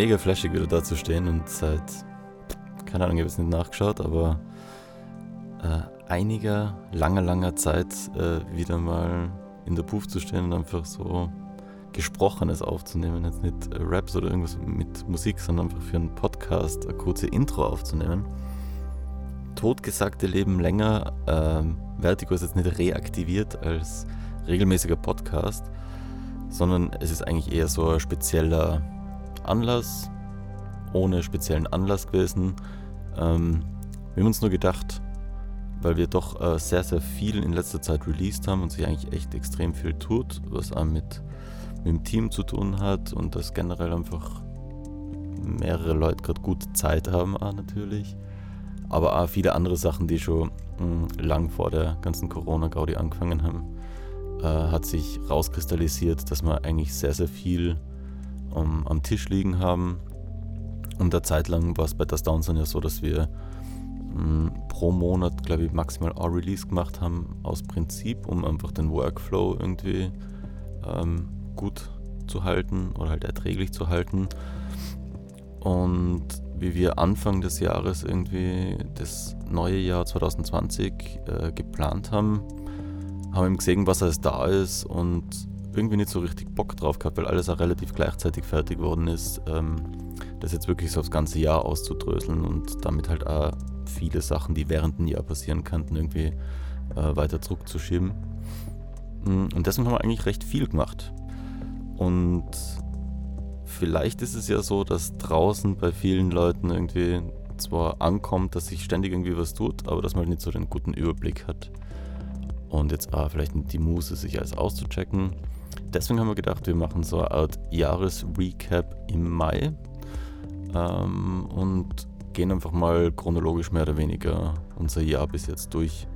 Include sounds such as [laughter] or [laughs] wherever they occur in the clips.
mega flashig, wieder da zu stehen und seit, keine Ahnung, ich habe es nicht nachgeschaut, aber äh, einiger, langer, langer Zeit äh, wieder mal in der Puff zu stehen und einfach so Gesprochenes aufzunehmen. Jetzt nicht Raps oder irgendwas mit Musik, sondern einfach für einen Podcast eine kurze Intro aufzunehmen. Totgesagte leben länger. Ähm, Vertigo ist jetzt nicht reaktiviert als regelmäßiger Podcast, sondern es ist eigentlich eher so ein spezieller Anlass, ohne speziellen Anlass gewesen. Ähm, wir haben uns nur gedacht, weil wir doch äh, sehr, sehr viel in letzter Zeit released haben und sich eigentlich echt extrem viel tut, was auch mit, mit dem Team zu tun hat und dass generell einfach mehrere Leute gerade gute Zeit haben, auch natürlich. Aber auch viele andere Sachen, die schon mh, lang vor der ganzen Corona-Gaudi angefangen haben, äh, hat sich rauskristallisiert, dass wir eigentlich sehr, sehr viel um, am Tisch liegen haben. Und der Zeit lang war es bei Das Downson ja so, dass wir mh, pro Monat, glaube ich, maximal ein Release gemacht haben, aus Prinzip, um einfach den Workflow irgendwie ähm, gut zu halten oder halt erträglich zu halten. Und wie wir Anfang des Jahres irgendwie das neue Jahr 2020 äh, geplant haben, haben wir gesehen, was alles da ist und irgendwie nicht so richtig Bock drauf gehabt, weil alles auch relativ gleichzeitig fertig geworden ist, ähm, das jetzt wirklich so aufs ganze Jahr auszudröseln und damit halt auch viele Sachen, die während dem Jahr passieren könnten, irgendwie äh, weiter zurückzuschieben. Mm, und deswegen haben wir eigentlich recht viel gemacht. Und vielleicht ist es ja so, dass draußen bei vielen Leuten irgendwie zwar ankommt, dass sich ständig irgendwie was tut, aber dass man halt nicht so den guten Überblick hat. Und jetzt ah, vielleicht nicht die Muße, sich alles auszuchecken. Deswegen haben wir gedacht, wir machen so eine Art Jahresrecap im Mai ähm, und gehen einfach mal chronologisch mehr oder weniger unser Jahr bis jetzt durch.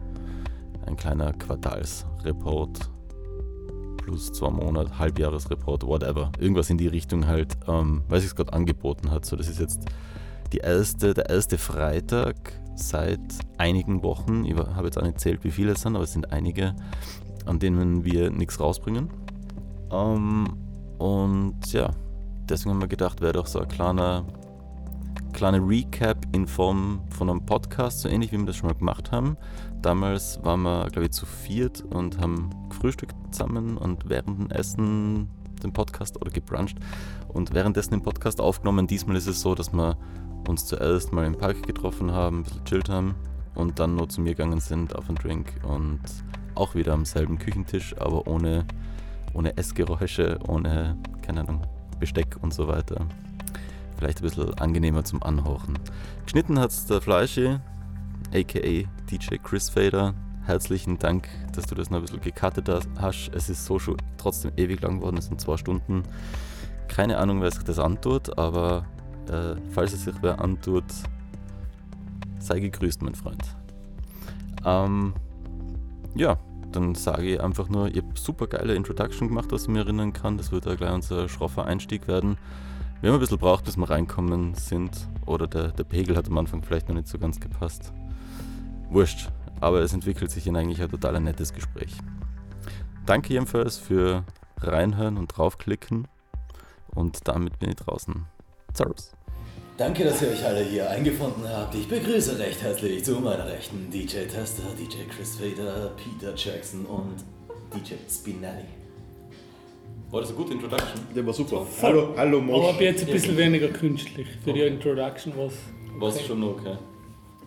Ein kleiner Quartalsreport plus zwei Monate, Halbjahresreport, whatever. Irgendwas in die Richtung halt, ähm, weil sich es gerade angeboten hat. So, das ist jetzt die erste, der erste Freitag seit einigen Wochen. Ich habe jetzt auch nicht zählt, wie viele es sind, aber es sind einige, an denen wir nichts rausbringen. Ähm, und ja, deswegen haben wir gedacht, wäre doch so ein kleiner, kleiner Recap in Form von einem Podcast, so ähnlich wie wir das schon mal gemacht haben. Damals waren wir, glaube ich, zu viert und haben gefrühstückt zusammen und während dem Essen den Podcast oder gebruncht und währenddessen den Podcast aufgenommen. Diesmal ist es so, dass wir uns zuerst mal im Park getroffen haben, ein bisschen chillt haben und dann nur zu mir gegangen sind auf einen Drink und auch wieder am selben Küchentisch, aber ohne, ohne Essgeräusche, ohne, keine Ahnung, Besteck und so weiter. Vielleicht ein bisschen angenehmer zum Anhauchen. Geschnitten hat es der Fleischi, aka DJ Chris Fader. Herzlichen Dank, dass du das noch ein bisschen gecuttet hast. Es ist so schon trotzdem ewig lang geworden, es sind zwei Stunden. Keine Ahnung, wer sich das antut, aber äh, falls es sich wer antut, sei gegrüßt, mein Freund. Ähm, ja, dann sage ich einfach nur, ihr habt super geile Introduction gemacht, was ich mir erinnern kann. Das wird ja gleich unser schroffer Einstieg werden. Wir haben ein bisschen braucht, bis wir reinkommen sind. Oder der, der Pegel hat am Anfang vielleicht noch nicht so ganz gepasst. Wurscht. Aber es entwickelt sich in eigentlich ein total nettes Gespräch. Danke jedenfalls für reinhören und draufklicken. Und damit bin ich draußen. Servus. Danke, dass ihr euch alle hier eingefunden habt. Ich begrüße recht herzlich zu meiner Rechten DJ Tester, DJ Chris Fader, Peter Jackson und DJ Spinelli. War das eine gute Introduction? Der war super. Hallo, hallo Aber Mosch. ab jetzt ein bisschen weniger künstlich für die Introduction was. War es schon okay?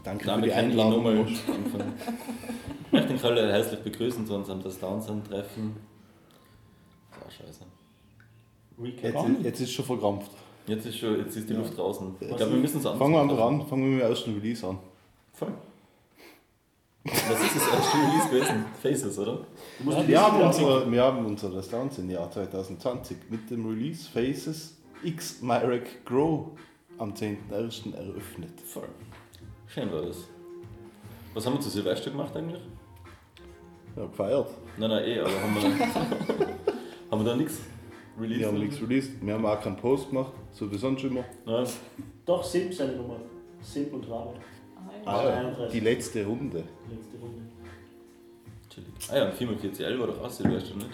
Danke Nein, für die Einladung, Mosch. Ich möchte euch alle herzlich begrüßen zu unserem Das Downson-Treffen. Ah, scheiße. Jetzt, jetzt ist schon verkrampft. Jetzt ist, schon, jetzt ist die Luft draußen. Ich glaube, wir müssen es anfangen. Fangen wir einfach an. Fangen wir mit dem ersten Release an. Voll. Was ist das erste Release gewesen? Faces, oder? Wir haben, unser, wir haben unser Das Dance im Jahr 2020 mit dem Release Faces X Myrek Grow am 10.01. eröffnet. Voll. Schön war das. Was haben wir zu Silvester gemacht eigentlich? Ja, gefeiert. Nein, nein, eh, aber haben wir, [laughs] haben wir da nichts released? Wir haben nichts released. Wir haben auch keinen Post gemacht, so wie sonst immer. Nein. Doch, Simp seine Nummer. Simp und Rabe. Ah, ja, die letzte Runde. Letzte Runde. Ah ja, und 4x4CL war doch auch Silvester, nicht?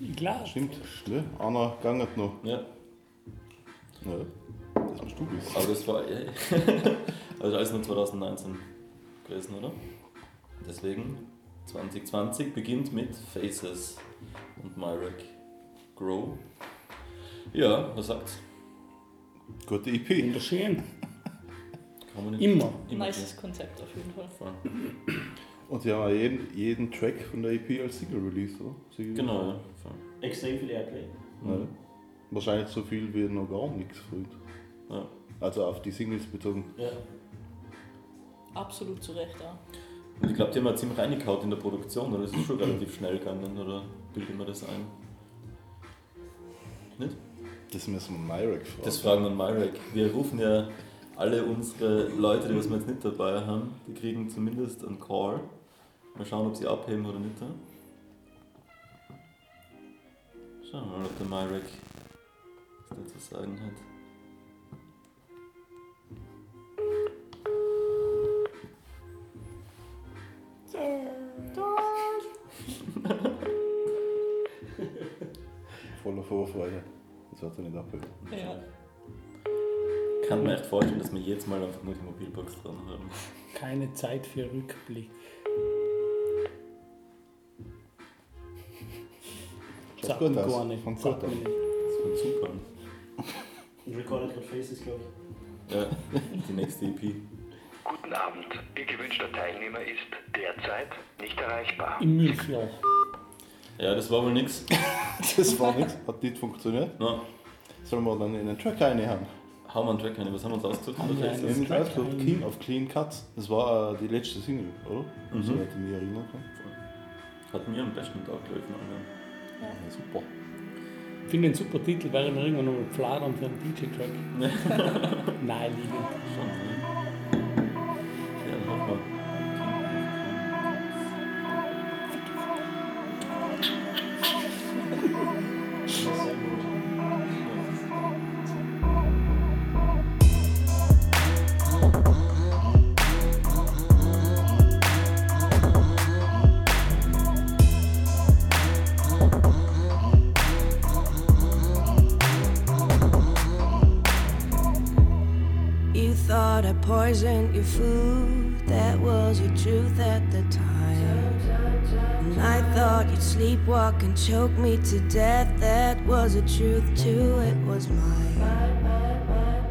Ich glaube. Stimmt, ne? Einer gangert noch. Ja, Ne? Das musst du wissen. aber das war. Ja, [laughs] also alles nur 2019 gewesen, oder? Deswegen 2020 beginnt mit Faces und Myrek Grow. Ja, was sagt's? Gute EP. Wunderschön. [laughs] Kann man nicht Immer. immer Nices Konzept auf jeden Fall. Voll. Und sie haben ja jeden, jeden Track von der EP als Single released, oder? Sie- Genau, ja. Voll. Extrem viel Airplay. Ja. Wahrscheinlich so viel wie noch gar nichts früher. Ja. Also auf die Singles bezogen. Ja. Absolut zu Recht auch. Und ich glaube, die haben ja ziemlich reingehaut in der Produktion, oder? Das ist schon relativ schnell gegangen, oder bilden wir das ein? Nicht? Das müssen wir Myrek fragen. Das fragen wir Myrek. Wir rufen ja alle unsere Leute, die was wir jetzt nicht dabei haben, die kriegen zumindest einen Call. Mal schauen, ob sie abheben oder nicht. Schauen wir mal, ob der Myrek was dazu sagen hat. [laughs] Voller Vorfreude. Das wird er nicht abhören. Ja. Kann mir echt vorstellen, dass wir jetzt mal einfach nur die Mobilbox dran haben. Keine Zeit für Rückblick. Sagt gut gar nicht. Fängt Sagt an. nicht. Das wird super. Und recorded gerade Faces, glaube ich. Ja, die nächste EP. Guten Abend. Ihr gewünschter Teilnehmer ist derzeit nicht erreichbar. Im Milchloch. Ja, das war wohl nix. [laughs] Das war nichts. Hat nicht funktioniert. Na, Sollen wir dann in den Track reinhauen? hau mal einen Track rein. Was haben wir uns ausgesucht? Haben wir einen? Wir haben Track ausgesucht. King of Clean Cuts. Das war äh, die letzte Single, oder? Mhm. Soweit ich mich erinnern kann. Hat mir am besten Tag geholfen. Ja, super. Ich finde den super Titel, wäre wir irgendwann nochmal fladern für einen DJ-Track. [laughs] Naheliegend. Schon, ne? Poisoned your food, that was your truth at the time. And I thought you'd sleepwalk and choke me to death, that was the truth too, it was mine.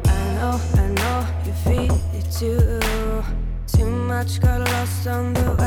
I know, I know you feel it too. Too much got lost on the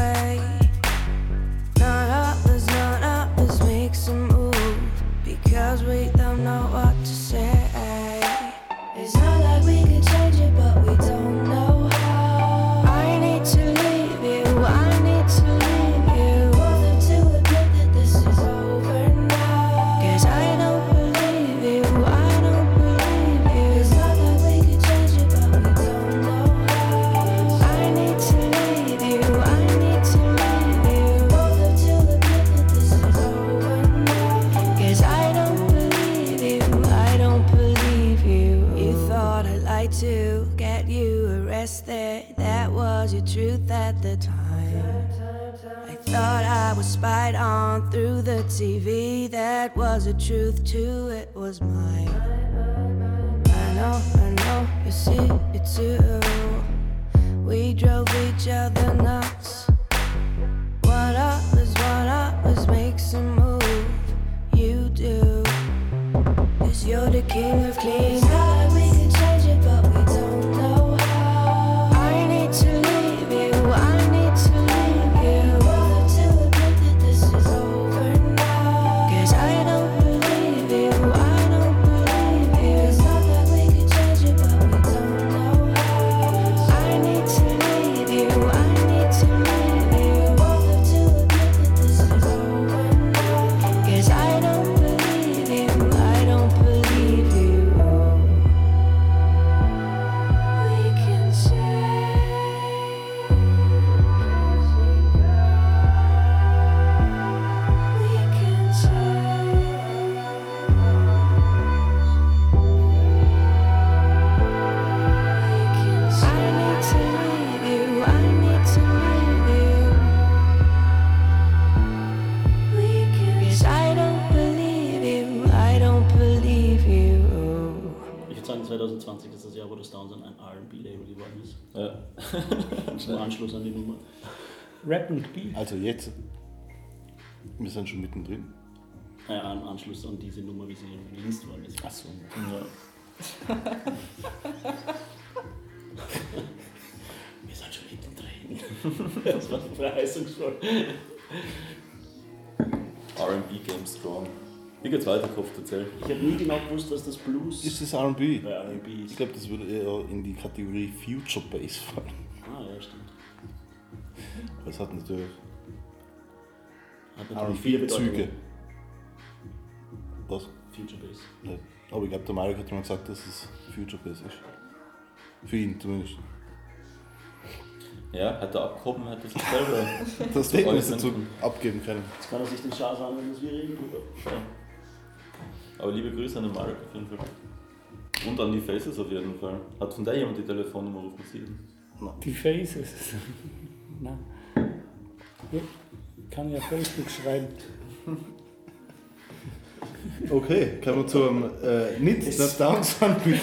Also jetzt. Wir sind schon mittendrin. Äh, an Anschluss an diese Nummer, wie sie released worden ist. Achso. ja. [laughs] Wir sind schon mittendrin. [laughs] das war verheißungsvoll. RB Game Strong. Wie geht's weiter, Kopf erzähl? Ich habe nie genau gewusst, was das Blues Ist das R&B? bei R&B Ich ist. glaube, das würde eher in die Kategorie Future Bass fallen. Ah, ja, stimmt. Aber es hat natürlich Hat natürlich viele. Bedeutungen. Was? Future Bass. Ja. Aber ich glaube, der Marek hat mal gesagt, dass es Future Bass ist. Für ihn zumindest. Ja, hat er abgehoben, hat er sich selber. Das Statement [laughs] äußern dazu abgeben können. Jetzt kann er sich den Chance anhören, dass wir reden. Ja. Aber liebe Grüße an den Marek auf jeden Fall. Und an die Faces auf jeden Fall. Hat von der jemand die Telefonnummer rufen Sie? Die Faces. [laughs] Na. Ja, kann ja Facebook schreiben. Okay, kommen wir zum äh, nicht der Downside [laughs]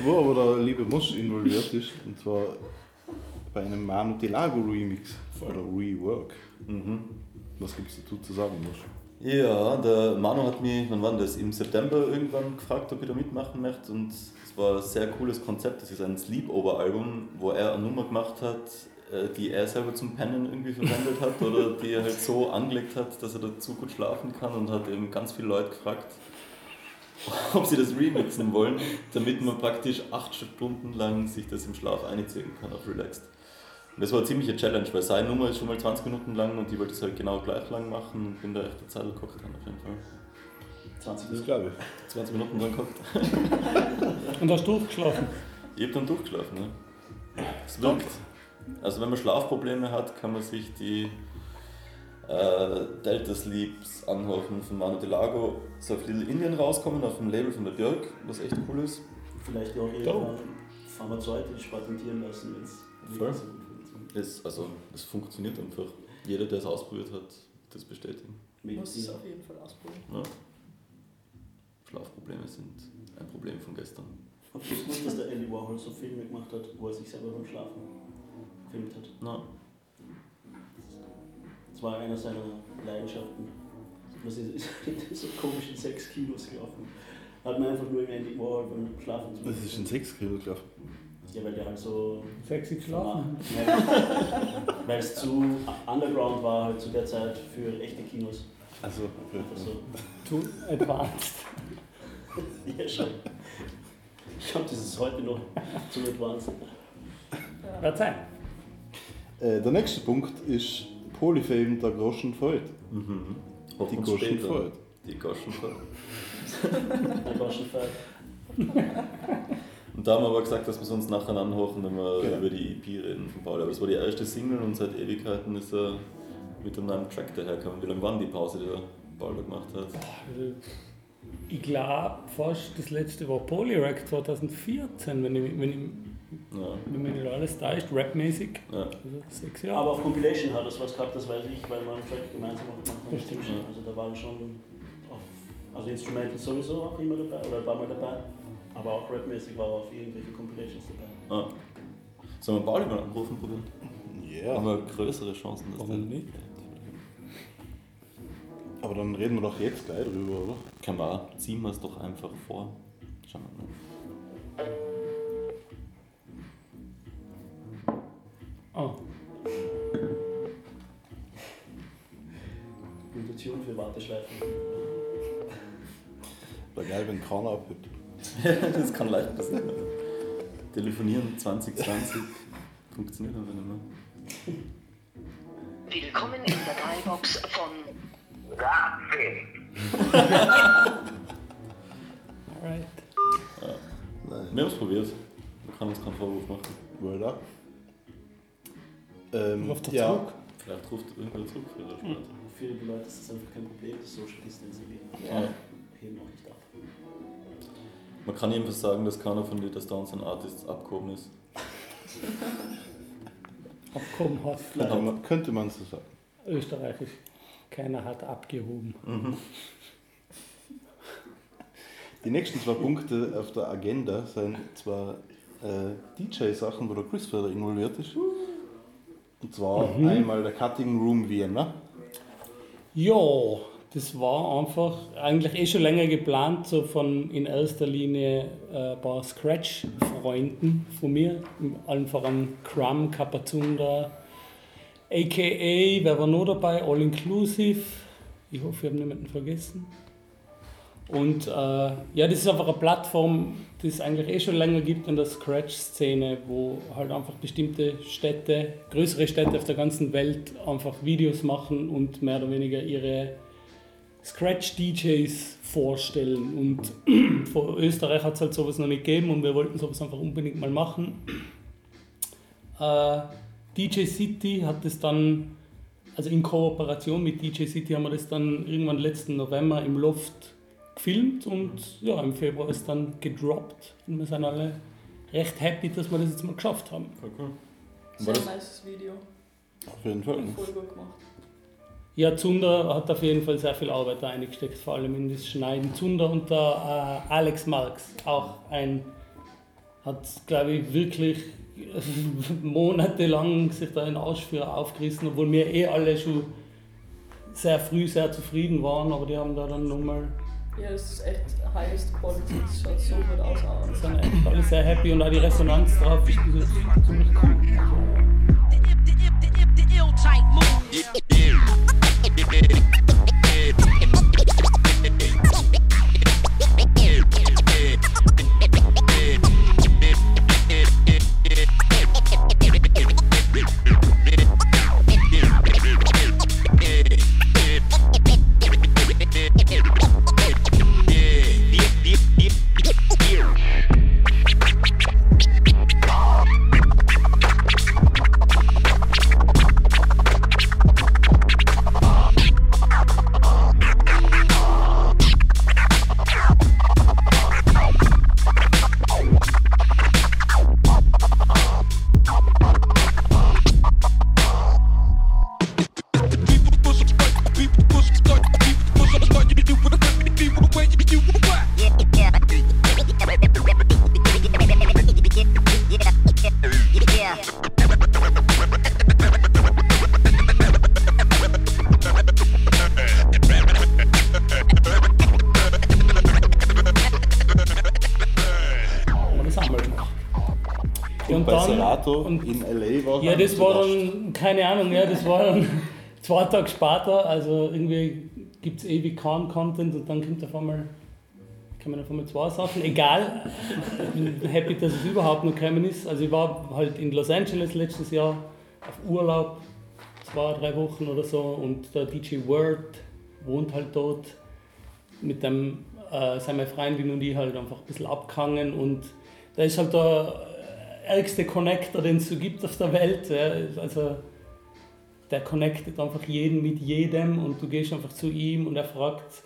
wo aber der liebe Mosch involviert ist. Und zwar bei einem Manu Delago Remix oder Rework. Mhm. Was gibt es dazu zu sagen, Mosch? Ja, der Manu hat mich, wann war das, im September irgendwann gefragt, ob ich da mitmachen möchte und es war ein sehr cooles Konzept. Das ist ein Sleepover-Album, wo er eine Nummer gemacht hat, die er selber zum Pennen irgendwie verwendet hat oder die er halt so angelegt hat, dass er dazu gut schlafen kann und hat eben ganz viele Leute gefragt, ob sie das remixen wollen, damit man praktisch acht Stunden lang sich das im Schlaf einziehen kann auf Relaxed. Und das war eine ziemliche Challenge, weil seine Nummer ist schon mal 20 Minuten lang und ich wollte es halt genau gleich lang machen und bin da echt eine Zeit dran auf jeden Fall. 20 Das Minuten. glaube ich. 20 Minuten dran geguckt. [laughs] Und hast durchgeschlafen. Ich habe dann durchgeschlafen, ne? Es wirkt. Also wenn man Schlafprobleme hat, kann man sich die äh, Delta Sleeps anhören von Manu Delago. So auf Little Indian rauskommen auf dem Label von der Björk, was echt cool ist. Vielleicht auch irgendwann pharmazeutisch patentieren lassen, wenn es. Das, also, es funktioniert einfach. Jeder, der es ausprobiert hat, das bestätigen. Muss es auf jeden Fall ausprobieren. Ja. Schlafprobleme sind ein Problem von gestern. Habt ihr gewusst, dass der Andy Warhol so Filme gemacht hat, wo er sich selber beim Schlafen gefilmt hat? Na, Das war einer seiner Leidenschaften. Was ist, [laughs] ist so komisch in sechs Kilos gelaufen. Hat man einfach nur im Andy Warhol beim Schlafen zu Das ist ein 6 Kilo, glaube Ja, weil der halt so. Sexy geschlafen. Weil es zu underground war halt zu der Zeit für echte Kinos. Also. Einfach so. Too advanced. [laughs] Ja, schon. Ich glaube, das ist heute noch zu advanced. Verzeih. Äh, der nächste Punkt ist Polyfame der Groschen Freud. mhm. Die Groschen. Freud. Die Goschen Freud. [laughs] Ein Groschenfall. Und da haben wir aber gesagt, dass wir uns nachher anhören, wenn wir Genau. über die EP reden von Paul. Aber es war die erste Single und seit Ewigkeiten ist er mit einem neuen Track dahergekommen. Wie lange war die Pause, die der Paul da gemacht hat? Ich glaube fast, das letzte war Polyrack 2014, wenn, ich, wenn, ich, Ja, wenn nicht alles täuscht, rapmäßig. ja. Also sechs Jahre. Aber auf Compilation hat es was gehabt, das weiß ich, weil wir einen Track gemeinsam auch gemacht haben. Das stimmt. Also da waren schon, auf, also Instrumental sowieso auch immer dabei, oder ein paar Mal dabei. Aber auch rapmäßig war er auf irgendwelchen Compilations dabei. Ah. Sollen wir Pauli mal anrufen probieren? Ja, Haben wir größere Chancen, dass Warum der- nicht? aber dann reden wir doch jetzt gleich drüber, oder? Kann man auch. Ziehen wir es doch einfach vor. Schauen wir mal. Ah, Gute Tune für Warteschleifen. Wäre geil, wenn keiner abhört. [laughs] das kann leicht passieren. Telefonieren 2020 funktioniert einfach nicht mehr. Willkommen in der Dateibox von alright. Nein. Wir haben es probiert. Man kann uns keinen Vorwurf machen. Word up. Ähm, Ruft er ja, zurück? Vielleicht ruft irgendwer zurück später. Für die Leute ist das einfach kein Problem, das Social Distancing. Ja. heben auch nicht ab. Man kann jedenfalls sagen, dass keiner von den Downs and Artists abgehoben ist. [laughs] Abkommen hat könnte man, könnte man so sagen. österreichisch. Keiner hat abgehoben. Die nächsten zwei Punkte auf der Agenda sind zwar äh, DJ-Sachen, wo der Chris Fader involviert ist. Und zwar einmal der Cutting Room Vienna. Ja, das war einfach eigentlich eh schon länger geplant, so von in erster Linie äh, ein paar Scratch-Freunden von mir, allen voran Crumb, Kapazunda, aka, wer war noch dabei? All Inclusive. Ich hoffe, ich habe niemanden vergessen. Und äh, ja, das ist einfach eine Plattform, die es eigentlich eh schon länger gibt in der Scratch-Szene, wo halt einfach bestimmte Städte, größere Städte auf der ganzen Welt einfach Videos machen und mehr oder weniger ihre Scratch-DJs vorstellen. Und [clears throat] von Österreich hat es halt sowas noch nicht gegeben und wir wollten sowas einfach unbedingt mal machen. [clears throat] Äh, DJ City hat es dann, also in Kooperation mit DJ City haben wir das dann irgendwann letzten November im Loft gefilmt und ja, im Februar ist dann gedroppt. Und wir sind alle recht happy, dass wir das jetzt mal geschafft haben. Cool. Sehr nice Video. Auf jeden Fall. Voll gut gemacht. Ja, Zunder hat auf jeden Fall sehr viel Arbeit da eingesteckt, vor allem in das Schneiden. Zunder und der äh, Alex Marx, auch ein, hat, glaube ich, wirklich [laughs] monatelang sich da in Arsch für aufgerissen, obwohl wir eh alle schon sehr früh sehr zufrieden waren, aber die haben da dann nochmal, Ja, das ist echt highest quality. Das schaut so gut aus. auch. sind echt alle sehr happy und auch die Resonanz drauf ist ist ziemlich cool. Aber zwei Tage später, also irgendwie gibt es ewig keinen Content und dann kommt auf einmal, kommen auf einmal zwei Sachen, egal, ich bin happy, dass es überhaupt noch gekommen ist, also ich war halt in Los Angeles letztes Jahr auf Urlaub, zwei, drei Wochen oder so und der DJ Word wohnt halt dort mit dem, äh, sind Freundin und ich halt einfach ein bisschen abgehangen und da ist halt der ärgste Connector, den es so gibt auf der Welt. Ja. Also der connectet einfach jeden mit jedem und du gehst einfach zu ihm und er fragt,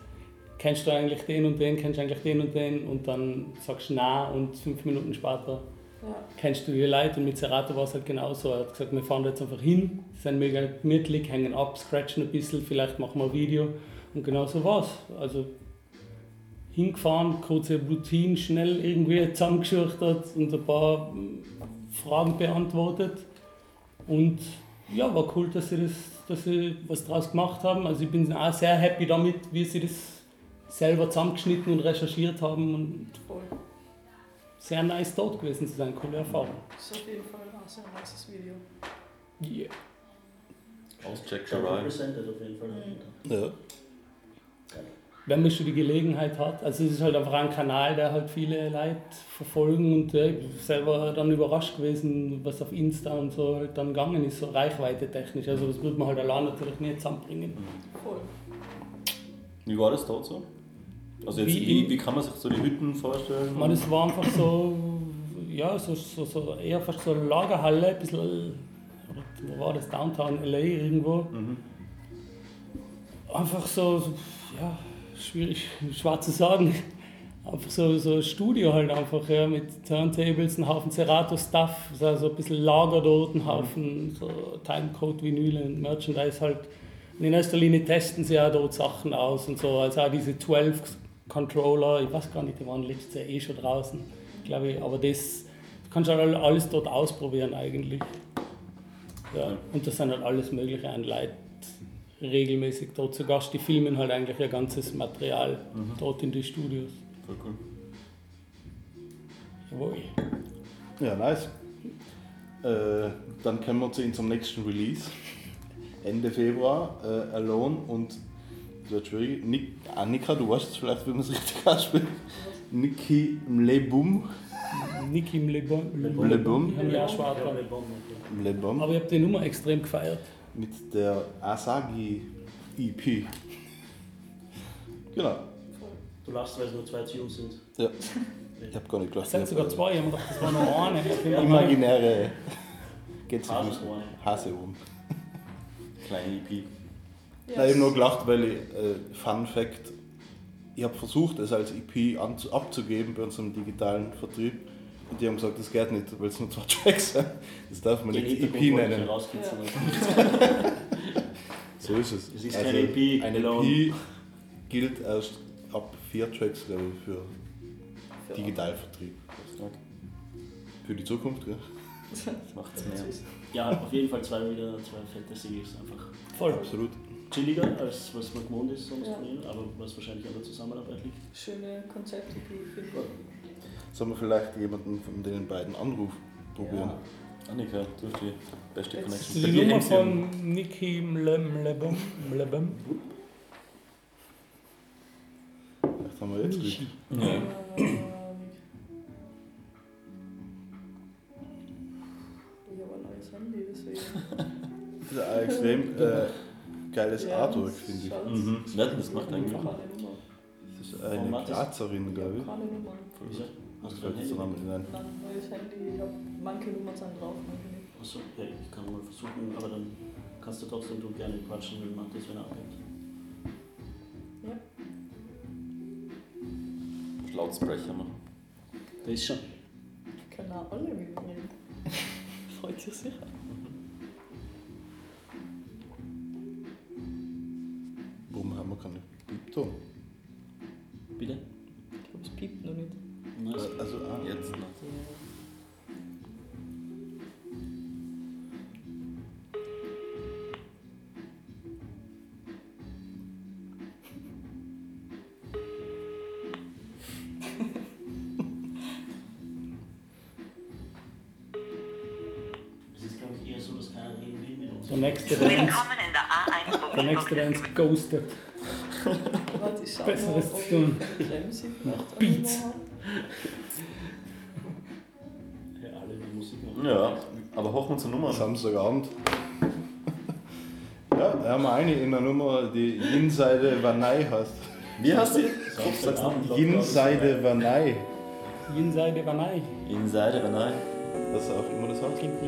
kennst du eigentlich den und den, kennst du eigentlich den und den und dann sagst du na und fünf Minuten später Ja. kennst du die Leute und mit Serato war es halt genauso. Er hat gesagt, wir fahren jetzt einfach hin, sind mega gemütlich, hängen ab, scratchen ein bisschen, vielleicht machen wir ein Video und genau so war es. Also hingefahren, kurze Routine, schnell irgendwie zusammengeschüchtert und ein paar Fragen beantwortet. Und ja, war cool, dass sie, das, dass sie was draus gemacht haben. Also ich bin auch sehr happy damit, wie sie das selber zusammengeschnitten und recherchiert haben und Voll. sehr nice dort gewesen zu sein, coole Erfahrung. Das ist auf jeden Fall ein sehr nices Video. Yeah. Aus Jack Schon Gerard. represented auf jeden Fall. Ja. Wenn man schon die Gelegenheit hat. Also es ist halt einfach ein Kanal, der halt viele Leute verfolgen und äh, ich bin selber dann überrascht gewesen, was auf Insta und so halt dann gegangen ist, so Reichweite technisch. Also das würde man halt allein natürlich nicht zusammenbringen. Voll. Wie war das dort so? Also jetzt, Wie wie, wie kann man sich so die Hütten vorstellen? Meine, es war einfach so, ja, so, so, so eher fast so eine Lagerhalle, ein bisschen, oder wo war das, Downtown LA irgendwo. Mhm. Einfach so, so, ja, schwierig, [laughs] schwer zu sagen. Einfach so, so ein Studio halt einfach, ja, mit Turntables, ein Haufen Serato-Stuff, so also ein bisschen Lager dort, ein Haufen so Timecode-Vinyle und Merchandise halt. Und in erster Linie testen sie auch dort Sachen aus und so, also auch diese 12 Controller, ich weiß gar nicht, die waren letztes Jahr eh schon draußen, glaube ich, aber das kannst halt all- alles dort ausprobieren eigentlich. Ja, und das sind halt alles Mögliche an Leute regelmäßig dort zu Gast. Die filmen halt eigentlich ihr ganzes Material Mhm. dort in die Studios. Voll cool. Jawohl. Ja, nice. Äh, dann kommen wir zu unserem nächsten Release. Ende Februar, äh, Alone und das wird schwierig. Nick, Annika, du weißt es vielleicht, wie man es richtig [laughs] ausspricht. Niki Mlebum. Niki Mlebum. Mlebum. Habe ja. Mlebum. Aber ich habe die Nummer extrem gefeiert. Mit der Asagi EP. Genau. Du lachst, weil es nur zwei Tunes sind. Ja. Ich habe gar nicht Es gelacht. sind sogar zwei, ich habe gedacht, das war nur eine. Ich hab immer Imaginäre Gänsefüße. Hasenohren. Haseohren. Kleine EP. Nein, ich habe nur gelacht, weil ich, äh, Fun Fact, ich habe versucht, es als EP anzu- abzugeben bei unserem digitalen Vertrieb. Und die haben gesagt, das geht nicht, weil es nur zwei [laughs] Tracks sind. Das darf man nicht EP nennen. [laughs] So ist es. Es ist keine EP, Eine. EP gilt erst ab vier Tracks, glaube ich, für Digitalvertrieb. Für die Zukunft, gell? Macht's mehr. Ja, auf jeden Fall zwei wieder, zwei fette Singles einfach. voll. Absolut. Chilliger, als was man gewohnt ist sonst Ja. von ihnen, aber was wahrscheinlich an der Zusammenarbeit liegt. Schöne Konzepte, die finde ich. Sollen wir vielleicht jemanden von den beiden Anruf probieren? Annika, du hast die beste Jetzt- Connection. Die Nummer ja- von Niki Mlebum. Mlebum. Vielleicht haben wir jetzt Glück. Ja. Ähm, ich habe ein neues Handy, deswegen. Das [laughs] ist ein extrem äh, geiles Ja, Artwork, finde ich. Mhm. Das gemacht eigentlich? Das ist eine? Grazerin, glaube ich. Hast du fällt dein jetzt Handy? der Name nicht ein. Nein, neues Handy. Ich hab, manche Nummern sind drauf, manche nicht. Achso, ja, ich kann mal versuchen, aber dann kannst du trotzdem du gerne quatschen, wenn man das, wenn er abhängt. Lautsprecher machen. Der ist schon. Können auch alle mit reden. [laughs] Freut sich sicher. Warum haben wir keine Piepton? Der nächste, der uns ghostet. Besseres mal, zu tun. Nach Beats. Ja, alle die Musik machen. Ja, aber hoch unsere Nummer. Samstagabend. Ja, da haben wir eine in der Nummer, die Jinseide Vanai heißt. Wie heißt die? Samstagabend, Jinseide Vanai. Jenseide Vanai. Inside, nein. Was auch immer das heißt. Klingt.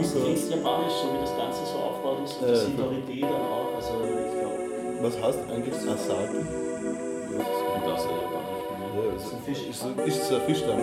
Ist klingt japanisch, so wie das Ganze so aufgebaut ist und Äh, die Sonorität dann auch. Also ich glaube, Was heißt eigentlich Asaki? Das ist ja gar nicht. Ja, ist ein Fisch. Ist, ist es ein Fisch, der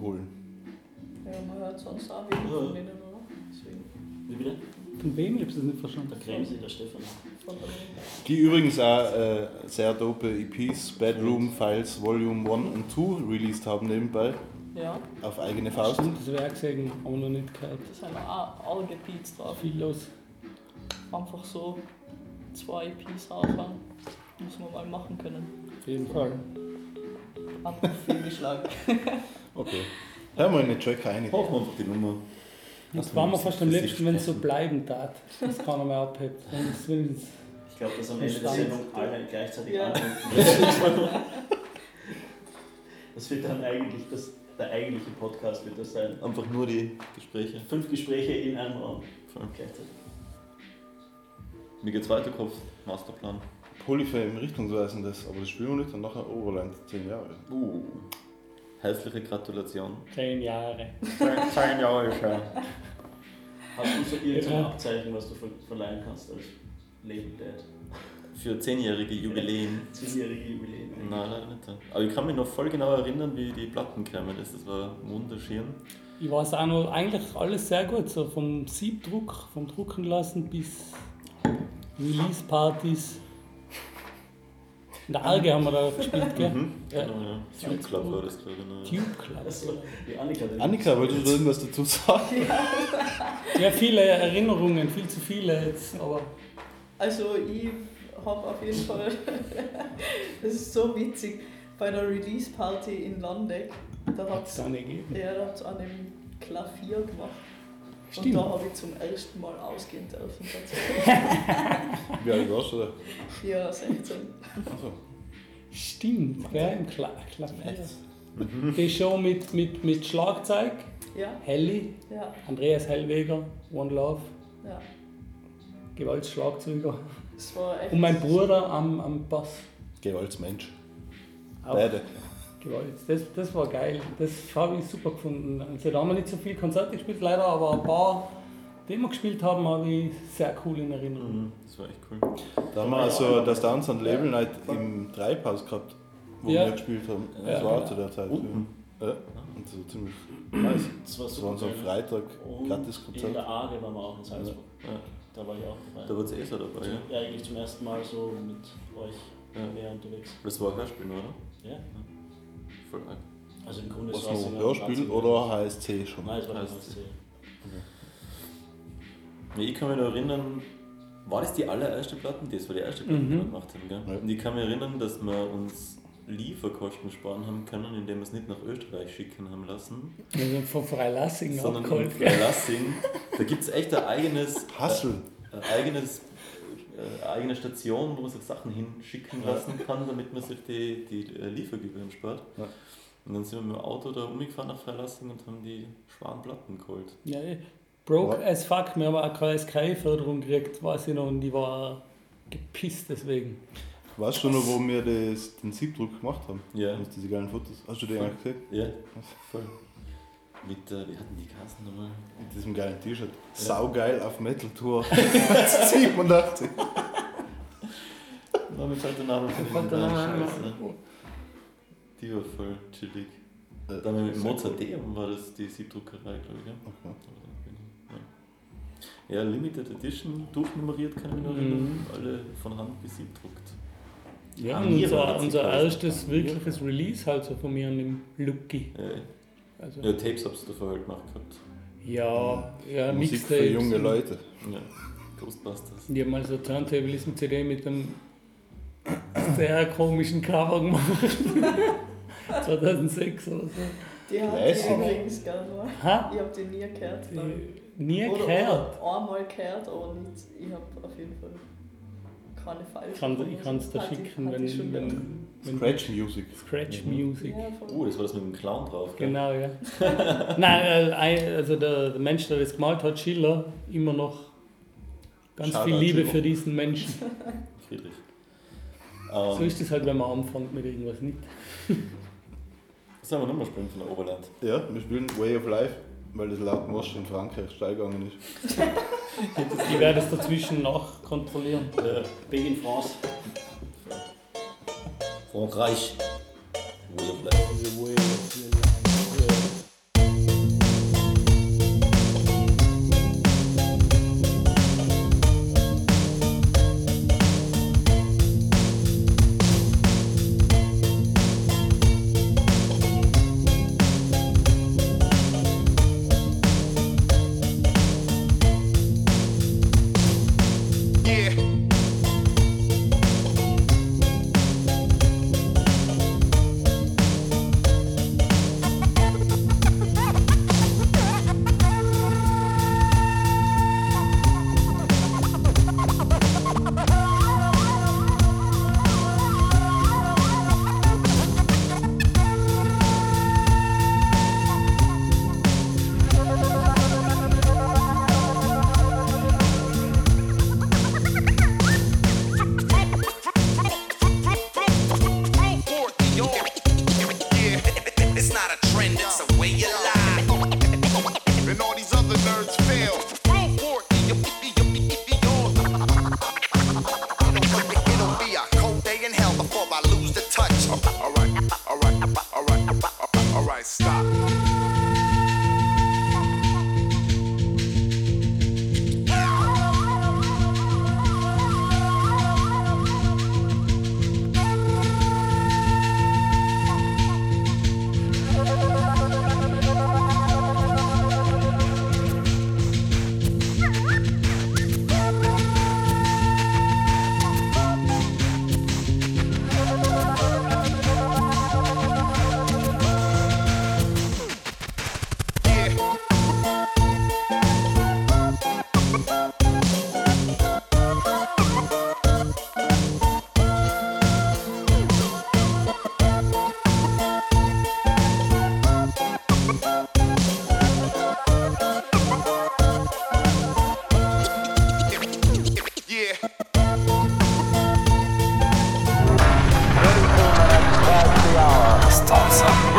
holen. Ja, man hört sonst auch wenig von denen, oder? Deswegen Wie bitte? Von wem? Ich hab's nicht verstanden. Der Kremsi, der Stefan. Die übrigens auch äh, sehr dope EPs, Bedroom Files Volume 1 und 2 released haben nebenbei Ja, auf eigene Faust. Stimmt, das wäre gesehen, haben wir noch nicht gehört. da sind auch alle Beats drauf. Viel los. Einfach so zwei EPs raushauen. Muss man mal machen können. Auf jeden Fall. Hat mich fehlgeschlagen. [laughs] Okay. Hören wir in den Track rein. Hoffen wir einfach die Nummer. Jetzt waren wir fast am Das liebsten, wenn es so bleiben tat. Das keiner mehr abhebt. Ich glaube, dass am Ende der. Sendung alle gleichzeitig Ja. antworten. Das wird dann eigentlich das, der eigentliche Podcast wird das sein. Einfach nur die Gespräche. Fünf Gespräche in einem Raum Voll. gleichzeitig. Wie geht's weiter, Kopf? Masterplan. Polyfame richtungsweisendes, aber das spielen wir nicht und nachher Overland 10 Jahre. Uh. Herzliche Gratulation. zehn Jahre. Zehn Jahre schon. Hast du so irgendein Ja. Abzeichen, was du ver verleihen kannst als Label Dad? Für zehnjährige Jubiläen. [laughs] Zehnjährige Jubiläum. Nein, leider nicht. Aber ich kann mich noch voll genau erinnern, wie die Platten kamen. Das das war wunderschön. Ich weiß auch noch, eigentlich alles sehr gut. So vom Siebdruck, vom Drucken lassen bis Release-Partys. In der Arge haben wir da gespielt, gell? Mhm. Ja. Genau, ja. Tube Club war das, ich. ne? Tube Club. Also, die Annika, die Annika, wolltest du irgendwas dazu sagen? Ja, viele Erinnerungen, viel zu viele jetzt, aber Also ich habe auf jeden Fall, [laughs] das ist so witzig, bei der Release-Party in Landeck, da hat es ja, da hat's an dem Klavier gemacht. Und Stimmt. da habe ich zum ersten Mal ausgehen dürfen. [laughs] Wie alt warst du da? Ja, 16. Achso. Stimmt, gell? Im Kla Klavier. Die Show mit, mit, mit Schlagzeug, Ja, Helly, ja, Andreas Hellweger, One Love, ja. Gewaltschlagzeuger. Es war echt. Und mein Bruder am, am Bass. Gewaltsmensch. Auch Beide. Gewalt. Das, das war geil. Das habe ich super gefunden. Also, da haben wir nicht so viele Konzerte gespielt, leider, aber ein paar, die wir gespielt haben, habe ich sehr cool in Erinnerung. Mhm. Das war echt cool. Da haben wir also das Dance and Label Night im Treibhaus gehabt, wo Ja. wir gespielt haben. Ja. Das war auch zu der Zeit. Unten. Ja. Und so ziemlich nice. Das war Das super. war so ein. Freitag, Und gratis In Konzert. der Arge waren wir auch in Salzburg. Ja. Da war ich auch dabei. Da war eh so dabei, ja? Ja, eigentlich zum ersten Mal so mit euch Ja. mehr unterwegs. Das war Hörspiel, oder? Ja. Voll arg. Also im Grunde Was war es Hörspiel oder HSC schon? Nein, es war Heißt- das HSC. Ja, ich kann mich noch erinnern, war das die allererste Platten? Das war die erste Platte, die Mhm. wir gemacht haben, gell? Ja. Und ich kann mich erinnern, dass wir uns Lieferkosten sparen haben können, indem wir es nicht nach Österreich schicken haben lassen, Also von Freilassing sondern in abgeholt. Freilassing. Da gibt es echt ein eigenes, Hassel. äh, ein eigenes, eigene Station, wo man sich Sachen hinschicken lassen kann, damit man sich die, die äh, Liefergebühren spart. Ja. Und dann sind wir mit dem Auto da umgefahren nach Freilassing und haben die schweren Platten geholt. Ja, eh. broke Ja. as fuck. Wir haben auch keine SKI-Förderung gekriegt, weiß ich noch, und die war gepisst deswegen. Weißt du noch, wo wir das, den Siebdruck gemacht haben? Ja. Mit diese geilen Fotos. Hast du die eigentlich gesehen? Ja, voll. Mit, äh, wie hatten die Kassen nochmal? Mit diesem geilen T-Shirt. Saugeil auf Metal Tour. 87. Na, mir fällt der Name von der Name. Die war voll chillig. Äh, Dann mit sehr Mozarteum war das die Siebdruckerei, glaube ich. Ja? Okay. Ja. ja, Limited Edition, durchnummeriert kann ich mich noch erinnern. Mhm. Alle von Hand besiebdruckt. Ja, unser, unser erstes wirkliches Release halt so von mir und dem Lucky. Ja, Also, ja Tapes hab's davor halt gemacht gehabt. ja, ja, Musik für Mixtapes junge und- Leute. Ja, Ghostbusters. Die haben mal so Turntablism-CD mit einem sehr komischen Cover gemacht. [laughs] 2006 oder so. Die hat die übrigens gern mal. Ha? Ich habe die nie gehört. ich. Nie Oder, gehört. oder einmal gehört, aber nicht. Ich habe auf jeden Fall keine falsche. Ich kann ich kann's da schicken, ich wenn, wenn Scratch Music. Scratch Mhm. Music. Oh, das war das mit dem Clown drauf. gell? Genau, ja. [laughs] Nein, äh, also der, der Mensch, der das gemalt hat, Schiller, immer noch ganz Shoutout viel Liebe für diesen Menschen. [laughs] Friedrich. So Ähm, ist es halt, wenn man anfängt mit irgendwas nicht. was [laughs] sollen wir nochmal spielen von der Oberland? Ja, wir spielen Way of Life, weil das laut Mosch in Frankreich steil gegangen ist. Ich werde es dazwischen nachkontrollieren. Ja. Big in France. Frankreich.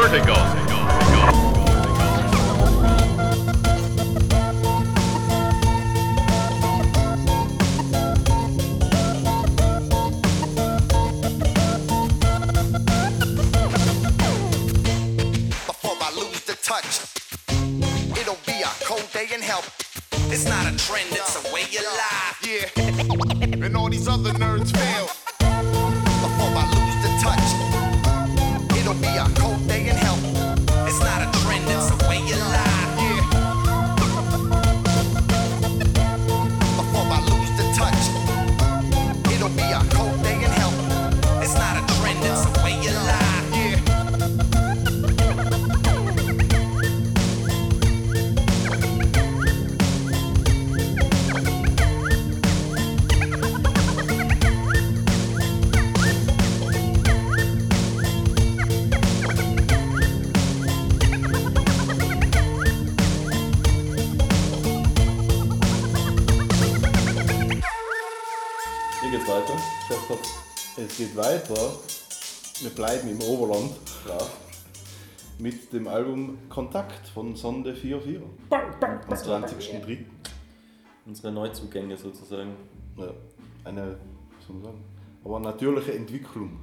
Vertigo. Weiter. Wir bleiben im Oberland Ja. mit dem Album Kontakt von Sonde 44 am 20.03. Unsere Neuzugänge sozusagen. Ja, eine, was soll man sagen, aber eine natürliche Entwicklung.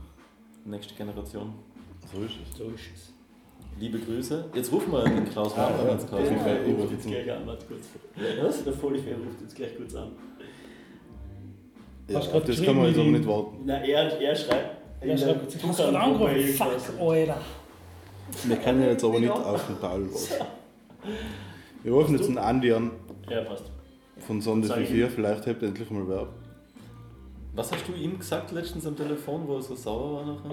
Nächste Generation. So ist es. So ist es. Liebe Grüße. Jetzt rufen wir den Klaus Ah, Mann ja. an. Mann. Fall. Ich rufe jetzt gleich an, warte kurz. Was? Der Vollfair ruft jetzt gleich kurz an. Ja, Hast auf grad das kann man jetzt aber nicht warten. Na, er, er schreibt. Er schreibt, du hast gerade angerufen. Fuck, Alter. Wir können jetzt aber [laughs] nicht auf den Paul warten. [laughs] Wir rufen jetzt einen Andi an Ja, passt. von Sonde Sag ich 44, vielleicht habt ihr endlich mal Verb. Was hast du ihm gesagt letztens am Telefon, wo er so sauer war nachher?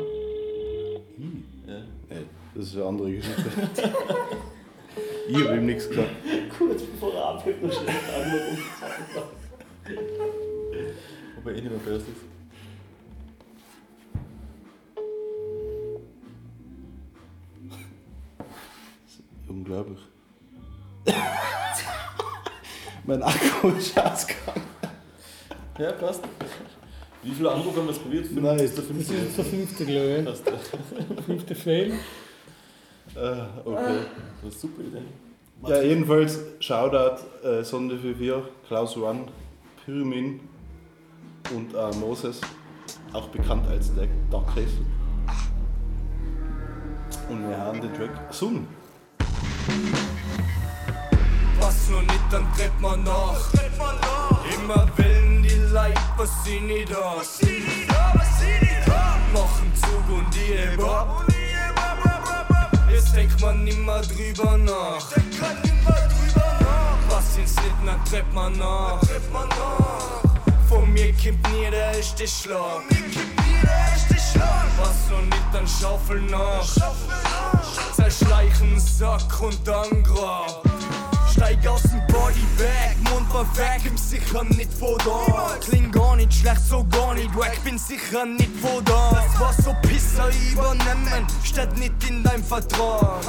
Ja. Nee, das ist eine andere Geschichte. [laughs] ich habe ihm nichts gesagt. Kurz bevor er abhebt, noch schnell anrufen. Ob er eh nicht mehr böse ist. [laughs] Unglaublich. [laughs] mein Akku ist ausgegangen. Ja, passt. Wie viele Anrufe haben wir jetzt probiert? Fünf, Nein, ist der Das fünfte. ist der fünfte, glaube ich. Passt. [laughs] Fünfte Fail. Äh, okay. Das ist super Idee. Ja, jedenfalls Shoutout äh, Sonde 44, Klaus One, Pyramin und äh, Moses, auch bekannt als der Dark Castle. Und wir haben den Track Sun. Was noch nicht, dann tritt man nach. Immer willen die Leute, was sie nicht da. Machen Zug und die ab. Jetzt denkt man nimmer drüber nach. Was ins nicht, dann tritt man nach. Von mir kommt nie der erste Schlag. Was noch nicht, dann schaufel nach. Zerschleichen Sack und dann grab. Steig aus dem Bodybag, Mund war weg, bin sicher nicht von da. Kling gar nicht schlecht, so gar nicht wack, bin sicher nicht von da. Das war so Pisser übernehmen, steht nicht in deinem Vertrag.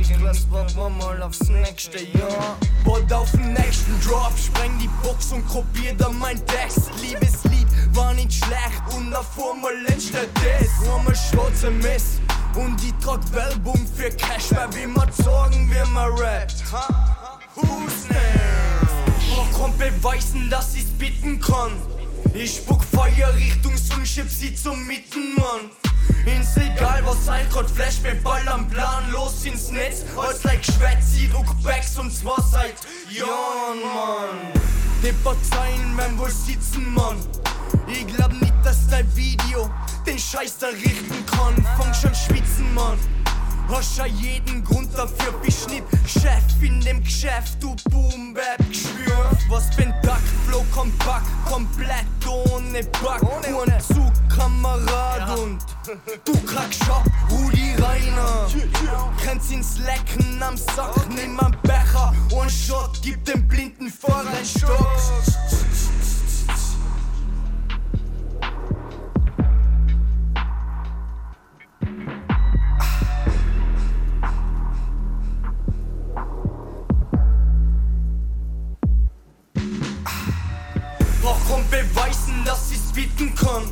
Ich lass Papa mal aufs nächste Jahr. Bot auf den nächsten Drop, spreng die Box und kopier dann mein Text. Liebeslied war nicht schlecht und davor mal entsteht das. Arme schwarze Mist. Und ich trag Werbung für Cash, weil wie man sagen, wie man rappt. Who's next? Noch kommt beweisen, dass ich's bitten kann. Ich spuck Feuer Richtung Sun, schieb sie zum Mitten, Mann. Ins egal was sein grad Flash, mir Ball am Plan, los ins Netz. Als like Schwätz, sie druck Backs und zwar seit Jahren, Mann. Die Parteien werden wohl sitzen, Mann. Ich glaub nicht, dass dein Video den Scheiß da richten kann. Fang schon schwitzen, Mann. Hast ja jeden Grund dafür, bist nicht Chef in dem Geschäft, du Boom Bap Geschwür. Was bin Duck, Flow kompakt, komplett ohne Back, nur ein Zugkamerad und du krackst ab, Rudi Reiner. Kannst ins Lecken am Sack, nimm einen Becher. Und Shot, gib dem blinden Fahrer einen Stock. Beweisen, dass ich's bitten kann?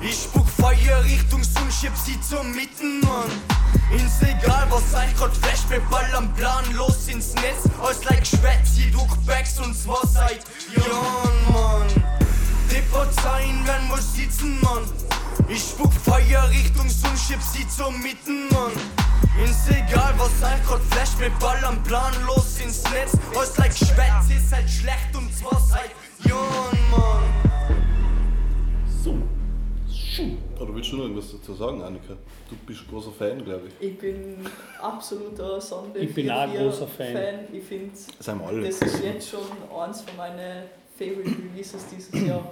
Ich spuck Feuer Richtung Sun, schieb sie zum Mitten, Mann. Ins egal, was euch grad flash, wir Ball am Plan, los ins Netz. Als like Schwätz, ihr druck Backs und zwar seit Jahren, Mann. Die Parteien werden wohl sitzen, Mann. Ich spuck Feuer Richtung Sun, schieb sie zum Mitten, Mann. Ins egal, was euch grad flash, wir Ball am Plan, los ins Netz. Als like Schwätz, ist halt schlecht und zwar seit. So. Oder willst du noch irgendwas dazu sagen, Annika? Du bist ein großer Fan, glaube ich. Ich bin absoluter Sunday Ich bin auch ein 4-4 großer Fan. Ich finde, das ist jetzt schon eins von meinen Favorite Releases dieses Jahr.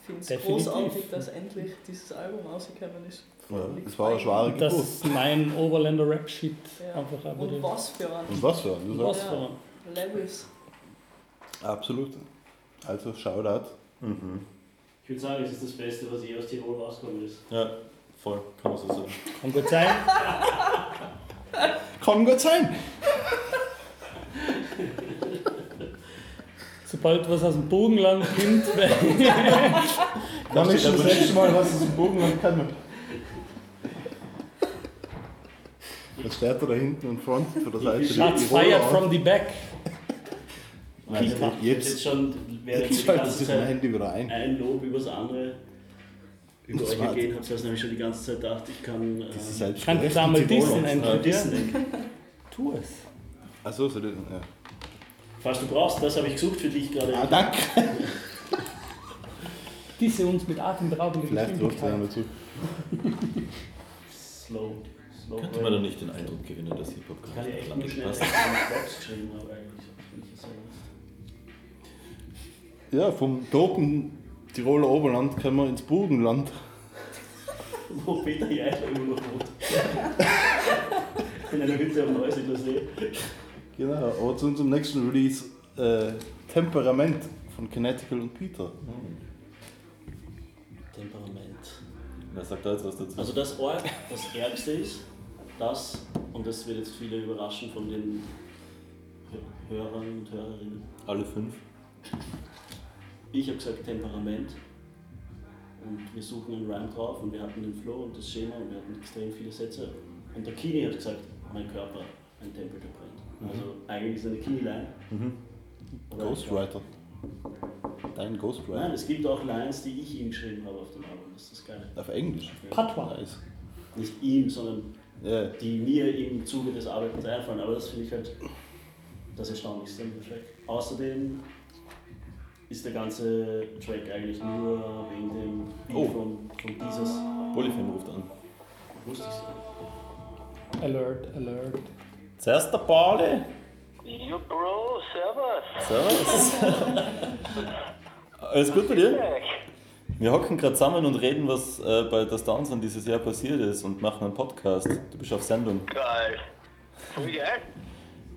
Ich finde es großartig, dass endlich dieses Album rausgekommen ist. Ja, das war eine schwere Das Geburt. ist mein Overlander Rap-Shit Ja. einfach Und was für ein Und was für ein, Was für ein. Levels. Absolut. Also, Shoutout. Mhm. Ich würde sagen, es ist das Beste, was je aus Tirol rausgekommen ist. Ja, voll, kann man so sagen. Kann gut sein. [laughs] Kann gut sein. Sobald was aus dem Bogenland kommt, [laughs] Dann ist das letzte Mal, was es im Bogenland kann. Was steht da hinten und front von der Seite? Shots fired from the back. Also, jetzt- jetzt schon, während Jetzt die ganze Zeit Handy wieder ein. ein Lob übers andere über Das euch ergehen habt, das nämlich schon die ganze Zeit gedacht, ich kann. Das ist ähm, Kann das einmal in Tirol. dissen äh, endlich, ja? dissen. [laughs] Tu es. Achso, so, das- ja. Falls du brauchst, das habe ich gesucht für dich gerade. Ah, danke. [laughs] Diese uns mit atemberaubender Vielleicht ruft er einmal zu. Slow. Slow Könnte man da nicht den Eindruck gewinnen, dass Hip-Hop Ich gar kann ja nicht echt nach nur Land schnell passt? eine Box geschrieben, aber eigentlich bin ich so. Ja, vom toten Tiroler Oberland können wir ins Burgenland. [laughs] Wo Peter Jeidler immer noch wohnt. In einer Hütte am Neusiedler See. Genau, aber zu unserem nächsten Release äh, Temperament von Kinetical und Peter. Temperament. Wer sagt da jetzt was dazu? Also das, Org, das Ärgste ist, das, und das wird jetzt viele überraschen von den Hö- Hörern und Hörerinnen. Alle fünf? Ich habe gesagt Temperament und wir suchen einen Rhyme drauf und wir hatten den Flow und das Schema und wir hatten extrem viele Sätze. Und der Kini hat gesagt, mein Körper, ein Temperature Point. Also eigentlich ist eine Kini-Line. Mhm. Ghostwriter. Dein Ghostwriter. Nein, es gibt auch Lines, die ich ihm geschrieben habe auf dem Album. Das ist das Geile. Auf Englisch. Patois. Nice. Nicht ihm, sondern Ja. die mir im Zuge des Arbeitens einfallen. Aber das finde ich halt das Erstaunlichste am Track. Außerdem ist der ganze Track eigentlich nur wegen dem Beat Oh. von, von dieses. Polyfem ruft an. Wusste ich so. Alert, alert. Zuerst der Pauli. Jo, Bro, servus. Servus. [laughs] Alles gut bei dir? Wir hocken gerade zusammen und reden, was äh, bei der Downsound dieses Jahr passiert ist und machen einen Podcast. Du bist auf Sendung. Geil. Voll geil.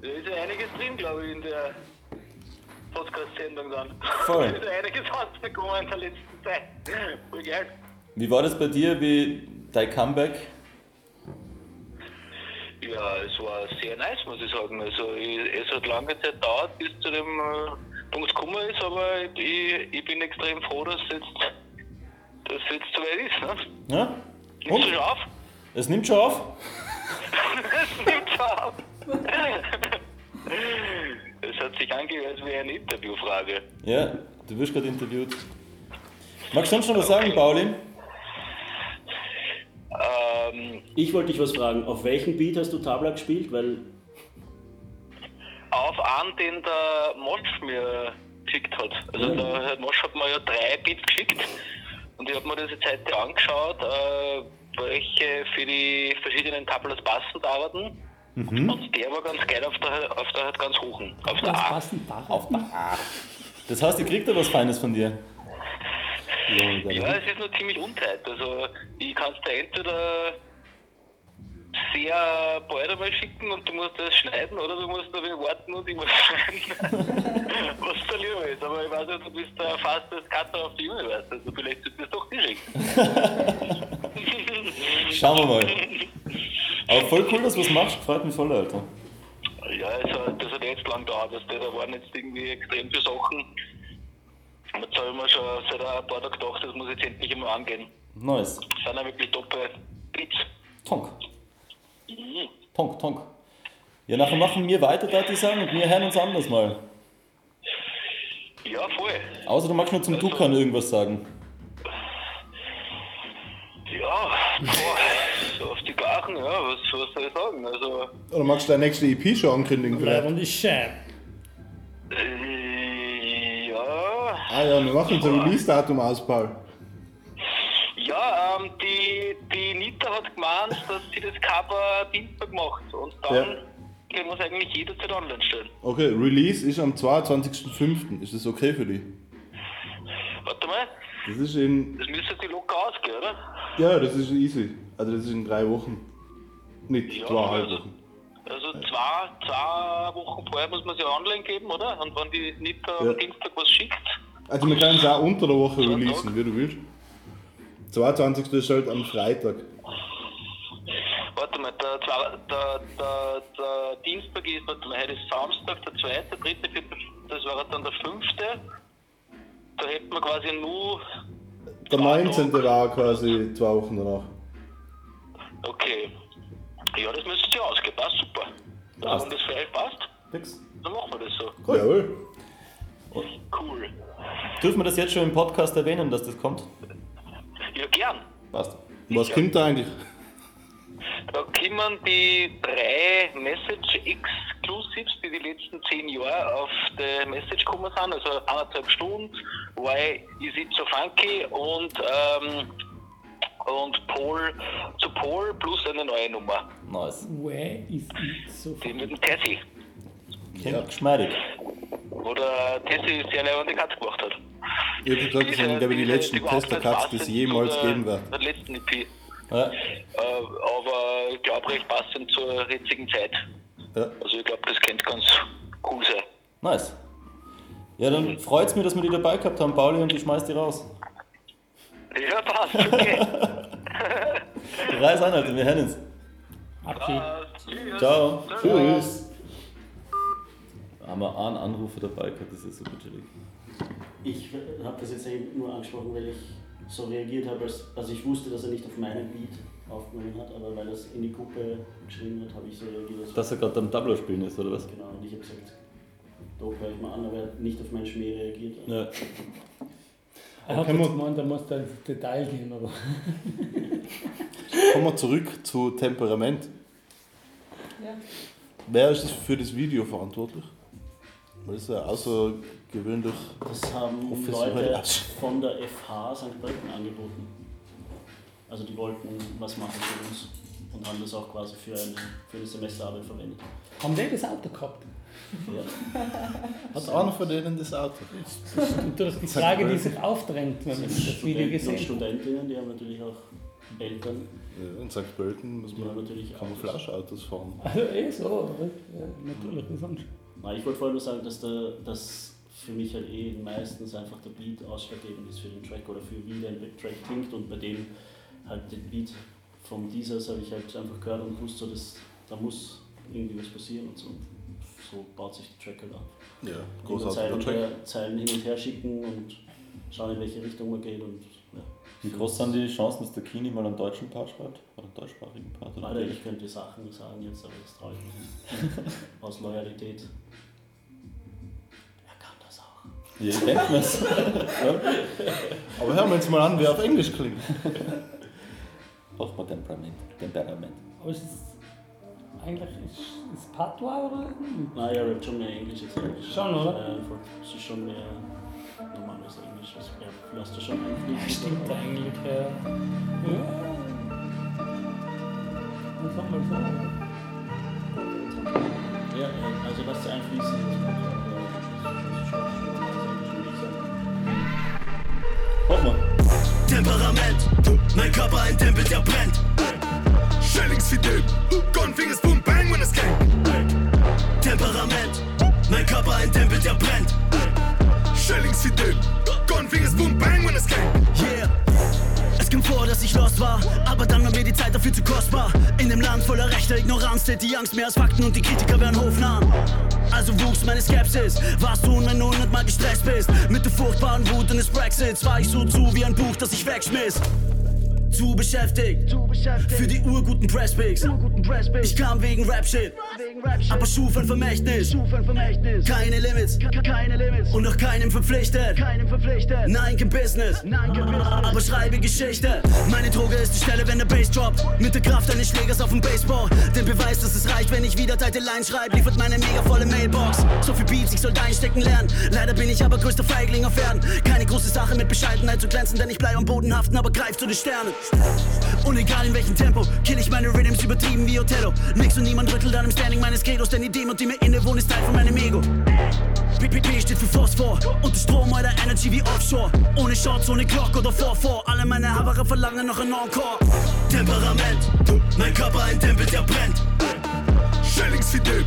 Da ist ja einiges drin, glaube ich, in der Podcast-Sendung dann. Voll. Da [laughs] ist einiges rausgekommen in der letzten Zeit. Voll geil. Wie war das bei dir, wie dein Comeback? Ja, es war sehr nice, muss ich sagen. Also, es hat lange Zeit gedauert, bis zu dem äh, Punkt gekommen ist, aber ich, ich bin extrem froh, dass es jetzt, dass es jetzt soweit ist. Ne? Ja? Nimmst du schon auf? Es nimmt schon auf? [laughs] es nimmt schon auf. [laughs] Es hat sich angehört wie eine Interviewfrage. Ja, du wirst gerade interviewt. Magst du sonst noch was sagen, Pauli? Ähm, Ich wollte dich was fragen. Auf welchem Beat hast du Tabla gespielt? Weil auf einen, den der Mosch mir geschickt hat. Also Mhm. der Herr Mosch hat mir ja drei Beats geschickt und ich habe mir das jetzt heute angeschaut, äh, welche für die verschiedenen Tablas passend arbeiten. Mhm. Und der war ganz geil auf der, auf der halt ganz hohen. Auf der Das A. darauf. Auf der A. Das heißt, ihr kriegt da was Feines von dir. Ja, es ist nur ziemlich unteilt. Also ich kann es dir entweder sehr bald einmal schicken und du musst das schneiden oder du musst wenig warten und ich muss [laughs] schneiden, was da lieber ist. Aber ich weiß ja, du bist der fastest Cutter auf die Universe, also vielleicht du es doch dir schicken. [laughs] Schauen wir mal. [laughs] Aber voll cool, dass du was machst. Freut mich voll, Alter. Ja, also, das hat jetzt lang gedauert. Also, da waren jetzt irgendwie extrem viele Sachen. Und jetzt habe ich mir schon seit ein paar Tagen gedacht, das muss jetzt endlich einmal angehen. Nice. Das sind ja wirklich toppe Beats. Tonk. Mhm. Tonk, tonk. Ja, nachher machen wir weiter, da ich sagen, und wir hören uns anders mal. Ja, voll. Außer du magst nur zum Dukan irgendwas sagen. Ja, boah, Gachen, ja, was, was soll ich sagen? Also, Oder magst du deine nächste EP schon ankündigen vielleicht? Und ist schön. äh, ja, Ah ja, wir machen unser Release-Datum aus, Paul. ja, ähm, die, die Nita hat gemeint, dass sie das Cover Dienstag macht und dann Ja. können wir es eigentlich jederzeit online stellen. Okay, Release ist am 22.05. Ist das okay für dich? Warte mal, Das ist in. das müsste die locker ausgehen, oder? Ja, das ist easy. Also das ist in drei Wochen. Nicht Ja, zweieinhalb also- Wochen. Also zwei, zwei Wochen vorher muss man sie online geben, oder? Und wenn die Ja. am Dienstag was schickt, Also wir können es auch unter der Woche releasen, wie du willst. 22. ist halt am Freitag. Warte mal, der, der, der, der Dienstag ist, warte mal, heute ist Samstag, der zweite, dritte, vierte, das wäre dann der fünfte. Da hätten wir quasi nur, Der 19. war quasi zwei Wochen danach. okay. Ja, das müsste ja ausgehen, passt super. Passt. Wenn das für euch passt, Fix. dann machen wir das so. Jawohl. Cool. Dürfen wir das jetzt schon im Podcast erwähnen, dass das kommt? Ja, gern. Passt. Was kommt da eigentlich? Da kommen die drei Message Exclusives, die die letzten zehn Jahre auf der Message gekommen sind, also anderthalb Stunden, Why is it so funky und, ähm, und Paul zu Paul plus eine neue Nummer. Nice. Where is it so Die mit dem Tessie, Klingt geschmeidig. wo der Tessie sehr leibende Katz gemacht hat. Ich hab gesagt, das sind, glaube ich, die letzten Tester-Cuts, die es jemals geben wird. Der letzten EP. Ja. Äh, aber ich glaube recht passend zur jetzigen Zeit. Ja. Also ich glaube, das könnte ganz cool sein. Nice. Ja, dann freut's mich, dass wir die dabei gehabt haben, Pauli, und ich schmeiß die raus. Ja, passt, okay. [laughs] Reis an, Alter, wir hören uns. Ciao. Tschüss. Haben wir einen Anrufer dabei gehabt, das ist super chillig. Ich habe das jetzt eben nur angesprochen, weil ich so reagiert habe, als, also ich wusste, dass er nicht auf meinen Beat aufgenommen hat, aber weil er es in die Gruppe geschrieben hat, habe ich so reagiert. Dass er gerade am Tableau spielen ist, oder was? Genau, und ich habe gesagt, da höre ich mal an, aber er hat nicht auf meinen Schmäh reagiert. Ja. [laughs] Er hat Können jetzt gemeint, er muss da ins Detail gehen, aber. kommen wir zurück zu Temperament. Ja. Wer ist für das Video verantwortlich? Das ist ja außergewöhnlich Das haben Leute von der FH St. Pölten angeboten. Also die wollten was machen für uns und haben das auch quasi für eine, für eine Semesterarbeit verwendet. Haben die das Auto gehabt? Ja. [laughs] Hat einer von denen das Auto? Das ist natürlich die Frage, die sich aufdrängt, wenn man das Video Studenten und gesehen hat. Studentinnen, die haben natürlich auch Eltern. Ja, in St. Pölten muss man natürlich Camouflage-Autos fahren. Also eh so, ja, natürlich, wie sonst. Nein, ich wollte vorher nur sagen, dass, der, dass für mich halt eh meistens einfach der Beat ausschlaggebend ist für den Track oder für wie der Track klingt und bei dem halt den Beat vom Dieses habe ich halt einfach gehört und wusste, so, dass da muss irgendwie was passieren und so. So baut sich der Track halt auf. Ja, großartiger Zeilen, Track. Zeilen hin und her schicken und schauen, in welche Richtung man geht und ja. Wie groß sind die Chancen, dass der Kini mal einen deutschen Part schreibt? Oder einen deutschsprachigen Part? Oder Leider, ich könnte Sachen sagen jetzt, aber das traue ich mich nicht. [laughs] Aus Loyalität. Ja, ich denke mir's. Aber hören wir uns mal an, wer auf Englisch klingt. Braucht man Temperament. Temperament. Aber es ist eigentlich ist, ist Patois oder? Nein, er rappt schon mehr Englisch als Englisch. Schon, oder? Äh, es ist schon mehr normales Englisch. Also, er lässt das schon einfließen. Stimmt eigentlich, ja. ja. Was soll man sagen? Ja, äh, also lasst sie einfließen. Mach mal. Temperament, mein Körper ein Tempel, der brennt. Schellings wie Dip, Gunfingers boom bang, wenn es gang. Temperament, mein Körper ein Tempel, der brennt. Schellings wie Dip, Gunfingers boom bang, wenn es gang. Yeah. Kam vor, dass ich lost war, aber dann war mir die Zeit dafür zu kostbar. In dem Land voller rechter Ignoranz zählt die Angst mehr als Fakten und die Kritiker werden hofnah. Also wuchs meine Skepsis. Was tun, wenn du hundertmal gestresst bist? Mit der furchtbaren Wut des Brexits war ich so zu wie ein Buch, das ich wegschmiss. Zu beschäftigt, für die urguten Presspics. Ich kam wegen Rap-Shit, aber schuf ein Vermächtnis. Keine Limits, und noch keinem verpflichtet. Nein, kein Business, aber schreibe Geschichte. Meine Droge ist die Stelle, wenn der Bass droppt. Mit der Kraft eines Schlägers auf dem Baseball. Den Beweis, dass es reicht, wenn ich wieder teilte Line schreibe, liefert meine mega volle Mailbox. So viel Beats, ich soll einstecken lernen. Leider bin ich aber größter Feigling auf Erden. Keine große Sache mit Bescheidenheit zu glänzen, denn ich bleib am Boden haften, aber greif zu den Sternen. Und egal in welchem Tempo, kill ich meine Rhythms übertrieben wie Othello. Nix und niemand rüttelt an dem Standing meines Credos, denn die Demut, die mir innewohnt, ist Teil von meinem Ego. PPP steht für Phosphor und der Strom eurer Energy wie Offshore. Ohne Shorts, ohne Glock oder Vorvor. Alle meine Havare verlangen noch ein Encore. Temperament, mein Körper ein Tempel, der brennt. Schellings wie Dip,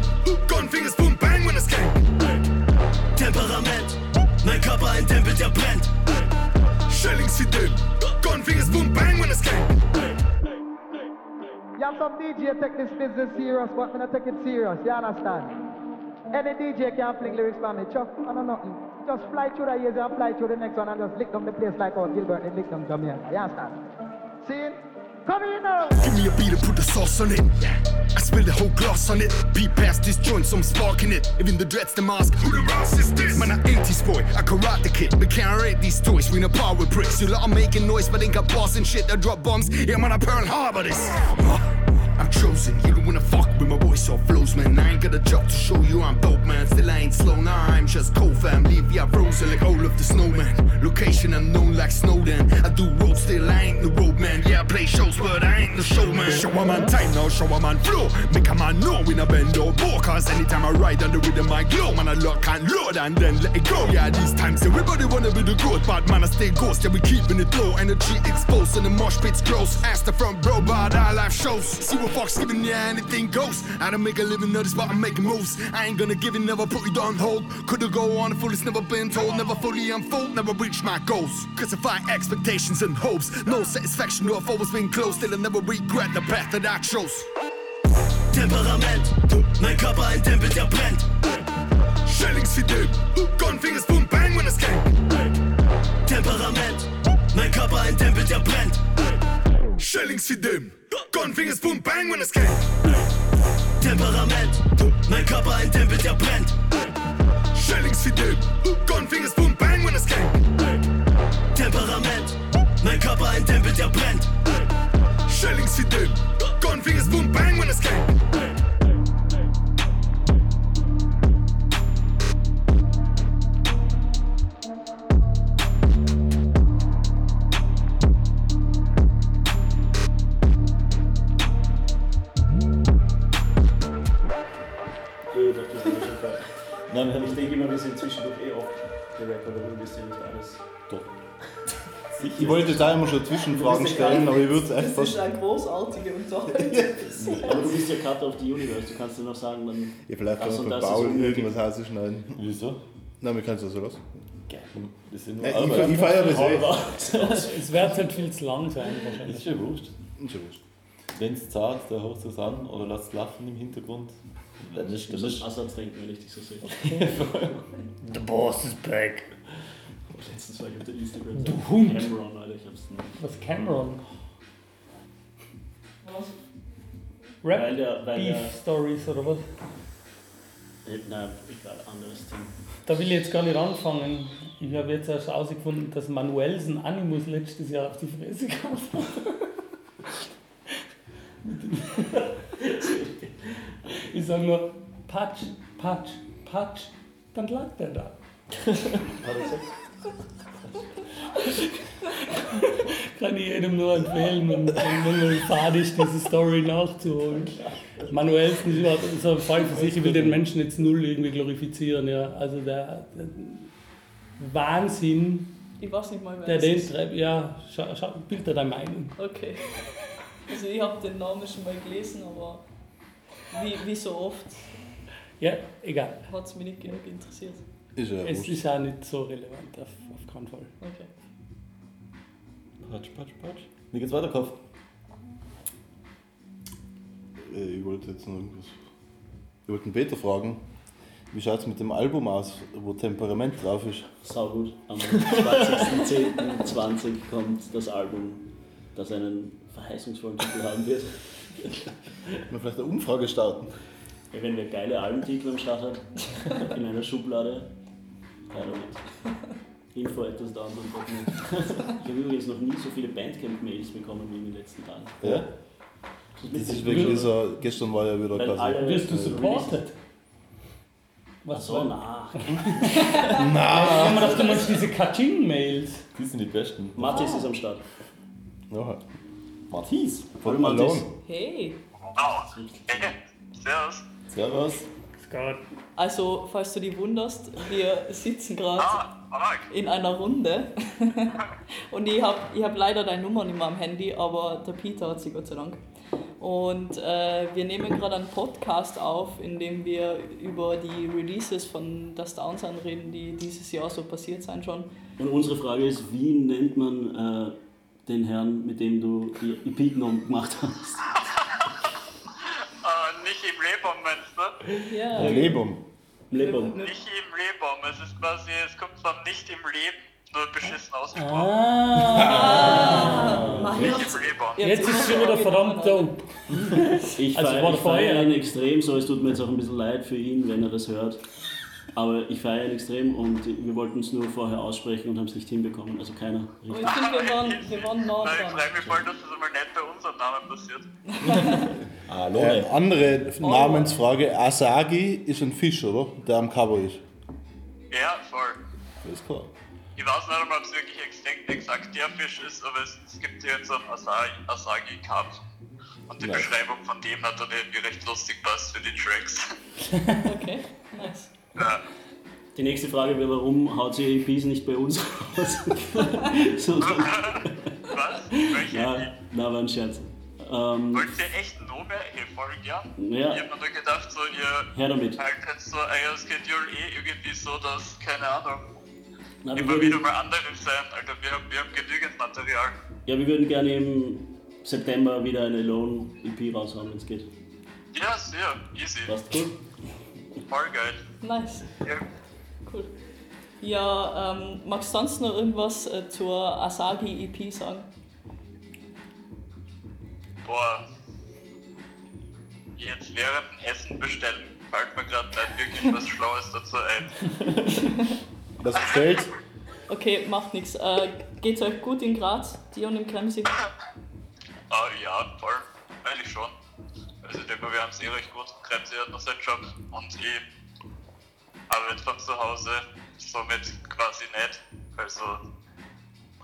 Gunfingers boom bang, wenn es gang. Temperament, mein Körper ein Tempel, der brennt. Schellings wie Dip, Gunfingers boom bang, when it's gang. Yeah, some DJ take this business serious, but me not take it serious, you understand? Any DJ can fling lyrics for me, chuck, I know nothing. Just fly through the years and fly through the next one and just lick them the place like how Gilbert and lick them Jamaica, you understand? See? Come here uh. now! Give me a beat and put the sauce on it. I spill the whole glass on it. Beat past this joint, so I'm sparking it. Even the dreads, the mask. Who the Ross is this? Man, I ain't this boy. I karate kid. We can't rate these toys. We no power with bricks. You lot are making noise, but ain't got boss and shit that drop bombs. Yeah, man, I Pearl Harbor this. I'm chosen. You don't wanna fuck with my voice or flows, man. I ain't got a job to show you I'm dope, man. Still I ain't slow, nah, I'm just cold fam. Leave ya frozen like all of the snowman. Location unknown like Snowden. I do road, still I ain't the road man. Yeah, I play shows, but I ain't the showman. Show a man time now, show a man flow. Make a man know when I bend or bow. Cause anytime I ride on the rhythm, I glow. Man, I lock and load and then let it go. Yeah, these times everybody wanna be the good, but man, I stay ghost. Yeah, we keeping it low. Energy exposed and the mosh pits close. Ask the front bro, but our life shows. See what fuck's giving ya anything goes. I don't make a living, no, this but I'm making moves. I ain't gonna give it, never put it on hold. Could've go on full, it's never been told. Never fully unfold, never reach my goals. Cause I find expectations and hopes. No satisfaction, no, I've always been close. Still I never regret the path that I chose. Temperament, mein Körper ein Tempel, der brennt. Dip, Gunfingers boom bang, when es gang. Temperament, mein Körper ein Tempel, der brennt. Schillings wie dem. Gonfingers Boom Bang when es geht. Temperament, mein Körper ein Tempel, der brennt. Schillings wie dem. Gonfingers Boom Bang when es geht. Temperament, mein Körper ein Tempel, der brennt. Schillings wie dem. Gonfingers Boom Bang when es geht. Nein, ich denke immer, wir sind zwischendurch eh oft der Rapper, aber du bist ja nicht alles. Doch. Ich wollte auch immer schon Zwischenfragen stellen, aber ich würde es Das einfach. ist eine großartige Unterhaltung. [laughs] Aber du bist ja Cut of the Universe, du kannst ja noch sagen, dann. Ja, vielleicht das und man das von ist Paul irgendwas rausschneiden. Wieso? Nein, wir können es ja so lassen. Wir sind nur Ja, ich, ich feiere das eh. Es [laughs] wird halt viel zu lang sein Ist wahrscheinlich. schon wurscht. Ist schon wurscht. Wenn es zahlt, dann hört es an oder lasst lachen im Hintergrund. Musst ist Assad trinken, wenn ich dich so sehe. The boss is back. Letztens war ich auf der Instagram. Du Hund. Cameron, Alter, ich hab's nicht. Was Cameron? Was? Rap Weil der- weil Beef der- Stories oder was? Äh, Nein, egal, anderes Thema. Da will ich jetzt gar nicht anfangen. Ich habe jetzt erst herausgefunden, dass Manuelsen Animus letztes Jahr auf die Fresse hat. [laughs] ich sage nur Patsch, Patsch, Patsch, dann lag der da. [laughs] Kann ich jedem nur empfehlen, wenn wenn man fad ist, diese Story nachzuholen. Manuelsen ist überhaupt so ein Fall für sich, ich will den Menschen jetzt null irgendwie glorifizieren. Ja. Also der, der Wahnsinn, Ich weiß nicht mal, wer der den treibt, ja, schau, schau, Bild dir deine Meinung. Okay. Also ich habe den Namen schon mal gelesen, aber wie, wie so oft Ja, egal. hat es mich nicht genug interessiert. Ist ja Es wurscht. ist auch nicht so relevant, auf, auf keinen Fall. Okay. Patsch, patsch, patsch. Wie geht's weiter, Kopf? Äh, Ich wollte jetzt noch irgendwas. Ich wollte den Peter fragen, wie schaut es mit dem Album aus, wo Temperament drauf ist? Sau gut. Am 20.10.20 kommt das Album, das einen verheißungsvollen Titel haben wird. Man vielleicht eine Umfrage starten. Ja, wenn wir geile Albentitel am Start hat, [laughs] in einer Schublade, her damit. Info etwas da anderen Ich habe übrigens noch nie so viele Bandcamp-Mails bekommen wie in den letzten Tagen. Ja? Das ist wegen dieser, gestern war ja wieder quasi. alle- Wirst du äh, supported? Ach so, na. [laughs] Na, ich dachte, du meinst diese Kaching-Mails. Die sind die besten. Mathis ist am Start. Ja. Matthias. Von Mathis. Malone. Hey! Oh, servus. Servus. Scott. Also, falls du dich wunderst, wir sitzen gerade Ah, in einer Runde [laughs] und ich habe ich hab leider deine Nummer nicht mehr am Handy, aber der Peter hat sie Gott sei Dank. Und äh, wir nehmen gerade einen Podcast auf, in dem wir über die Releases von der Sound reden, die dieses Jahr so passiert sind schon. Und unsere Frage ist, wie nennt man äh, den Herrn, mit dem du die EP genommen gemacht hast? Äh, [laughs] nicht im Lebum, meinst du? Ja. Lebum. Lebum. Nicht im Lebum, es ist quasi, es kommt von nicht im Leben, nur beschissen ausgesprochen. Ah. Nicht im Lebum. Jetzt ist schon wieder verdammt dope. Ich Also feiere ihn extrem, so es tut mir jetzt auch ein bisschen leid für ihn, wenn er das hört. Aber ich feiere ihn extrem und wir wollten es nur vorher aussprechen und haben es nicht hinbekommen. Also keiner. Aber ich finde, wir waren, wir waren nah Nein, ich dran. freue mich voll, dass das einmal nicht bei unserem Namen passiert. [laughs] Hallo. Äh, andere Namensfrage: Asagi ist ein Fisch, oder? Der am Cover ist. Ja, voll. Das ist klar. Ich weiß nicht einmal, ob es wirklich exakt, exakt der Fisch ist, aber es, es gibt hier jetzt so einen Asagi, Asagi Cup. Und die Nice. Beschreibung von dem hat dann irgendwie recht lustig passt für die Tracks. Okay, nice. Ja. Die nächste Frage wäre, warum haut sie EPs nicht bei uns raus? [laughs] Was? Welche? ja, na, war ein Scherz. Ähm, Wollt ihr echt? Hey, voll gern. Ja. Ich hab mir nur gedacht, so ihr Her damit. haltet so euer Schedule eh irgendwie so, dass, keine Ahnung, na, immer wieder mal andere sein. Alter, wir haben, wir haben genügend Material. ja, wir würden gerne im September wieder eine Alone EP raushauen, wenn es geht. Ja, sehr, easy. Passt cool. Voll geil. Nice. Ja. Cool. Ja, ähm, magst du sonst noch irgendwas äh, zur Asagi EP sagen? Boah. Jetzt während dem Essen bestellen, fällt mir gerade nicht wirklich was Schlaues dazu ein. [laughs] Was bestellt? Okay, macht nichts. Äh, geht's euch gut in Graz, dir und im Kremsi? Ah ja, voll. Eigentlich schon. Also ich denke, wir haben es eh recht gut. Kremsi hat noch seinen Job und ich arbeite von zu Hause, somit quasi nicht. Also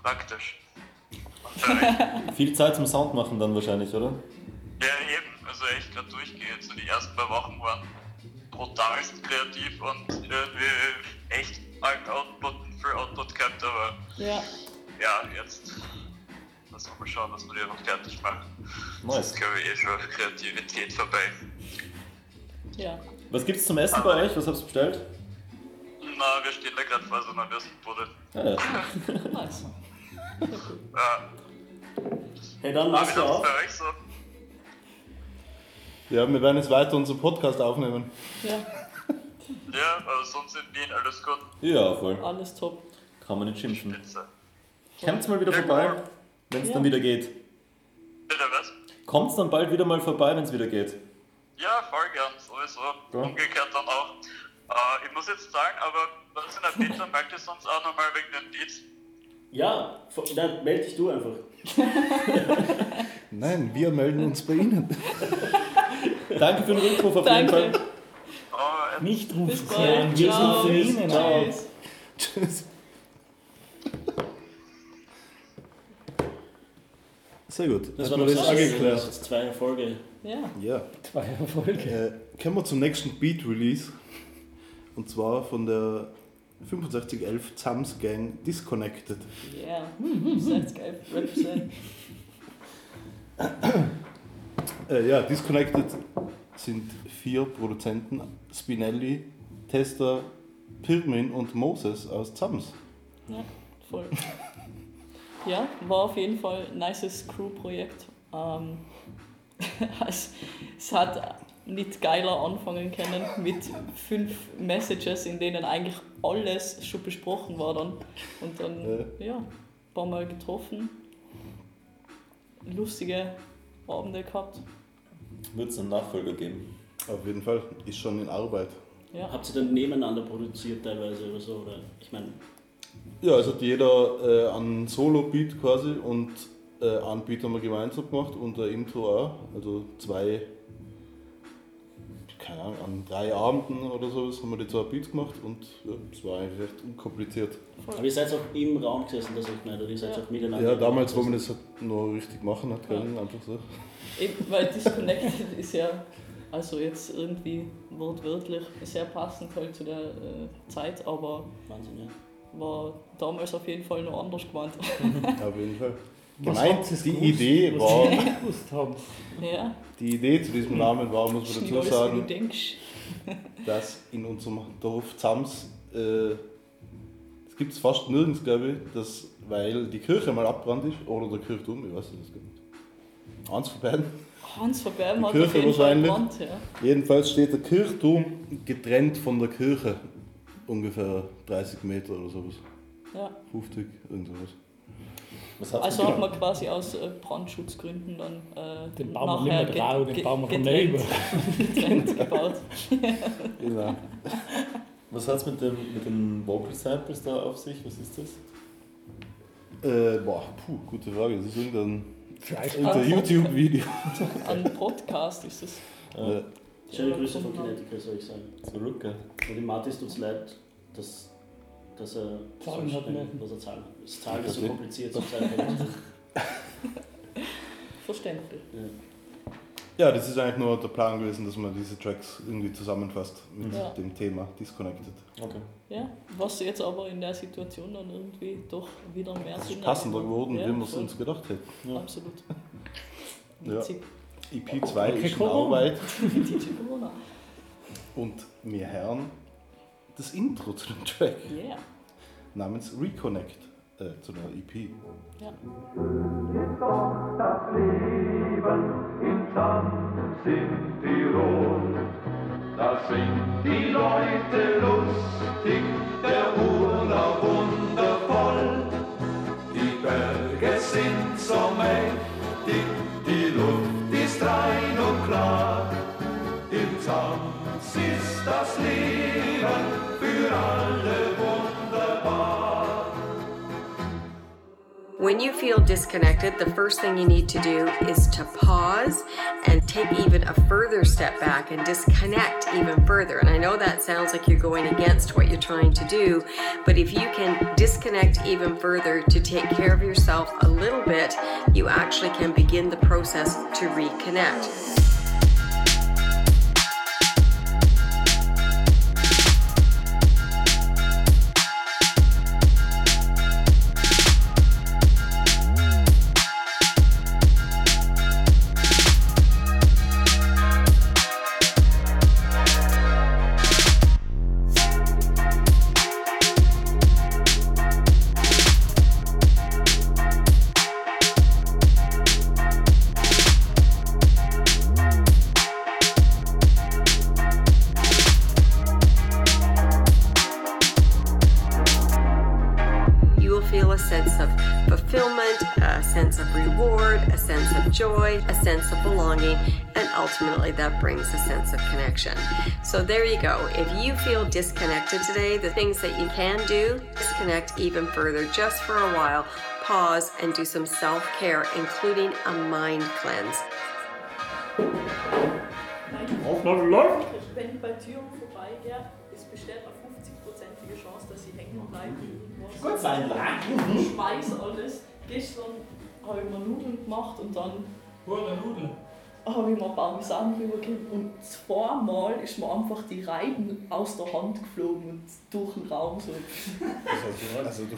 praktisch. [laughs] Viel Zeit zum Sound machen dann wahrscheinlich, oder? ja eben, also echt gerade durchgeht. So die ersten paar Wochen waren brutalst kreativ und irgendwie echt arg Output, viel Output gehabt, aber Ja. ja, jetzt mal schauen, dass wir die noch fertig machen. Nice. Das ist, glaube ich, eh schon Kreativität vorbei. Ja. Was gibt's zum Essen bei euch? Was habt ihr bestellt? Na, wir stehen da gerade vor so einer Würstbude. Ah, ja. [laughs] [laughs] Nice. Ja. Hey, dann machst du auf. bei euch so? Ja, wir werden jetzt weiter unseren Podcast aufnehmen. Ja, Ja, aber sonst in Wien alles gut. Ja, voll. alles top. Kann man nicht schimpfen. Spitze. Mal wieder vorbei, wenn's Ja. dann wieder geht. Bitte was? Kommt's dann bald wieder mal vorbei, wenn's wieder geht. Ja, voll gern, sowieso. Ja. Umgekehrt dann auch. Äh, ich muss jetzt sagen, aber was in der Pizza [laughs] merkt ihr sonst auch nochmal wegen den Beats? Ja, dann melde dich du einfach. [laughs] Nein, wir melden uns bei Ihnen. [laughs] Danke für den Rückruf auf Danke. jeden Fall. Oh, Nicht rufen Sie an, wir sind für Ihnen. Tschüss. Tschüss. Sehr gut. Das war das angeklärt. Das zwei Erfolge. Ja. Ja. Zwei Erfolge. Äh, kommen wir zum nächsten Beat-Release. Und zwar von der 6511 Zams Gang Disconnected. Ja. Seid's geil. Represent. Äh, ja, Disconnected sind vier Produzenten: Spinelli, Tester, Pirmin und Moses aus Zams. Ja, voll. Ja, war auf jeden Fall ein nices Crew-Projekt. Ähm, [laughs] es, es hat nicht geiler anfangen können mit fünf Messages, in denen eigentlich alles schon besprochen war dann. Und dann, ja, ein paar Mal getroffen, lustige Abende gehabt. Wird es einen Nachfolger geben? Auf jeden Fall, ist schon in Arbeit. Ja. Habt ihr dann nebeneinander produziert teilweise oder so? Oder? Ich meine, Ja, es hat jeder äh, einen Solo-Beat quasi und äh, einen Beat haben wir gemeinsam gemacht und ein Intro auch. Also zwei, keine Ahnung, an drei Abenden oder sowas haben wir die zwei Beats gemacht und ja, es war eigentlich recht unkompliziert. aber ihr seid auch im Raum gesessen, das ich meine, oder ihr seid auch miteinander. Ja, damals, wo man das halt noch richtig machen hat können, einfach so. Eben, weil Disconnected [laughs] ist ja, also jetzt irgendwie wortwörtlich sehr passend halt zu der äh, Zeit, aber Wahnsinn, ja. War damals auf jeden Fall noch anders gemeint. Auf jeden Fall. Was Gemeint, die gewusst, Idee was war, Sie nicht gewusst haben. ja, die Idee zu diesem Namen war, muss man dazu alles, sagen, denkst. dass in unserem Dorf Zams, äh, es gibt es fast nirgends, glaube ich, dass, weil die Kirche mal abbrannt ist, oder der Kirchturm, ich weiß nicht, das gibt. Eins von beiden. Hans von Die hat Kirche wahrscheinlich. gebrannt, ja. Jedenfalls steht der Kirchturm getrennt von der Kirche. Ungefähr 30 Meter oder sowas. ja. 50, irgend sowas. Also hat man quasi aus äh, Brandschutzgründen dann äh, Den nachher nicht mehr drauf, den wir von neben. [laughs] getrennt gebaut. [laughs] Genau. Was hat's mit, dem, mit den Vocal Samples da auf sich? Was ist das? Äh, boah, puh, gute Frage. Das ist irgendein, irgendein YouTube-Video. [laughs] Ein Podcast ist es. Äh, Schöne Grüße von Kinetica, soll ich sagen. Zurück, gell? Und dem Martis tut es leid, dass, dass er Zahlen so hat schnell- dass er Zahlen hat. Das Zahlen ist so kompliziert zum Zeitpunkt. [laughs] Verständlich. ja. ja, das ist eigentlich nur der Plan gewesen, dass man diese Tracks irgendwie zusammenfasst mit Ja. dem Thema Disconnected. Okay. Ja, was jetzt aber in der Situation dann irgendwie doch wieder mehr Sinn ist passender geworden, ja, wie wir es uns gedacht hätten. Absolut. [laughs] Ja. Witzig. EP 2 Okay, ist in. Arbeit [laughs] und wir hören das Intro zu dem Track Yeah. namens Reconnect äh, zu der EP. Ja. Das Leben in Tanz in Tirol. Da sind die Leute lustig, der Urlaub wundervoll. Die Berge sind so mächtig, die Luft ist rein und klar. In Tanz ist das Leben When you feel disconnected, the first thing you need to do is to pause and take even a further step back and disconnect even further. And I know that sounds like you're going against what you're trying to do, but if you can disconnect even further to take care of yourself a little bit, you actually can begin the process to reconnect. Ultimately that brings a sense of connection. So there you go. If you feel disconnected today, the things that you can do, disconnect even further just for a while, pause, and do some self care, including a mind cleanse. Wenn ich bei Türen vorbeigehe, es besteht eine 50-prozentige Chance, dass ich hängen bleibe. irgendwas. Gut sein, Mhm. Ich schmeiß alles. Gestern habe ich mir Nudeln gemacht und dann Nudeln. Habe ich mir Parmesan rübergegeben und zweimal ist mir einfach die Reiben aus der Hand geflogen und durch den Raum so. Also, [laughs] also du,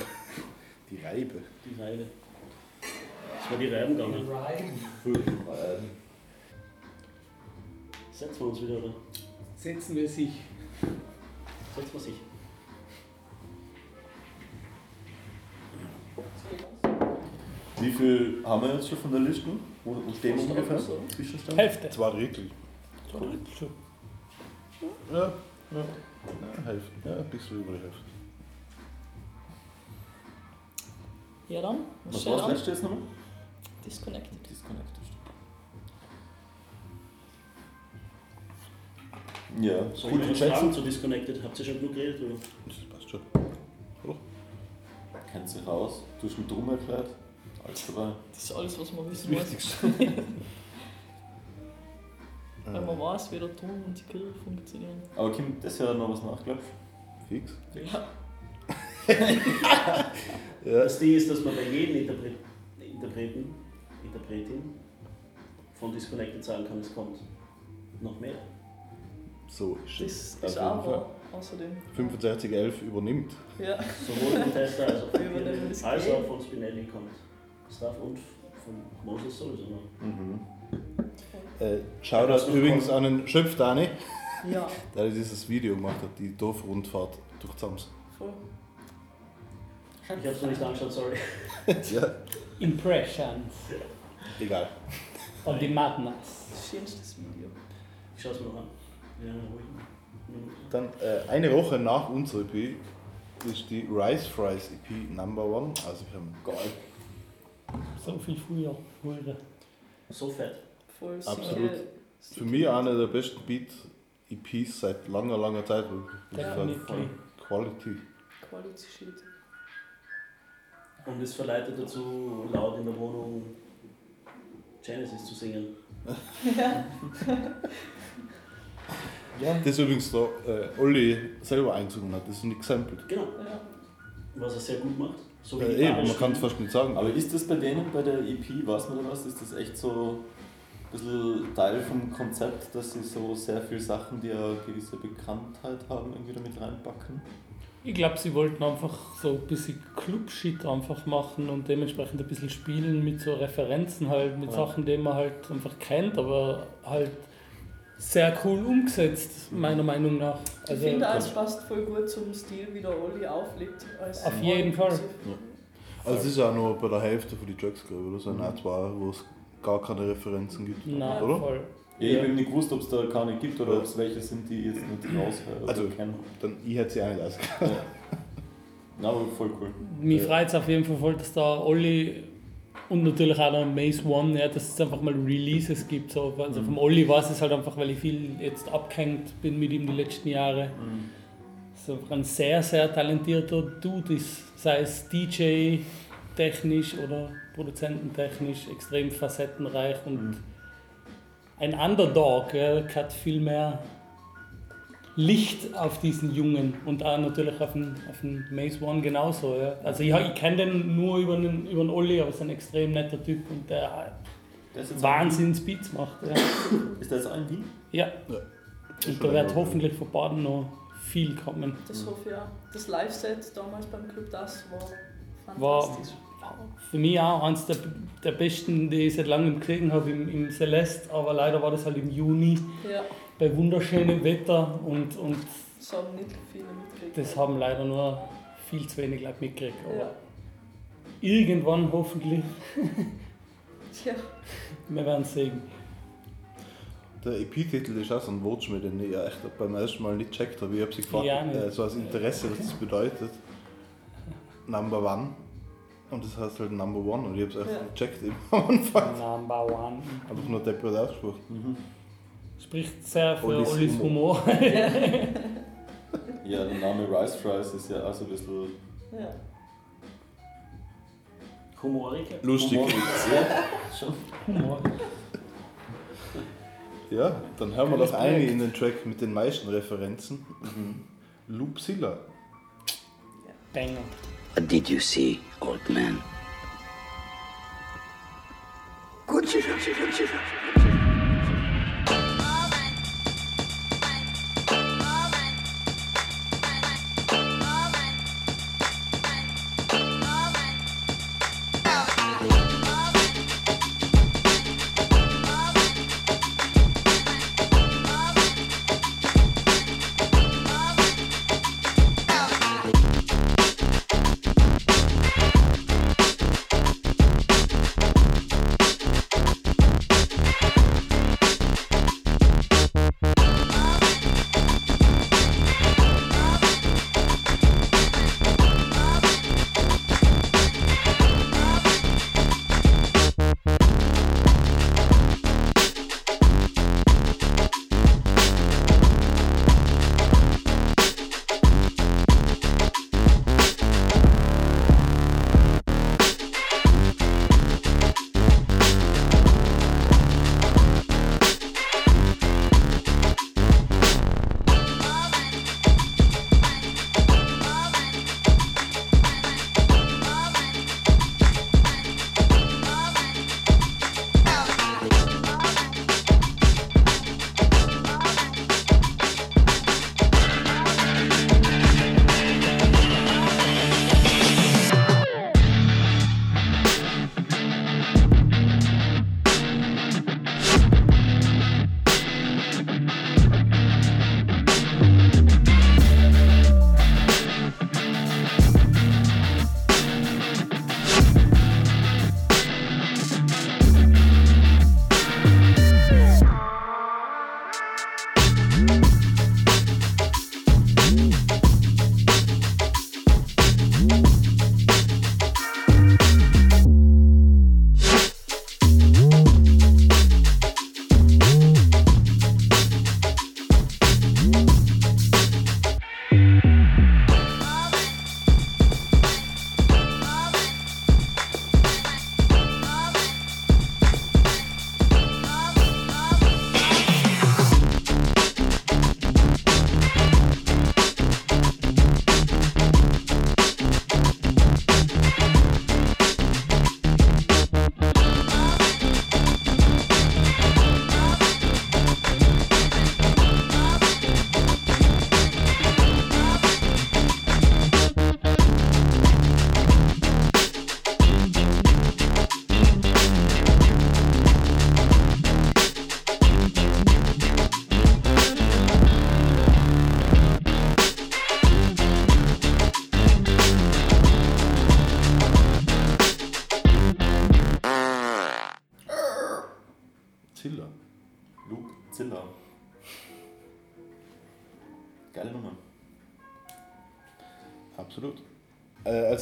die Reibe. Die Reibe. Das war die Reiben gegangen. Setzen wir uns wieder, oder? Setzen wir sich. Setzen wir sich. Wie viel haben wir jetzt schon von der Liste? Wo, wo stehen wir ungefähr? Zwischenstand? Hälfte. Zwei Drittel. Zwei Drittel schon. Ja, ja. ja Hälfte. Ja, ein bisschen über die Hälfte. Ja dann, Was steht war das letzte jetzt nochmal? Disconnected. Disconnected. Ja, Soll cool, ich was fragen zu Disconnected? Habt ihr schon genug geredet? Oder? Das passt schon. Oder? Kennt sich raus. Du hast einen Drum erklärt. Alles dabei. Das ist alles, was man wissen Das muss. [laughs] Wenn man weiß, wie der Ton und die Kirche funktionieren. Aber kommt das Jahr noch was nach, glaubst Fix. [laughs] Ja. Das Ding ist, dass man bei jedem Interpret Interpreten, Interpretin von Disconnected sagen kann, es kommt noch mehr. So ist Das es. ist auch wahr, außerdem. 6511 übernimmt. Ja. Sowohl von Tester als auch von, Wir übernehmen das als Game. auch von Spinelli kommt Stuff und von Moses sowieso noch. Mhm. Äh, Shoutout übrigens an den Schöpfdani, Ja. [laughs] der dieses Video gemacht hat, die Dorfrundfahrt durch Zams. Voll. Ich habe es noch nicht angeschaut, sorry. [laughs] ja, Impressions egal. on the madness. Das schönstes Video. Ich schaue es mir noch an. Ja, ruhig. Dann äh, eine Woche nach unserer EP ist die Rice Fries EP Number One. Also wir haben Geil. So viel früher. Früher. So fett. Voll Absolut. sicher. Für mich eine der besten Beat-EPs seit langer, langer Zeit. Definitiv. Quality. Quality Shit. Und es verleitet dazu, laut in der Wohnung Genesis zu singen. Ja. [laughs] Ja. Das übrigens der äh, Olli selber eingesungen hat, das ist nicht gesampelt. Genau. ja. Was er sehr gut macht. So Ja, eben, man kann es fast nicht sagen. Aber ist das bei denen bei der EP, weiß man da was? Ist das echt so ein bisschen Teil vom Konzept, dass sie so sehr viele Sachen, die eine gewisse Bekanntheit haben, irgendwie damit reinpacken? Ich glaube, sie wollten einfach so ein bisschen Club-Shit einfach machen und dementsprechend ein bisschen spielen mit so Referenzen halt, mit Ja. Sachen, die man halt einfach kennt, aber halt sehr cool umgesetzt, meiner Meinung nach. Ich finde es passt voll gut zum Stil, wie der Olli auflegt. Als Auf jeden Fall. Also es ist auch nur bei der Hälfte von den Tracks, glaube ich, oder? Es sind auch zwei, wo es gar keine Referenzen gibt. Na, oder? voll. Ja, ich habe eben nicht gewusst, ob es da keine gibt oder ob es welche sind, die ich jetzt nicht raushöre Also, oder kenne. dann, ich hätte sie auch nicht ausgekannt. Ja. Na, aber voll cool. Mich freut es auf jeden Fall voll, dass da Olli und natürlich auch der Maze One, ja, dass es einfach mal Releases gibt. So. Also Mhm. vom Olli weiß es halt einfach, weil ich viel jetzt abgehängt bin mit ihm die letzten Jahre. Mhm. So ein sehr, sehr talentierter Dude ist, sei es DJ technisch oder produzententechnisch, extrem facettenreich und Mhm. ein Underdog, ja, hat viel mehr Licht auf diesen Jungen und auch natürlich auf den, auf den Maze One genauso. Ja. Also ich, ich kenne den nur über den, über den Olli, aber ist ein extrem netter Typ und der Wahnsinns Beats macht. Ja. Ist jetzt auch in Wien? ja. Ja. Und da wird hoffentlich von Baden noch viel kommen. Das hoffe ich auch. Das Live-Set damals beim Club Das war War fantastisch. für mich auch eines der, der besten, die ich seit langem gesehen habe im, im Celeste, aber leider war das halt im Juni Ja, bei wunderschönem Wetter und, und das haben nicht viele mitgekriegt. das haben leider nur viel zu wenig Leute mitgekriegt. Aber Ja. irgendwann hoffentlich, Tja, wir werden sehen. Der EP-Titel ist auch so ein Wortschmied, den ich ja echt beim ersten Mal nicht gecheckt habe. Ich habe sie gefragt, Ja, nicht. äh, so als Interesse, was das bedeutet. Number One. Und das heißt halt Number One und ich hab's erst Ja. gecheckt eben am Anfang. Number One. Einfach nur deppert ausgesprochen. Spricht sehr für Ollis Ollis Humor. [laughs] Ja, der Name Rice Fries ist ja auch so ein bisschen Ja. Humorig. Lustig. humorig. Ja, [laughs] schon. Humor. Ja, dann hören wir doch eine in den Track mit den meisten Referenzen. Loopzilla. Banger. What did you see, old man? Zilla.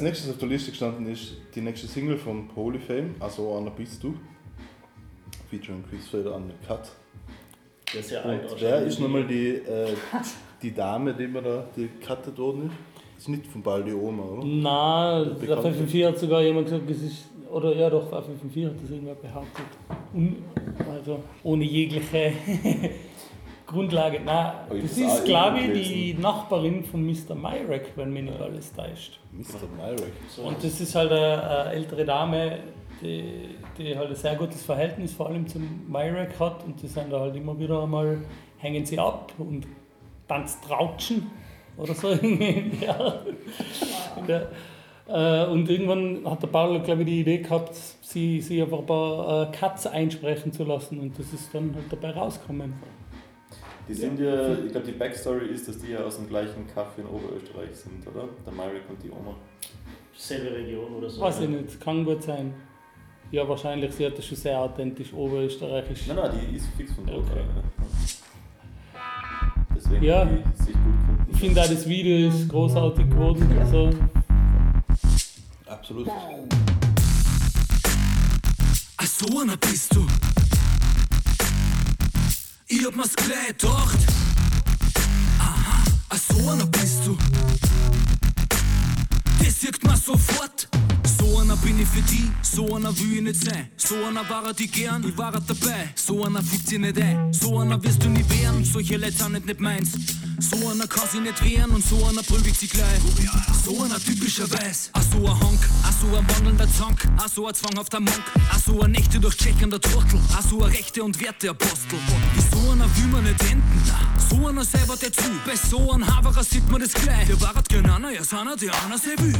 Als nächstes auf der Liste gestanden ist die nächste Single von Polyfame, also Anna Bist du. Featuring Chris Fader an der Cut. Der ist ja alt Und wer ist nochmal die, äh, die Dame, die mir da die gecuttet worden ist? Das ist nicht von Baldi Oma, oder? Nein, der Bekannte. 554 hat sogar jemand gesagt, es ist, oder ja doch, der 554 hat das irgendwer behauptet. Un, also ohne jegliche Grundlage. Nein, Aber ich das ist, glaube ich, die Nachbarin von Mr. Myrek, wenn mich nicht alles täuscht. Mr. Myrek. Und das ist halt eine, eine ältere Dame, die, die halt ein sehr gutes Verhältnis vor allem zum Myrek hat und die sind da halt immer wieder einmal, hängen sie ab und tanzt Trautschen oder so irgendwie. ja. Ja. Äh, Und irgendwann hat der Paul, glaube ich, die Idee gehabt, sie, sie einfach ein paar äh, Cuts einsprechen zu lassen und das ist dann halt dabei rausgekommen. Die sind ja, ich glaube, die Backstory ist, dass die ja aus dem gleichen Kaff in Oberösterreich sind, oder? Der Myrick und die Oma. Selbe Region oder so. Weiß ich nicht, kann gut sein. Ja, wahrscheinlich, sie hat das schon sehr authentisch oberösterreichisch. Nein, nein, die ist fix von dort. Okay. ja. Deswegen Ja. die sich gut finden. Ich finde auch das Video ist großartig geworden. Also, Absolut. Ach, so einer bist du. Ich hab mir's gleich gedacht. Aha, ach, so einer bist du. Das sieht man sofort. So einer bin ich für die, so einer will ich nicht sein. So einer war er die gern, ich war er dabei. So einer fügt sich nicht ein, so einer wirst du nie wehren. Solche Leute sind nicht, nicht meins. So einer kann sich nicht wehren und so einer prügelt sich gleich. So einer typischerweise. Ach so ein Honk, ach so ein wandelnder Zank, ach so ein zwanghafter Monk, ach so ein Nächte durchcheckender Trottel, ach so ein Rechte und Werteapostel. Wie so einer will man nicht enden, so einer selber der zu. Bei so einem Haverer sieht man das gleich. Der war gern einer, ja, seiner, der einer sehr will.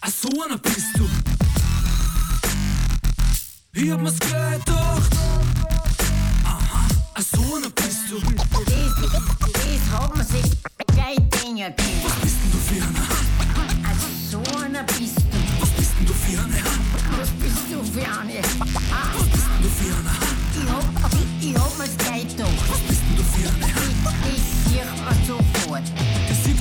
Ach so einer bist du. Ich hab mir's gleich gedacht. Aha, ach so einer bist du. Das hat man sich gleich denken können. Was bist denn du für einer? Also so einer bist du. Was bist denn du für einer? Was bist du für eine? Was bist denn du für einer? Ich hab, ich, ich hab mir's gleich gedacht. Was bist denn du für einer? Das sieht man sofort.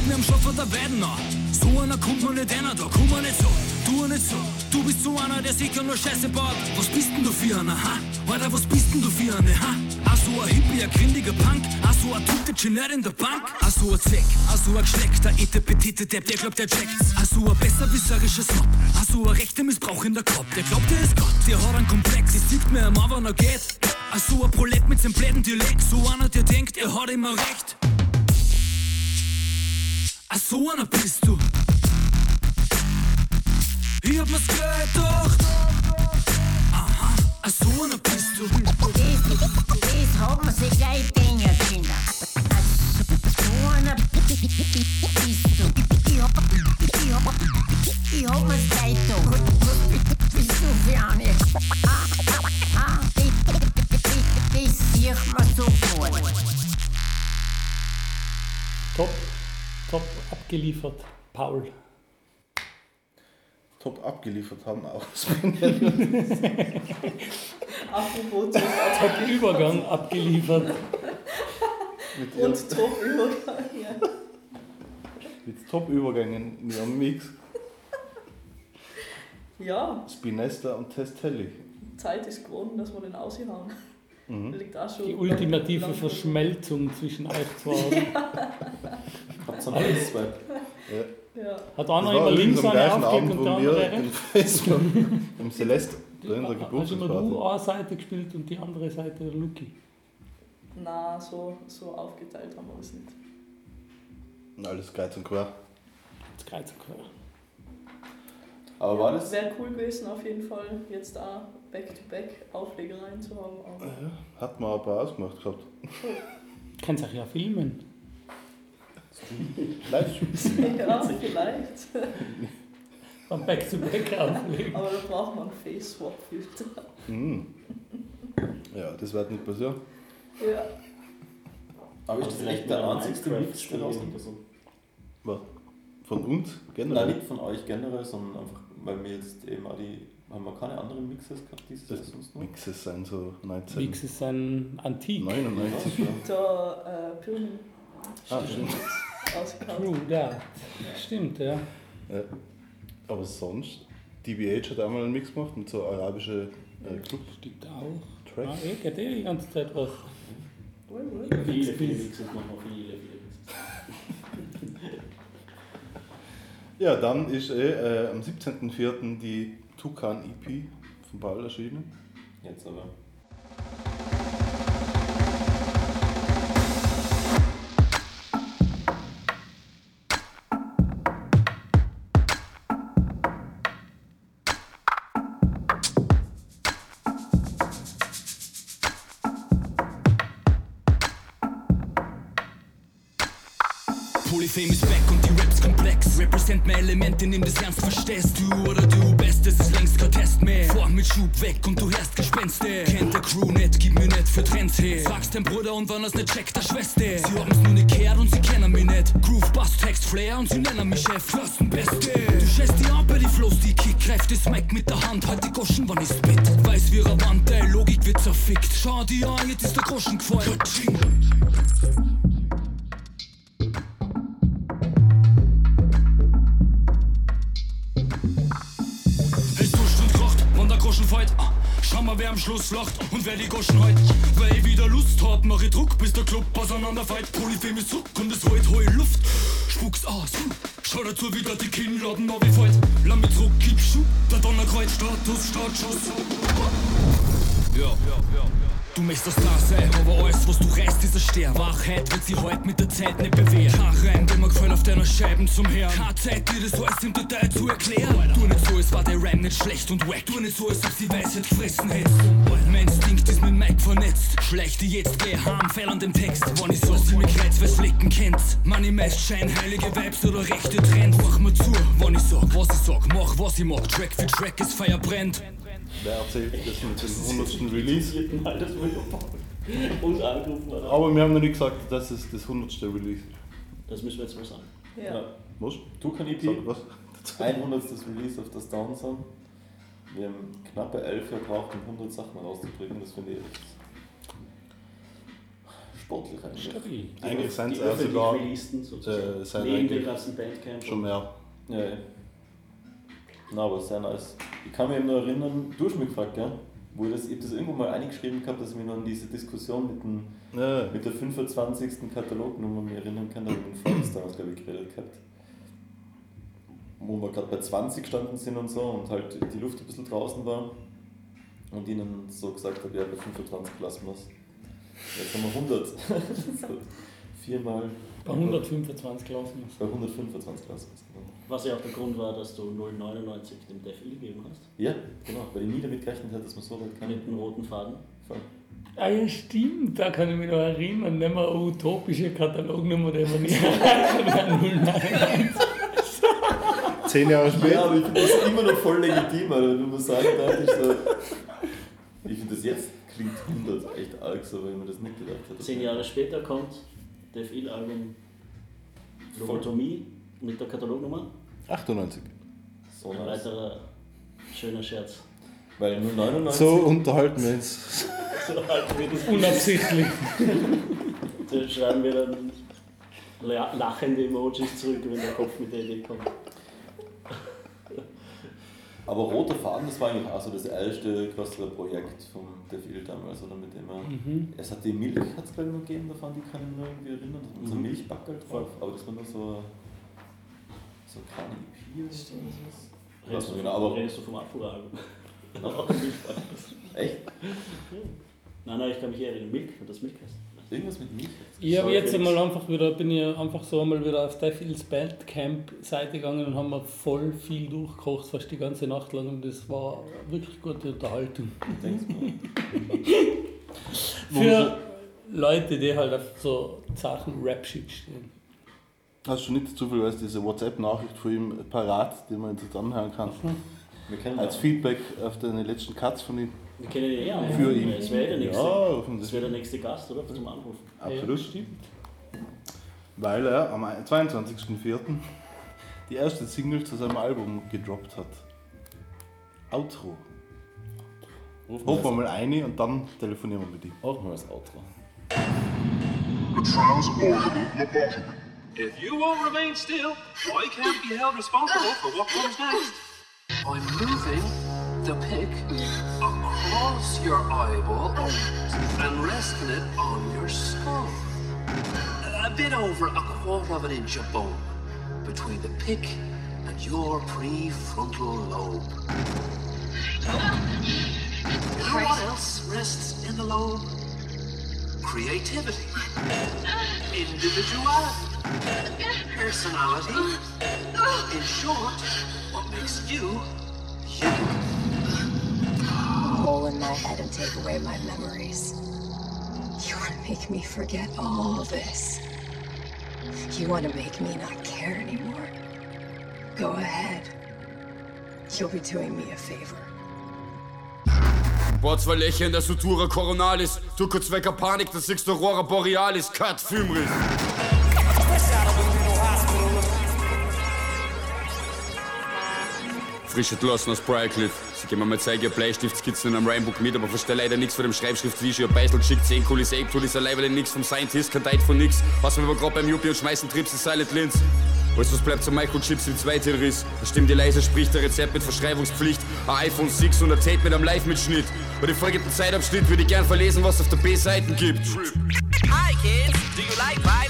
Mir am Schopfer der Weiden an. So einer kommt man nicht einer, da kommt man nicht so. Du nicht so, du bist so einer, der sicher nur Scheiße baut. Was bist denn du für einer, ha? Alter, was bist denn du für eine, ha? Ach so ein Hippie, ein grindiger Punk. Ach so ein der chillt in der Bank. Ach so ein Zweck, ach so ein Geschleck, der ete petite Depp, der glaubt, der checkt's. Ach so ein besserwisserischer Snob. Ach so ein rechter Missbrauch in der Kopf. Der glaubt, der ist Gott, der hat einen Komplex. Das sieht mir am wenn er geht. Ach so ein Prolet mit seinem bläden Dialekt. So einer, der denkt, er hat immer recht. Ach so einer bist du. Ich hab mir's gedacht. Aha, ach so einer bist du. Das, das hat man sich gleich denken können. Also so einer bist du. Ich hab, ich hab, ich hab mir's gleich gedacht. Was bist du für eine? Ah, ah, ah, das, das, das sieht man sofort. Top, top abgeliefert, Paul. Top abgeliefert haben auch. [laughs] Apropos Top Übergang abgeliefert. Mit Und Top-Übergang, ja. Mit Top-Übergängen in ihrem Mix. Ja, Spinesta und Testelli. Zeit ist geworden, dass wir den aushauen. Mhm. Liegt auch schon Die ultimative lang- Verschmelzung zwischen euch zwei. [laughs] Noch ein Swipe? Ja. Ja. Hat Das einer immer links eine Abend, und wo der wir andere rechts? Im Celeste in der Hast immer Geburtstagsparty. du eine Seite gespielt und die andere Seite der Lucky? Na, so, so aufgeteilt haben wir das nicht. Alles kreuz und quer. Das kreuz und quer. Aber war das? Wäre cool gewesen, auf jeden Fall, jetzt da Back-to-Back Auflegereien zu haben. Aber Ja, hat man ein paar ausgemacht gehabt. Kannst auch ja filmen. Live ja, vielleicht. Am Back-to-Back auflegen. Aber da braucht man einen Face-Swap-Filter. Mhm. Ja, das wird nicht passieren. Ja. Aber ist das echt der einzigste Mix, der rauskommt? Was? Von uns Nein, generell? nicht von euch generell, sondern einfach, weil wir jetzt eben auch die. Haben wir keine anderen Mixes gehabt dieses Jahr sonst noch? Mixes sind so 19. Mixes sind antik. 99. Der äh, Pyramid Ah, stimmt. Ausgekauft. True that. Stimmt, ja. Ja. Aber sonst, DBH hat einmal einen Mix gemacht mit so arabische äh, Club. Stimmt auch. Tracks. Ah, eh, geht eh die ganze Zeit was. Viele, viele Mixes machen wir, viele, viele Mixes. Ja, dann ist eh, äh, am 17.04. die Tukan EP von Paul erschienen. Jetzt aber. Polyfame ist back und die Raps komplex. Represent mehr Elemente, nimm das ernst, verstehst du oder du best, es ist längst kein Test mehr. Vor mit Schub weg und du hörst Gespenste. Kennt der Crew nicht, gib mir nicht für Trends her. Fragst dein Bruder und wenn er's nicht checkt, der Schwester. Sie haben's nur nicht gehört und sie kennen mich nicht. Groove, Bass, Text, Flair und sie nennen mich Chef. Fürsten Beste. Du schätzt die an die Flows, die Kick, das Mic mit der Hand, halt die Goschen, wann ich spit. Weiß wie Wand, ey, Logik wird zerfickt. Schau dir an, jetzt ist der Groschen gefallen. Am Schluss lacht und wer die Goschen heut. Weil ich wieder Lust hab, mach ich Druck, bis der Club auseinanderfällt. Polyphem ist zurück und es holt heu Luft. Spuck's aus, hm. schau dazu, wie da die Kinnladen runterfällt. Lass mich zurück, gib Schuh, der Donnerkreuz, Status, Startschuss. Ja, ja, ja. Du möchtest da sein, aber alles, was du reißt, ist ein Stern. Wachheit wird sie heute mit der Zeit nicht bewähren. Kein Reim, der mir gefällt auf deiner Scheiben zum Herrn. Keine Zeit, dir das alles im Detail zu erklären. Tu nicht so, als war der Rhyme nicht schlecht und wack. Tu nicht so, als ob sie Weisheit gefressen hättest. Mein Instinkt ist mit Mike vernetzt. Schlechte jetzt, geh heim, fehl an dem Text. Wann ich so, sie mich kreuz, weil's Flecken kennt. Money meist Schein, heilige Vibes oder rechte Trends. Mach mir zu, wann ich sag, was ich sag. Mach, was ich mag. Track für Track, es Feuer brennt. Wer erzählt das mit dem 100. Release? Mal das uns angerufen hat. Aber wir haben noch nicht gesagt, dass es das 100. Release ist. Das müssen wir jetzt mal sagen. Ja. Was? Tukan EP, Sag was? 100. Release auf das Down Song. Wir haben knappe 11 Jahre gebraucht, um 100 Sachen rauszubringen. Das finde ich sportlich eigentlich. Stabil. Eigentlich sind es öffentlich sogar äh, sind Neben eigentlich den ganzen Bandcamp. schon mehr. Ja, ja. Na, aber sehr nice. Ich kann mich eben noch erinnern, du hast mich gefragt, gell? Wo ich, das, ich hab das irgendwo mal eingeschrieben gehabt, dass ich mich noch an diese Diskussion mit, dem, Ja. mit der 25. Katalognummer mich erinnern kann, da habe ich mit Franz damals, glaube ich, geredet gehabt. Wo wir gerade bei 20 gestanden sind und so und halt die Luft ein bisschen draußen war und ihnen so gesagt habe, ja, bei 25 lassen wir es. Jetzt haben wir 100. so, [laughs] viermal. Bei 125 lassen wir Bei 125 lassen wir es, genau. Was ja auch der Grund war, dass du 099 dem Def E gegeben hast. Ja, genau, weil ich nie damit gerechnet hätte, dass man so weit kann. Mit dem roten Faden. Voll. Ah ja, stimmt, da kann ich mich noch erinnern. Nehmen wir eine utopische Katalognummer, die wir nicht erreichen [laughs] 099. Zehn Jahre Ja, später. aber ich finde das immer noch voll legitim, Alter. wenn man sagen darf, ich so. Ich finde das jetzt klingt 100 echt arg, so, weil ich mir das nicht gedacht hätte. Zehn Jahre später kommt Def Il Album Lobotomie mit der Katalognummer. 98. So Ein nice. weiterer schöner Scherz. Weil nur 99. So unterhalten wir uns. [laughs] So halten wir das Unabsichtlich. [laughs] Da schreiben wir dann la- lachende Emojis zurück, wenn der Kopf mit der Idee kommt. Aber Roter Faden, das war eigentlich auch so das erste größere Projekt vom Devil damals, oder mit dem er. Mhm. Es hat die Milch, hat es glaube ich noch gegeben, davon, die kann ich mich noch irgendwie erinnern. Da hat so ein Mhm. Milchbackel drauf, aber das war nur so. so keine EP oder so. Redest genau, aber. redest du vom Abfuhralbum? [laughs] Echt? Nein, nein, ich kann mich erinnern. Milk, hat das Milk heißt. Irgendwas mit Milch? Ich habe jetzt einmal einfach wieder, bin ich einfach so einmal wieder auf Devils Bandcamp-Seite gegangen und haben mir voll viel durchgekocht, fast die ganze Nacht lang und das war wirklich gute Unterhaltung. Denkst du? [laughs] Für Leute, die halt auf so Sachen Rap-Shit stehen. Hast du nicht zufällig diese WhatsApp-Nachricht von ihm parat, die man jetzt anhören kann? Wir kennen Als Feedback auf deine letzten Cuts von ihm. Wir kennen ihn eher. Für ihn. Das wäre der nächste. Ja, das wäre der nächste Gast, oder? Zum Anrufen. Absolut. Weil er am 22.04. die erste Single zu seinem Album gedroppt hat. Outro. Ruf Hoffen wir mal eine und dann telefonieren wir mit ihm. Auch mal das Outro. If you won't remain still, I can't be held responsible for what comes next. I'm moving the pick across your eyeball and resting it on your skull. A bit over a quarter of an inch of bone between the pick and your prefrontal lobe. You know what else rests in the lobe? Creativity, individuality, personality. In short, what makes you you. Hole in my head and take away my memories. You want to make me forget all this. You want to make me not care anymore. Go ahead. You'll be doing me a favor. Lächeln der Sutura Coronalis. Du kurz Panik, das Aurora Borealis. Cut. Frische Glossen aus Briarcliff. Sie geben mir mal zeigen, ihr Bleistiftskizzen in einem Rhymebook mit, aber versteh leider nichts von dem Schreibschrift, wie ich ihr Beisel geschickt, 10 Kulis, Ape, Tulis, allein, weil nix vom Scientist, kein Date von nix. Was wir aber grad beim Yuppie und schmeißen Trips in Silent Lins. Alles was bleibt, so Microchips im Zweiteilriss. Da stimmt die leise, spricht der Rezept mit Verschreibungspflicht. Ein iPhone 6 und ein Tape mit einem Live-Mitschnitt. Bei dem folgenden Zeitabschnitt würde ich gern verlesen, was auf der B-Seiten gibt. Hi kids, do you like violence?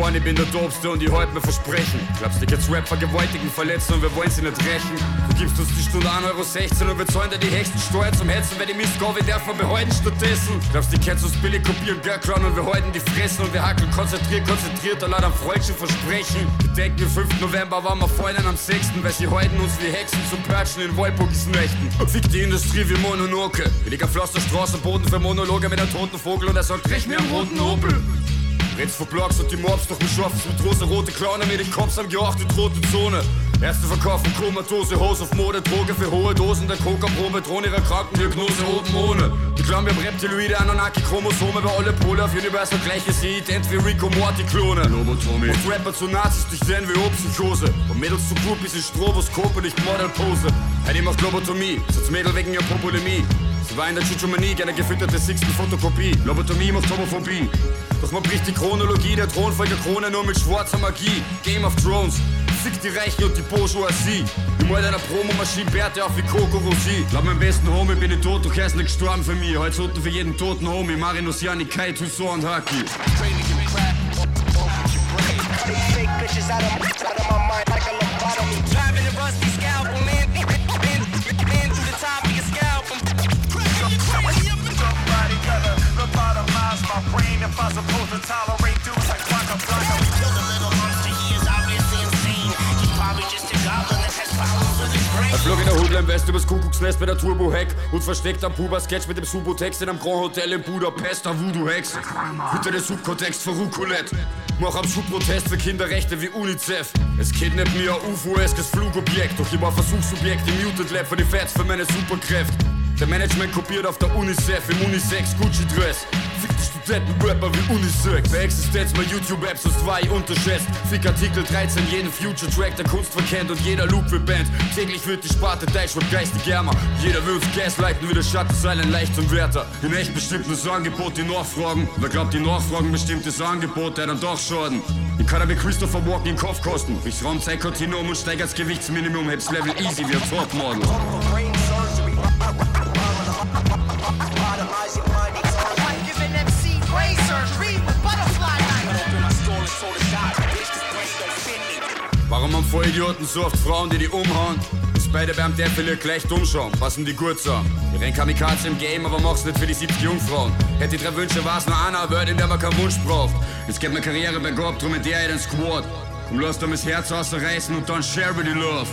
Geschworen, ich bin der Dobste und ich halt mir versprechen. Glaubst du, jetzt Rap vergewaltigen, verletzen und wir wollen sie nicht rächen? Du gibst uns die Stunde 1,16 Euro und wir zahlen dir die höchsten Steuern zum Hetzen, weil die Mistgave darf man behalten stattdessen. Glaubst du, kennst uns billig kopieren, Girlcrown und wir halten die Fressen und wir hackeln konzentriert, konzentriert und am falschen Versprechen. Wir denken, am 5. November waren wir vorhin am 6., weil sie halten uns wie Hexen zum Perchen in Walpurgis Nächten. Fick die Industrie wie Mononoke. Ich lieg auf Pflasterstraße, Boden für Monologe mit einem toten Vogel und er sagt, brich mir am roten Opel. Redst von Blogs und die Mobs, doch mich schaffen's mit rosa rote Clowner mit den Cops am geachtet rote Zone. Erste verkaufen Komatose, Hose auf Mode, Droge für hohe Dosen, der Coca-Probe, drohen ihrer Krankendiagnose oben ohne. Die glauben, wir haben Reptiloide, Anunnaki, Chromosome, weil alle Pole auf Universal gleiche sie ident wie Rico Morty Klone. Lobotomie. Und Rapper zu Nazis durch den wie Psychose. Und Mädels zu Groupies in Stroboskop und nicht Modelpose. Heidi macht Lobotomie, sitzt Mädel wegen ihrer Populämie. War in der Chichomanie, gerne gefütterte sixten Fotokopie. Lobotomie macht Homophobie. Doch man bricht die Chronologie der Thronfolger Krone nur mit schwarzer Magie. Game of Thrones, fick die Reichen und die Bourgeoisie. Ich mal deiner Promomaschine Bärte auf wie Coco Rossi. Laut meinem besten Homie bin ich tot, doch er ist nicht gestorben für mich. Heute Soten für jeden toten Homie. Marinus, Jani, Kai, Toussaint und Haki. Driving a rusty Somebody gotta lobotomize my brain if I'm supposed to tolerate dudes like Waka Flocka. Kill the little monster, he is obviously insane. He's probably just a goblin that has problems with his brain. Er flog in der Hoodline West übers Kuckucksnest bei der Turbo-Hack und versteckt am Puber-Sketch mit dem Subotext in einem Grand Hotel in Budapest, der Voodoo-Hex. Bitte der Subkontext für Rucolet. Mach am Schubprotest für Kinderrechte wie UNICEF. Es kidnappt mir ein UFO-eskes Flugobjekt, doch ich war Versuchsobjekt im Muted Lab für die Fats für meine Superkräfte. Der Management kopiert auf der UNICEF im Unisex Gucci-Dress. Fick die Studenten-Rapper wie Unisex. Bei Existenz mal YouTube-Apps und zwei unterschätzt. Fick Artikel 13, jeden Future-Track der Kunst verkennt und jeder Loop wird Band. Täglich wird die Sparte Deutsch wird geistig ärmer. Jeder uns gaslighten wie der Schatten seinen leicht zum Wärter. In echt bestimmt das Angebot, die Nachfragen. Wer glaubt, die Nachfragen bestimmt das Angebot, der dann doch schaden. Ich kann aber Christopher Walken den Kopf kosten. Ich raum sein Kontinuum und steig als Gewichtsminimum, heb's Level easy wie ein Topmodel. Warum haben Vollidioten so oft Frauen, die die umhauen? Dass beide beim Devil gleich dumm schauen, passen die gut so. Ich renn Kamikaze im Game, aber mach's nicht für die 70 Jungfrauen. Hätte die drei Wünsche, war's nur einer Welt, in der man keinen Wunsch braucht. Jetzt geht meine Karriere bergab, drum mit der in den Squad. Komm, lass dir mein Herz ausreißen und dann share with the love.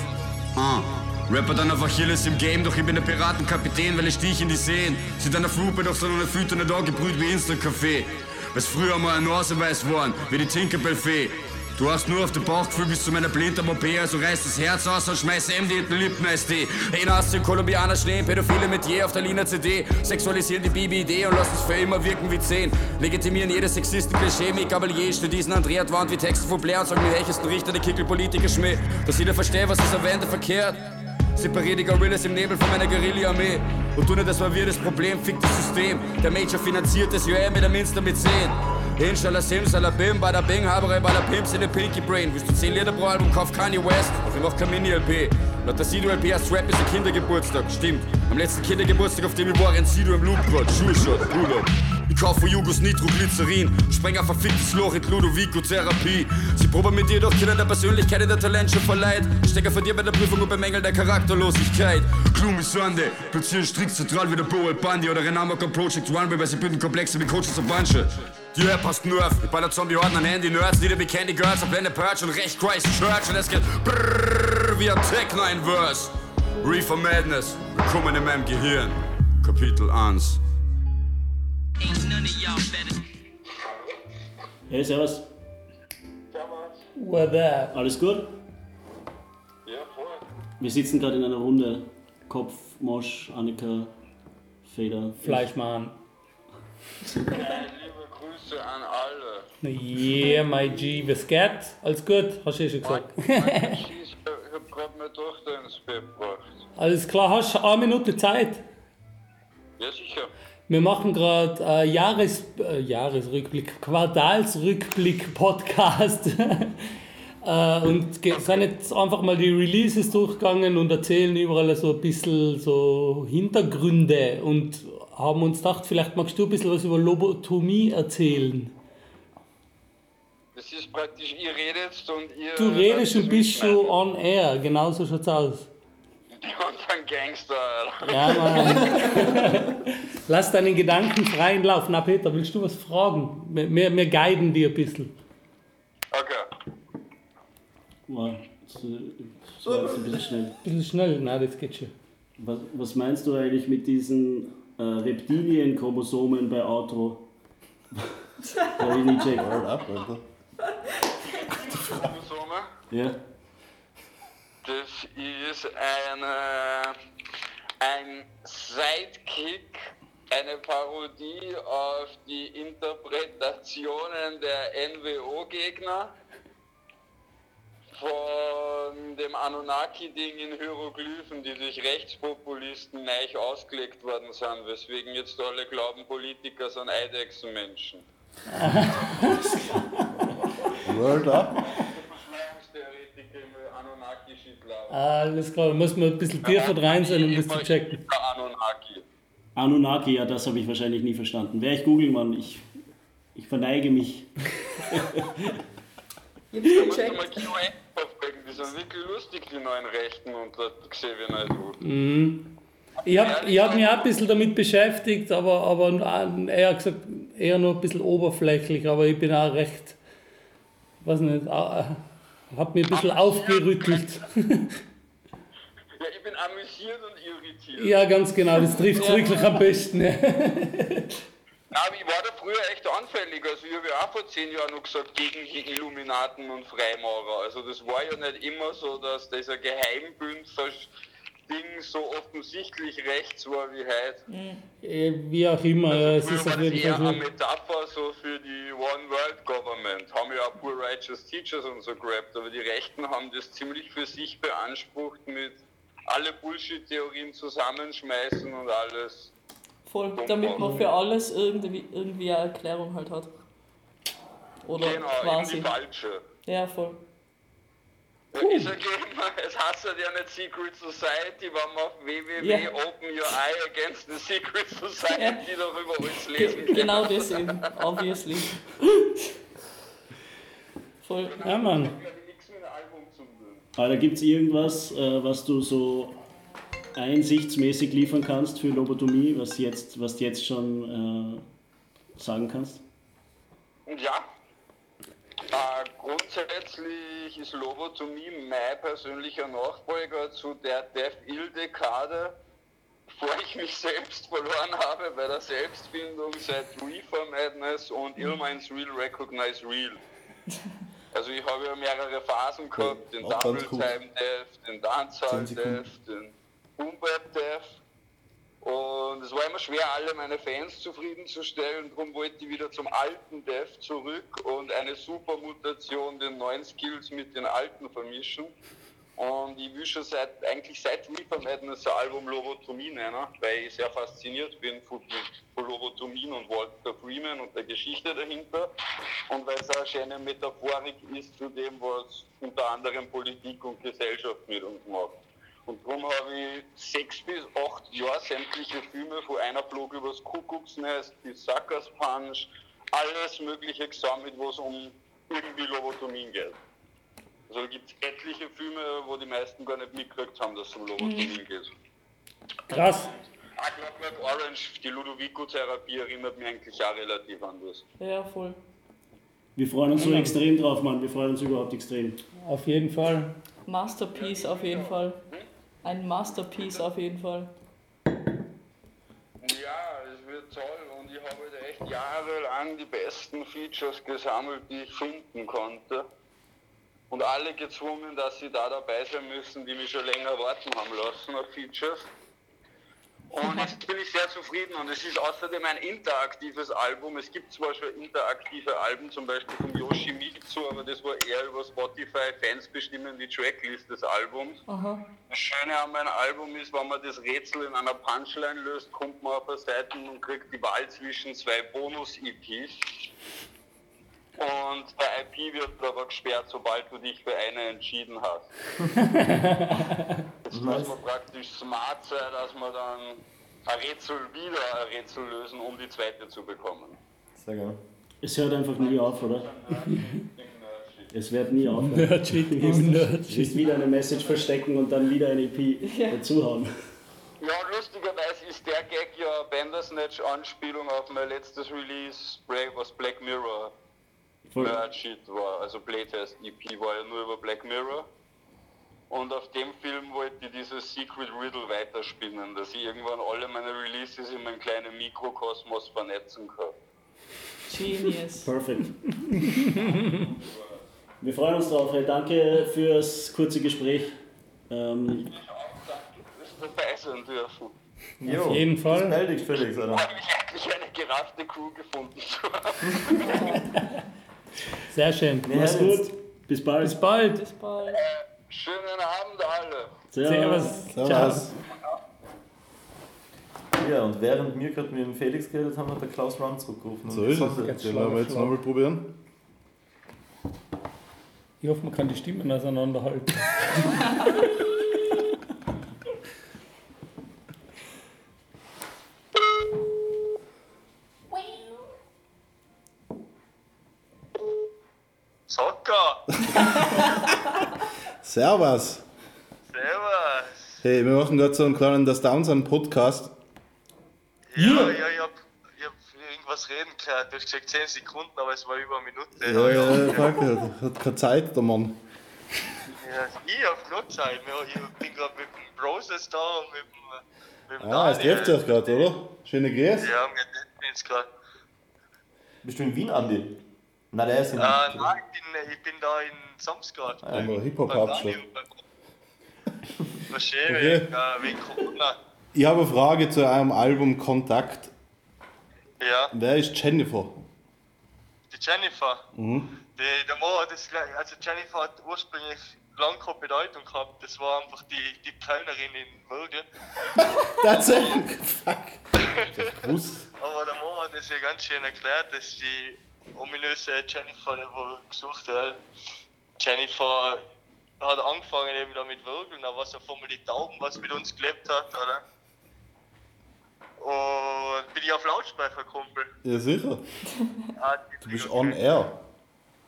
Ah. Rapper dann auf Achilles im Game, doch ich bin der Piratenkapitän, weil ich stich in die Seen. Sind an der Flupe, doch so eine Fütter nicht angebrüht wie Insta-Café. Weil's früher mal ein Naseweiß waren, wie die Tinkerbell-Fee. Du hast nur auf den Bauchgefühl bis zu meiner blinden OP, also reiß das Herz aus und schmeiß MD in den Lippen SD. Hey, Nazi, Kolumbianer stehen, Pädophile mit je auf der Lina CD, sexualisieren die BB-Idee und lassen es für immer wirken wie 10. Legitimieren jedes Sexisten-Klischee, mit Gabalier, diesen Andrea Wand wie Texte von Blair und sagen, mit welches Richter der Kickelpolitiker Schmäh. Dass jeder versteht, was ist erwähnte verkehrt. Separier die Gorillas im Nebel von meiner Guerilla-Armee. Und tu nicht, das war wir das Problem, fick das System. Der Major finanziert das UM mit der Minster mit 10. Inshallah Simsalabim, bada bing, habere bada pimps in the Pinky Brain. Willst du 10 Lieder pro Album, kauf Kanye West. Doch ich mach kein Mini-LP. Laut der Sido LP als Rap ist ein Kindergeburtstag, stimmt. Am letzten Kindergeburtstag, auf dem ich war, rennt Sido im Loop grad. Sure Shot, Bruder. Ich kauf von Jugos Nitroglycerin, spreng ein verficktes Loch in Ludovico-Therapie. Sie proben mit dir doch Kinder der Persönlichkeit in der Talentshow verleiht. Stecker von dir bei der Prüfung und bemängelt der Charakterlosigkeit. Gloomy Sunday, platzieren strikt zentral wie der Boel Bundy oder Renamok und Project Runway, weil sie bilden Komplexe wie Coaches und Bunche. Die App hast Nerf, ich baller Zombie-Orden an Handy, Nerds, die wie Candy Girls, am Blende Purge und recht Christchurch und es geht brrrr wie ein Techno ein Verse. Reefer Madness, willkommen in meinem Gehirn. Kapitel 1. Hey, servus. What up? Alles gut? Ja, voll. Wir sitzen gerade in einer Runde. Kopf, Mosch, Annika, Feder. Fleischmann. liebe Grüße an alle. Yeah, my G, was geht? Alles gut, hast du eh schon gesagt. [laughs] Ich hab gerade meine Tochter ins Bett gebracht. Alles klar, hast du eine Minute Zeit? Ja, sicher. Wir machen gerade äh, Jahres, äh, Jahresrückblick, Quartalsrückblick-Podcast. [laughs] äh, und sind jetzt einfach mal die Releases durchgegangen und erzählen überall so ein bisschen so Hintergründe und haben uns gedacht, vielleicht magst du ein bisschen was über Lobotomie erzählen. Das ist praktisch, ihr redet und ihr. Du redest und bist schon on air, genau so schaut's aus. Unseren Gangster, Alter. Ja, Mann. [laughs] Lass deinen Gedanken freien Lauf. Na, Peter, willst du was fragen? Wir, wir, wir guiden dir ein bisschen. Okay. Wow, das, das war jetzt ein bisschen schnell. Ein bisschen schnell, na, das geht schon. Was, was meinst du eigentlich mit diesen äh, Reptilien-Chromosomen bei Auto? Hab ich nicht checkt. Chromosome. Ja. Das ist eine, ein Sidekick, eine Parodie auf die Interpretationen der NWO-Gegner von dem Anunnaki-Ding in Hieroglyphen, die durch Rechtspopulisten neu ausgelegt worden sind, weswegen jetzt alle glauben, Politiker sind Eidechsenmenschen. [laughs] Word up. Alles klar, da muss man ein bisschen tiefer rein sein, um das zu checken. Anunnaki. Anunnaki, ja, das habe ich wahrscheinlich nie verstanden. Wer ich googeln, Mann, ich, ich verneige mich. [laughs] Du musst mal QA aufbringen, die sind wirklich lustig, die neuen Rechten und das Xavier Naidoo. Mhm. Ich habe ich hab mich auch ein bisschen damit beschäftigt, aber, aber er hat gesagt, eher nur ein bisschen oberflächlich, aber ich bin auch recht, weiß nicht, habe mich ein bisschen aufgerüttelt. [laughs] Ja, ich bin amüsiert und irritiert. ja, ganz genau, das trifft es wirklich am besten. Ja, [laughs] aber ich war da früher echt anfällig. Also ich habe ja auch vor zehn Jahren noch gesagt, gegen die Illuminaten und Freimaurer. Also das war ja nicht immer so, dass dieser Geheimbündler-Ding so offensichtlich rechts war wie heute. Äh, Wie auch immer, ja, es ist auf jeden eher Fall eine. Metapher so für die One World Government. Haben ja auch Poor Righteous Teachers und so gerappt, aber die Rechten haben das ziemlich für sich beansprucht mit alle Bullshit-Theorien zusammenschmeißen und alles. Voll, damit man für alles irgendwie, irgendwie eine Erklärung halt hat. Oder genau, quasi. die falsche. Ja, voll. Ja, Ich sage immer, es heißt ja nicht Secret Society, wenn man auf www Ja. Open Your Eye Against the Secret Society darüber alles lesen kann. genau das eben, obviously. Voll. Ja, Mann. Nichts mit einem Album zu tun. Aber da gibt es irgendwas, äh, was du so einsichtsmäßig liefern kannst für Lobotomie, was, jetzt, was du jetzt schon äh, sagen kannst? Und ja, äh, grundsätzlich ist Lobotomie mein persönlicher Nachfolger zu der Death-Ill-Dekade, bevor ich mich selbst verloren habe bei der Selbstfindung seit Reefer Madness und Ill Minds Real Recognize Real. Also ich habe ja mehrere Phasen gehabt, den Double. Time Death, den Dancehall 10 Sekunden. Death, den Boom Bap Death. Und es war immer schwer, alle meine Fans zufriedenzustellen. Darum wollte ich wieder zum alten Death zurück und eine Supermutation, den neuen Skills mit den alten vermischen. Und ich will schon seit, eigentlich seit Reaper Madness ein Album Lobotomie nennen, weil ich sehr fasziniert bin von, von Lobotomien und Walter Freeman und der Geschichte dahinter. Und weil es eine schöne Metaphorik ist zu dem, was unter anderem Politik und Gesellschaft mit uns macht. Und darum habe ich sechs bis acht Jahre sämtliche Filme von einer Flog übers Kuckucksnest bis Suckers Punch, alles Mögliche gesammelt, wo es um irgendwie Lobotomien geht. Also da gibt es etliche Filme, wo die meisten gar nicht mitgekriegt haben, dass es um Lobotomien Mhm. geht. Krass. Ah, Clockwork Orange, die Ludovico-Therapie erinnert mich eigentlich auch relativ an das. Ja, voll. Wir freuen uns so extrem drauf, Mann. Wir freuen uns überhaupt extrem. Auf jeden Fall. Masterpiece auf jeden Fall. Ein Masterpiece auf jeden Fall. Ja, es wird toll und ich habe da echt jahrelang die besten Features gesammelt, die ich finden konnte. Und alle gezwungen, dass sie da dabei sein müssen, die mich schon länger warten haben lassen auf Features. Und [laughs] jetzt bin ich sehr zufrieden und es ist außerdem ein interaktives Album. Es gibt zwar schon interaktive Alben, zum Beispiel von Yoshimitsu, aber das war eher über Spotify. Fans bestimmen die Tracklist des Albums. Aha. Das Schöne an meinem Album ist, wenn man das Rätsel in einer Punchline löst, kommt man auf eine Seite und kriegt die Wahl zwischen zwei Bonus-EPs. Und der IP wird aber gesperrt, sobald du dich für eine entschieden hast. [laughs] Jetzt muss man praktisch smart sein, dass man dann ein Rätsel wieder ein Rätsel lösen, um die zweite zu bekommen. Sehr gerne. Es hört einfach nie auf, oder? [laughs] Es wird nie aufhören. Nerdshit, Du wirst- Nerdshit. wirst wieder eine Message verstecken und dann wieder eine EP dazuhauen. Ja, lustigerweise ist der Gag ja Bandersnatch-Anspielung auf mein letztes Release, was Black Mirror Voll. Nerd-Shit war. Also Playtest EP war ja nur über Black Mirror. Und auf dem Film wollte ich dieses Secret Riddle weiterspinnen, dass ich irgendwann alle meine Releases in meinem kleinen Mikrokosmos vernetzen kann. Genius. [laughs] Perfekt. Wir freuen uns drauf. Hey, danke fürs kurze Gespräch. Ähm, Dass wir dabei sein dürfen. Jo, Auf jeden Fall. bis bald, Felix. Freue mich endlich eine geraffte Crew gefunden zu [laughs] haben. [laughs] Sehr schön. mach's gut. Bis bald. Bis bald. Bis bald. Schönen Abend alle. Servus. Servus. Ja, und während wir gerade mit dem Felix geredet haben, hat der Klaus Run zurückgerufen. So ist es. Den werden wir jetzt nochmal probieren. Ich hoffe, man kann die Stimmen auseinanderhalten. [laughs] Servus. Servus! Hey, wir machen gerade so einen kleinen Das Downs an Podcast. Ja, ja, ich hab, ich hab irgendwas reden gehört. Du hast gesagt 10 Sekunden, aber es war über eine Minute. Ja, ja, fuck, hat, hat keine Zeit, der Mann. Ja, ich hab noch Zeit. Ja, Ich bin gerade mit dem Broses da und mit dem, mit dem Ah, es trifft euch gerade, oder? Schöne Grüße. Ja, wir treffen uns gerade. Bist du in Wien, Andi? Nein, der ist in Äh, nein, ich bin, ich bin da in Samsgard. In der Hip-Hop-Hauptstadt. Was schön, Okay. wegen, äh, wegen Corona. Ich habe eine Frage zu eurem Album Kontakt. Ja, Wer ist Jennifer? die Jennifer. Mhm. Die, der Mo hat das also Jennifer hat ursprünglich lange keine Bedeutung gehabt. Das war einfach die, die Kellnerin in Würge. [laughs] Tatsächlich? Fuck. [laughs] Aber der Mo hat das ja ganz schön erklärt, dass die ominöse Jennifer, die wohl gesucht hat, Jennifer hat angefangen eben da mit Würgeln, da war es auf einmal die Tauben, was mit uns gelebt hat, oder? Und bin ich auf Lautsprecher, Kumpel. Ja, sicher. [laughs] Ah, Du bist on air.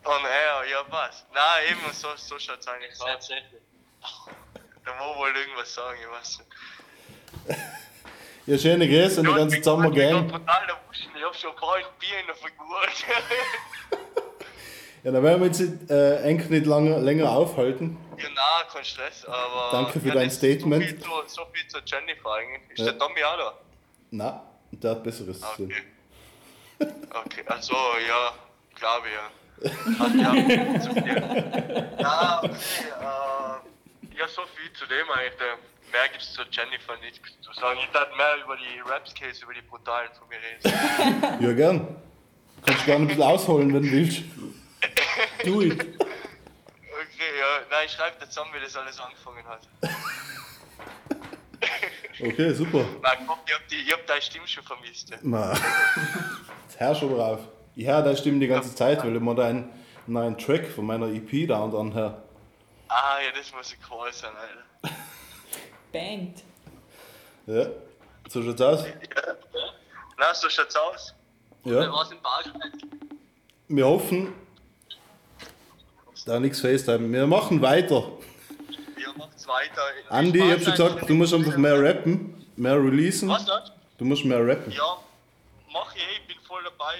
On air, ja was? Nein, eben so, so schaut es eigentlich aus. [laughs] Der Mo wollte irgendwas sagen, ich weiß nicht. [laughs] Ja, schöne Grüße und die ganze Sommer Ich bin Gang. total der Wuschen, ich hab schon ein paar Bier in der Figur. [laughs] Ja, dann werden wir uns äh, eigentlich nicht lange, länger aufhalten. ja, nein, kein Stress, aber. Danke für ja, dein Statement. So viel, zu, so viel zu Jennifer eigentlich. Ist Ja. der Tommy auch da? Na, der hat Besseres zu tun. Okay, also ja, glaube ja. Hat ja. Ja, [laughs] okay, äh, ja, so viel zu dem eigentlich. Mehr gibt es zu Jennifer nichts zu sagen. Ich dachte mehr über die Raps-Case, über die brutalen von mir reden. [laughs] Ja, gern. Kannst gerne ein bisschen ausholen, wenn du willst. [laughs] Do it. Okay, ja, nein, ich schreibe dir zusammen, wie das alles angefangen hat. [laughs] Okay, super. Nein, komm, ich hab, die, ich hab deine Stimme schon vermisst. Ja. Na, jetzt hör schon drauf. Ich höre deine Stimme die ganze Zeit, weil ich mir deinen neuen Track von meiner EP da und an her. Ah, ja, das muss ein Call sein, Alter. Bangt. Ja, so schaut's aus. Na, so schaut's aus. Ja. Wer war's im? Wir hoffen, da nichts FaceTime. Wir machen weiter. Ihr macht's weiter. Andi, ich hab schon gesagt, du musst einfach mehr rappen, mehr releasen. Was das? Du musst mehr rappen. Ja, mach ich, eh, ich bin voll dabei.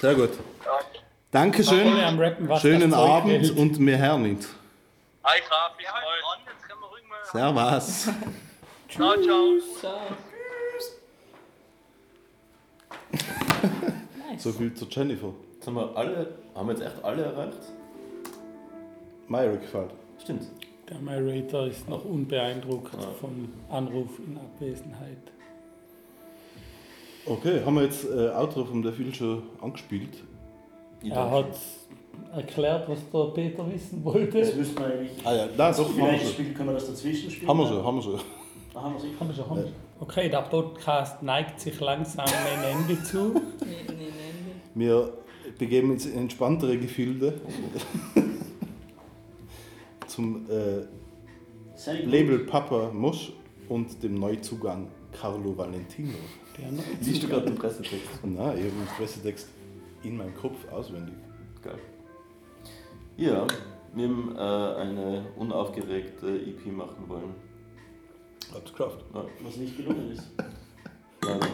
Sehr gut. Dankeschön. Rappen, was Schönen Abend hält. und wir hören uns. Hi, Servus. Ciao, ciao. Ciao. So viel zu Jennifer. Jetzt haben wir alle, haben wir jetzt echt alle erreicht? Myra gefällt. Stimmt. Der Narrator ist noch unbeeindruckt vom Anruf in Abwesenheit. Okay, haben wir jetzt äh, Outro von der Film schon angespielt? Er hat erklärt, was der Peter wissen wollte. Das müssen wir eigentlich. Ah ja, nein, doch, haben wir Vielleicht spielen, können wir das dazwischen spielen. Haben wir schon, haben wir schon. Ah, haben wir sicher. Haben wir schon, haben wir schon. Okay, der Podcast neigt sich langsam einem Ende zu. Wir begeben uns in entspanntere Gefilde zum äh. Label Papa Mosch und dem Neuzugang Carlo Valentino. Liest du gerade den Pressetext? Nein, ich habe den Pressetext in meinem Kopf auswendig. Geil. Ja, wir haben äh, eine unaufgeregte EP machen wollen. Hab's geschafft. Ja. Was nicht gelungen ist. Leider.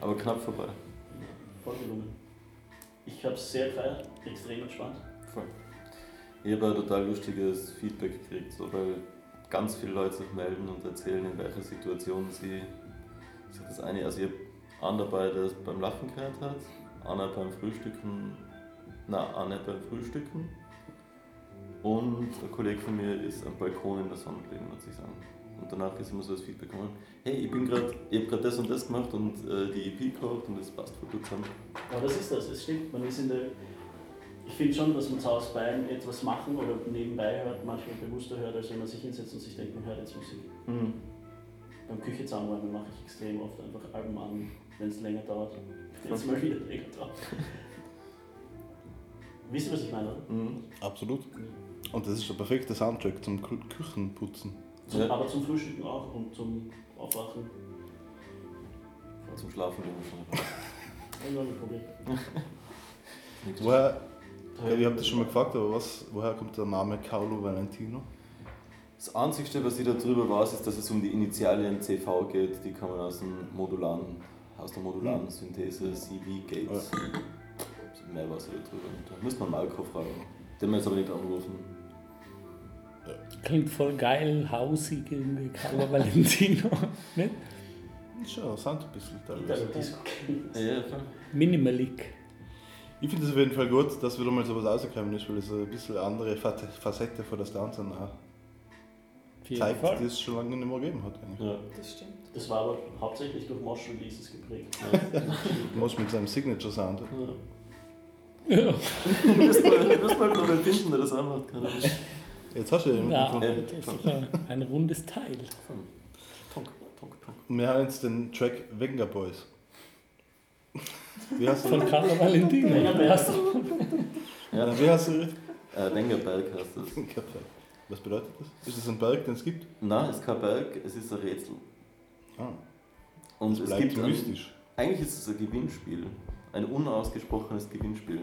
Aber knapp vorbei. Voll gelungen. Ich habe es sehr gefeiert, extrem entspannt. Voll. Ich habe ein total lustiges Feedback gekriegt, so, weil ganz viele Leute sich melden und erzählen, in welcher Situation sie sich das eine. Also, einen dabei, der es beim Lachen gehört hat, einer beim Frühstücken, nein, einer beim Frühstücken und ein Kollege von mir ist am Balkon in der Sonne gelegen, muss ich sagen. Und danach ist immer so das Feedback gekommen: Hey, ich bin gerade, ich habe gerade das und das gemacht und äh, die EP gekauft und das passt voll gut zusammen. Aber das ist das, es stimmt. Man ist in der. Ich finde schon, dass man zu Hause beim etwas machen oder nebenbei hört, manchmal bewusster hört, als wenn man sich hinsetzt und sich denkt, man hört jetzt Musik. Mhm. Beim Küche zusammenräumen mache ich extrem oft einfach Alben an, wenn es länger dauert. Jetzt mal wieder länger dauert. Wisst ihr, was ich meine, oder? Mhm. Absolut. Und das ist der perfekte Soundtrack zum Kü Küchenputzen. Zum, Aber zum Frühstücken auch und zum Aufwachen. Zum Schlafen [laughs] wir schon. Problem. Woher, ich habe das schon mal gefragt, aber was, woher kommt der Name Carlo Valentino? Das Einzige, was ich darüber weiß, ist, dass es um die Initialien CV geht. Die kommen aus, dem modularen, aus der modularen Synthese CV Gates. Mehr weiß ich nicht. Da müsste man Malko fragen. Den wir jetzt aber nicht anrufen. Klingt voll geil, hausig irgendwie, Carlo [laughs] Valentino. Nicht? Schon, Sound ein bisschen teilweise. Ja. Minimalik. Ich finde es auf jeden Fall gut, dass wieder mal sowas rausgekommen ist, weil es ein bisschen eine andere Fa- Facette von der Stanza auch zeigt, Fall. die es schon lange nicht mehr gegeben hat. Eigentlich. Ja. Das stimmt. Das war aber hauptsächlich durch Mosh Releases geprägt. [laughs] Mosch mit seinem Signature Sound. Ja. Du musst mal, du musst mal noch finden, der das auch macht. Keine Ahnung. Jetzt hast du Ja, gefunden. das ist doch ein, ein rundes Teil. Tonk, tonk, tonk. Und wir haben jetzt den Track Wenger Boys. Wie heißt du? Von Carlo Valentino. Ja, Hast du- Ja. Wie heißt du? Äh, Dengerberg heißt das. Was bedeutet das? Ist das ein Berg, den es gibt? Nein, es ist kein Berg, es ist ein Rätsel. Ah. Und Es es bleibt gibt ein, mystisch. Eigentlich ist es ein Gewinnspiel. Ein unausgesprochenes Gewinnspiel.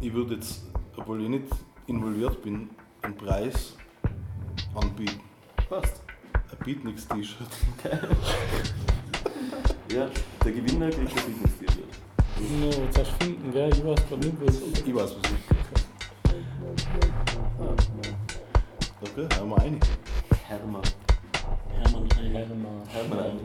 Ich würde jetzt, obwohl ich nicht involviert bin, einen Preis anbieten. Passt. Ein Beatniks-T-Shirt. [laughs] Ja, der Gewinner kriegt das Lieblings-T-Shirt. No, jetzt hast du finden, gell? Ich weiß gerade nicht, was. Ich weiß, was ich. Okay, haben wir einig. Hermann. Hermann Heine. Hermann. Hermann. Heine.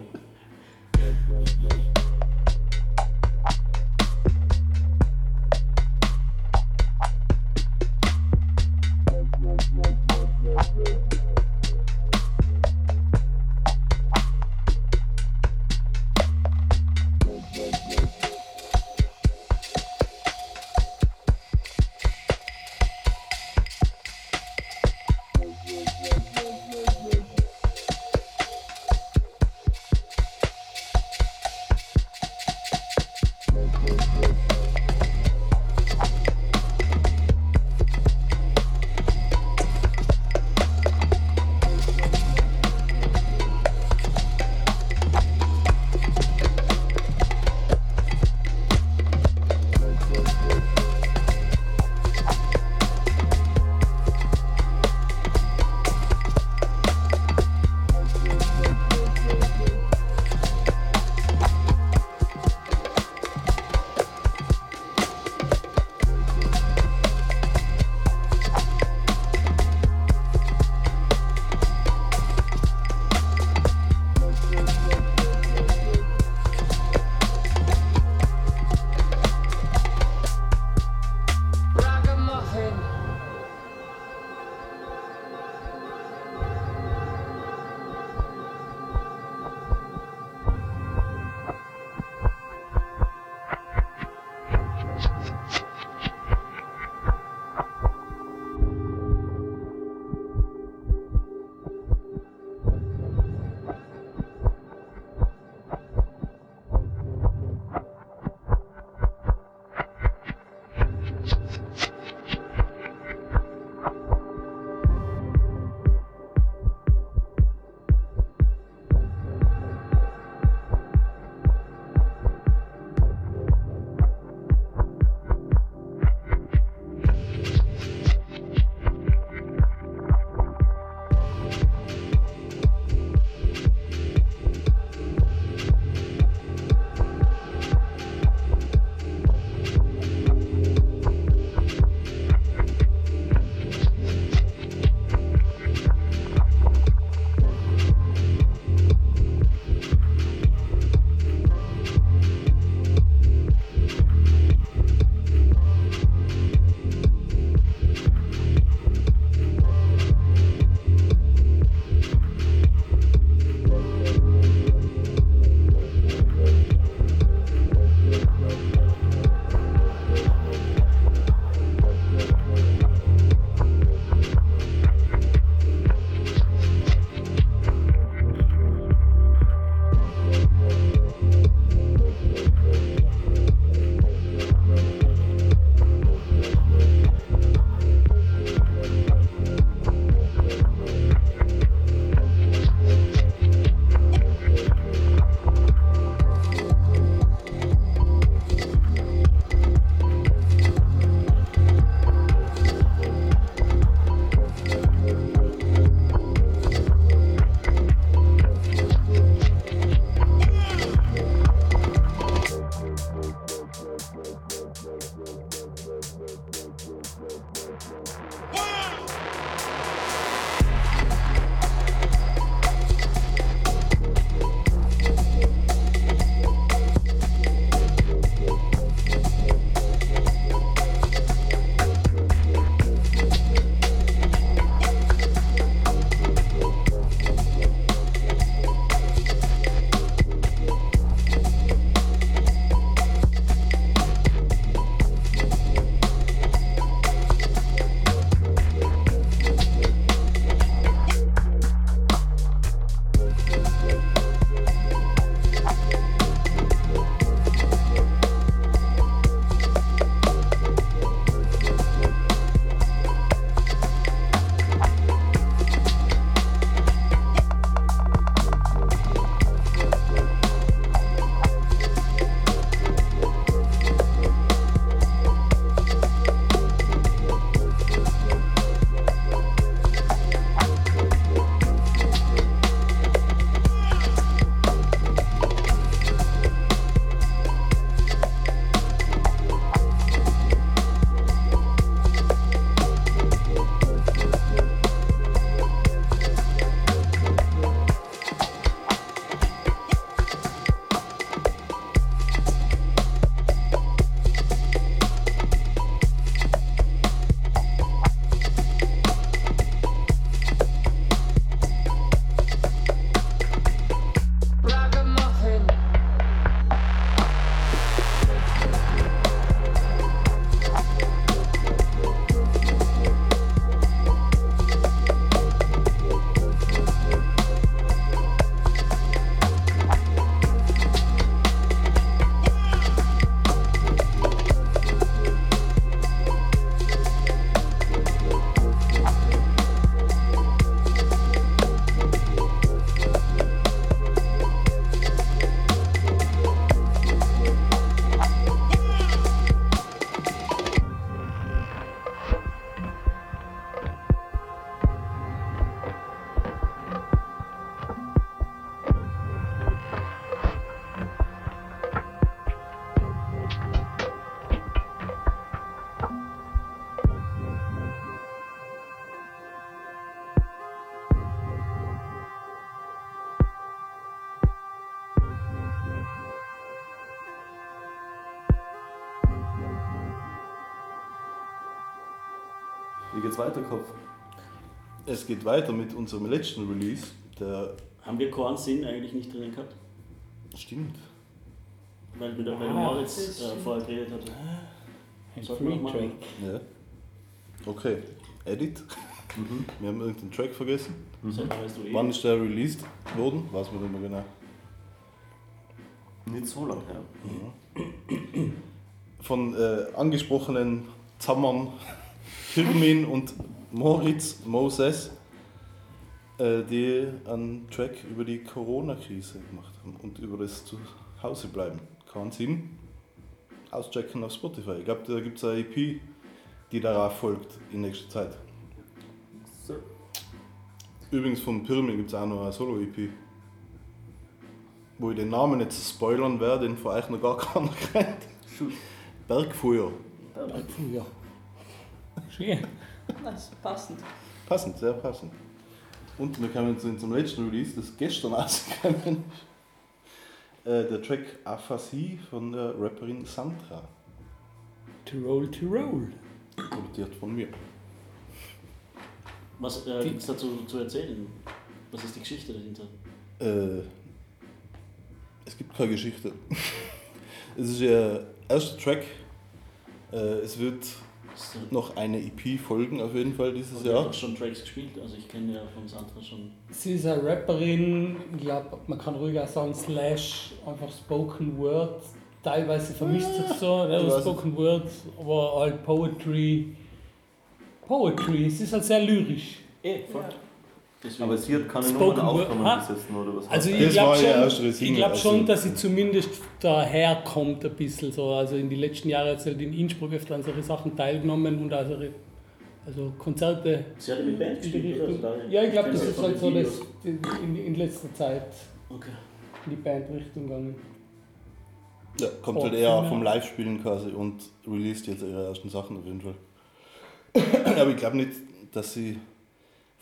Weiter, Kopf? Es geht weiter mit unserem letzten Release. Der Haben wir keinen Sinn eigentlich nicht drin gehabt? Stimmt. Weil, mit, weil Ah, Moritz äh, vorher geredet hat. Ein Sollten wir noch machen. Ja. Okay. Edit. Wir haben irgendeinen Track vergessen. Mhm. Wann eh? Wann ist der released worden? Weiß man nicht mehr genau. Nicht so lange her. Von äh, angesprochenen Zammern Firmin und Moritz Moses, äh, die einen Track über die Corona-Krise gemacht haben und über das Zuhause bleiben. Keinen Sinn. Auschecken auf Spotify. Ich glaube, da gibt es eine EP, die darauf folgt in nächster Zeit. So. Übrigens von Pyramid gibt es auch noch eine Solo-EP. Wo ich den Namen jetzt spoilern werde, den von euch noch gar keiner [laughs] kennt. Bergfeuer. Bergfeuer. Schön. Das ist passend. Passend, sehr passend. Und wir kommen zu zum letzten Release, das gestern [laughs] ist. Äh, der Track Aphasie von der Rapperin Sandra. Tirol, Tirol. Produziert von mir. Was äh, gibt es dazu zu erzählen? Was ist die Geschichte dahinter? Äh, es gibt keine Geschichte. [laughs] es ist der erste Track. Äh, es wird noch eine EP folgen, auf jeden Fall dieses Jahr. habt schon Tracks gespielt, also ich kenne ja von Sandra schon. Sie ist eine Rapperin, ich glaube, man kann ruhig auch sagen, slash einfach Spoken Word. Teilweise vermischt sich so, ja, weiß Spoken Word, aber halt Poetry. Poetry, es ist halt sehr lyrisch. Eh, voll. Aber sie hat keine Spoken Nummern aufgenommen jetzt, oder was? Also ich das? glaube schon, ich glaub also- schon, dass sie zumindest daherkommt ein bisschen so. Also in den letzten Jahren hat sie halt in Innsbruck öfter an solche Sachen teilgenommen und also, also Konzerte. Sie hat mit Band gespielt, oder? Also Ja, ich glaube, das ist halt so das in, in, in letzter Zeit Okay. in die Bandrichtung gegangen. Ja, kommt Oh, halt eher vom Live-Spielen quasi und released jetzt ihre ersten Sachen auf jeden Fall. [clears throat] Aber ich glaube nicht, dass sie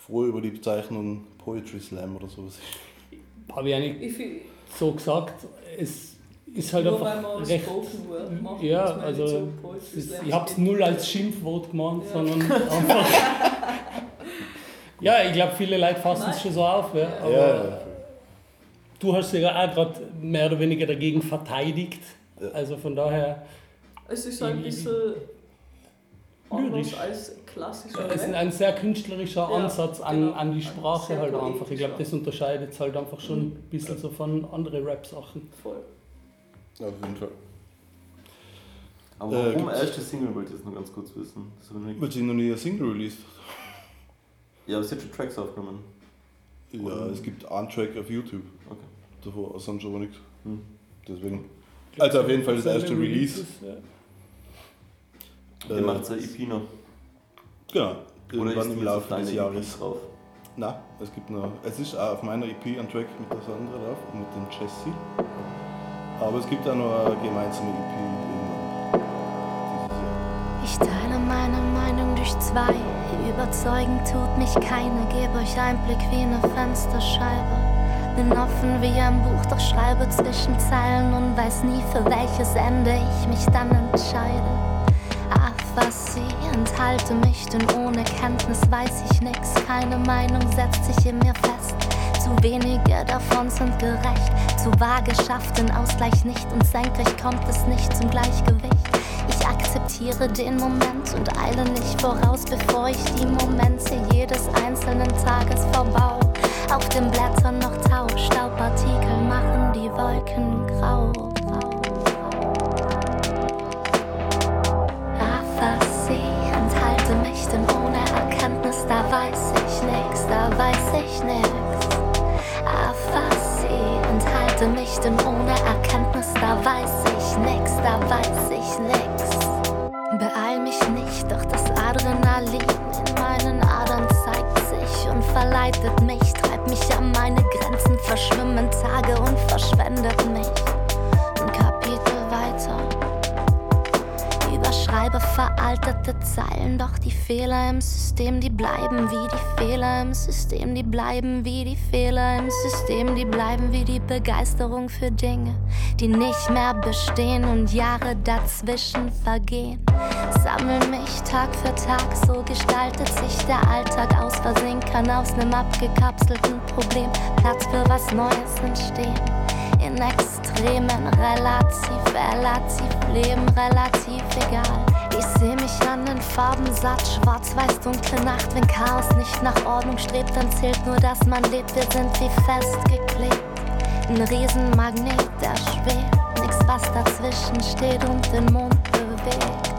froh über die Bezeichnung Poetry Slam oder sowas ist. Habe ich eigentlich Ich find- so gesagt. Es ist halt Nur einfach weil man recht. Spoken Word macht, ja, also nicht so ist, ich habe es null als Schimpfwort gemacht, Ja. sondern [laughs] einfach. ja, ich glaube, viele Leute fassen es schon so auf. Ja, aber Ja, du hast dich ja auch gerade mehr oder weniger dagegen verteidigt. Also von daher. Es ist ein Ich- bisschen Lyrisch. als klassischer Es ist ein sehr künstlerischer Ja, Ansatz an, genau. an die Sprache halt einfach. Ich glaube, das unterscheidet es halt einfach schon ein bisschen so von anderen Rap-Sachen. Voll. Auf jeden Fall. Aber Äh, warum erste Single wollte ich jetzt noch ganz kurz wissen. Weil sie noch nie eine Single released. Ja, aber sie hat schon Tracks aufgenommen. Ja, es gibt einen Track auf YouTube. Okay. Davor, sonst aber nichts. Hm. Deswegen. Also auf jeden Fall das erste Release. Releases, ja. Ihr Äh, macht eine EP noch. Genau. Oder Irgendwann im Laufe des EP Jahres. drauf? Nein, es gibt noch. Es ist auch auf meiner EP ein Track mit der Sandra drauf und mit dem Jesse. Aber es gibt auch noch eine gemeinsame EP irgendwann. Ich teile meine Meinung durch zwei. Überzeugen tut mich keine. Geb euch Einblick wie eine Fensterscheibe. Bin offen wie ein Buch, doch schreibe zwischen Zeilen und weiß nie, für welches Ende ich mich dann entscheide. Aphasie, enthalte mich, denn ohne Kenntnis weiß ich nix. Keine Meinung setzt sich in mir fest. Zu wenige davon sind gerecht. Zu vage schafft den Ausgleich nicht und senkrecht kommt es nicht zum Gleichgewicht. Ich akzeptiere den Moment und eile nicht voraus, bevor ich die Momente jedes einzelnen Tages verbau. Auf den Blättern noch Tau, Staubpartikel machen die Wolken grau. Enthalte mich, denn ohne Erkenntnis, da weiß ich nix, da weiß ich nix. Beeil mich nicht, doch das Adrenalin in meinen Adern zeigt sich und verleitet mich, treibt mich an meine Grenzen, verschwimmen Tage und verschwendet mich. Schreibe veraltete Zeilen, doch die Fehler im System, die bleiben wie die Fehler im System, die bleiben wie die Fehler im System, die bleiben wie die Begeisterung für Dinge, die nicht mehr bestehen und Jahre dazwischen vergehen. Sammel mich Tag für Tag, so gestaltet sich der Alltag aus Versehen, aus nem abgekapselten Problem Platz für was Neues entstehen in Extremen, relativ, relativ, Leben relativ egal. Ich seh mich an den Farben satt, schwarz-weiß, dunkle Nacht. Wenn Chaos nicht nach Ordnung strebt, dann zählt nur, dass man lebt. Wir sind wie festgeklebt. Ein Riesenmagnet, der schwebt. Nix, was dazwischen steht und den Mond bewegt.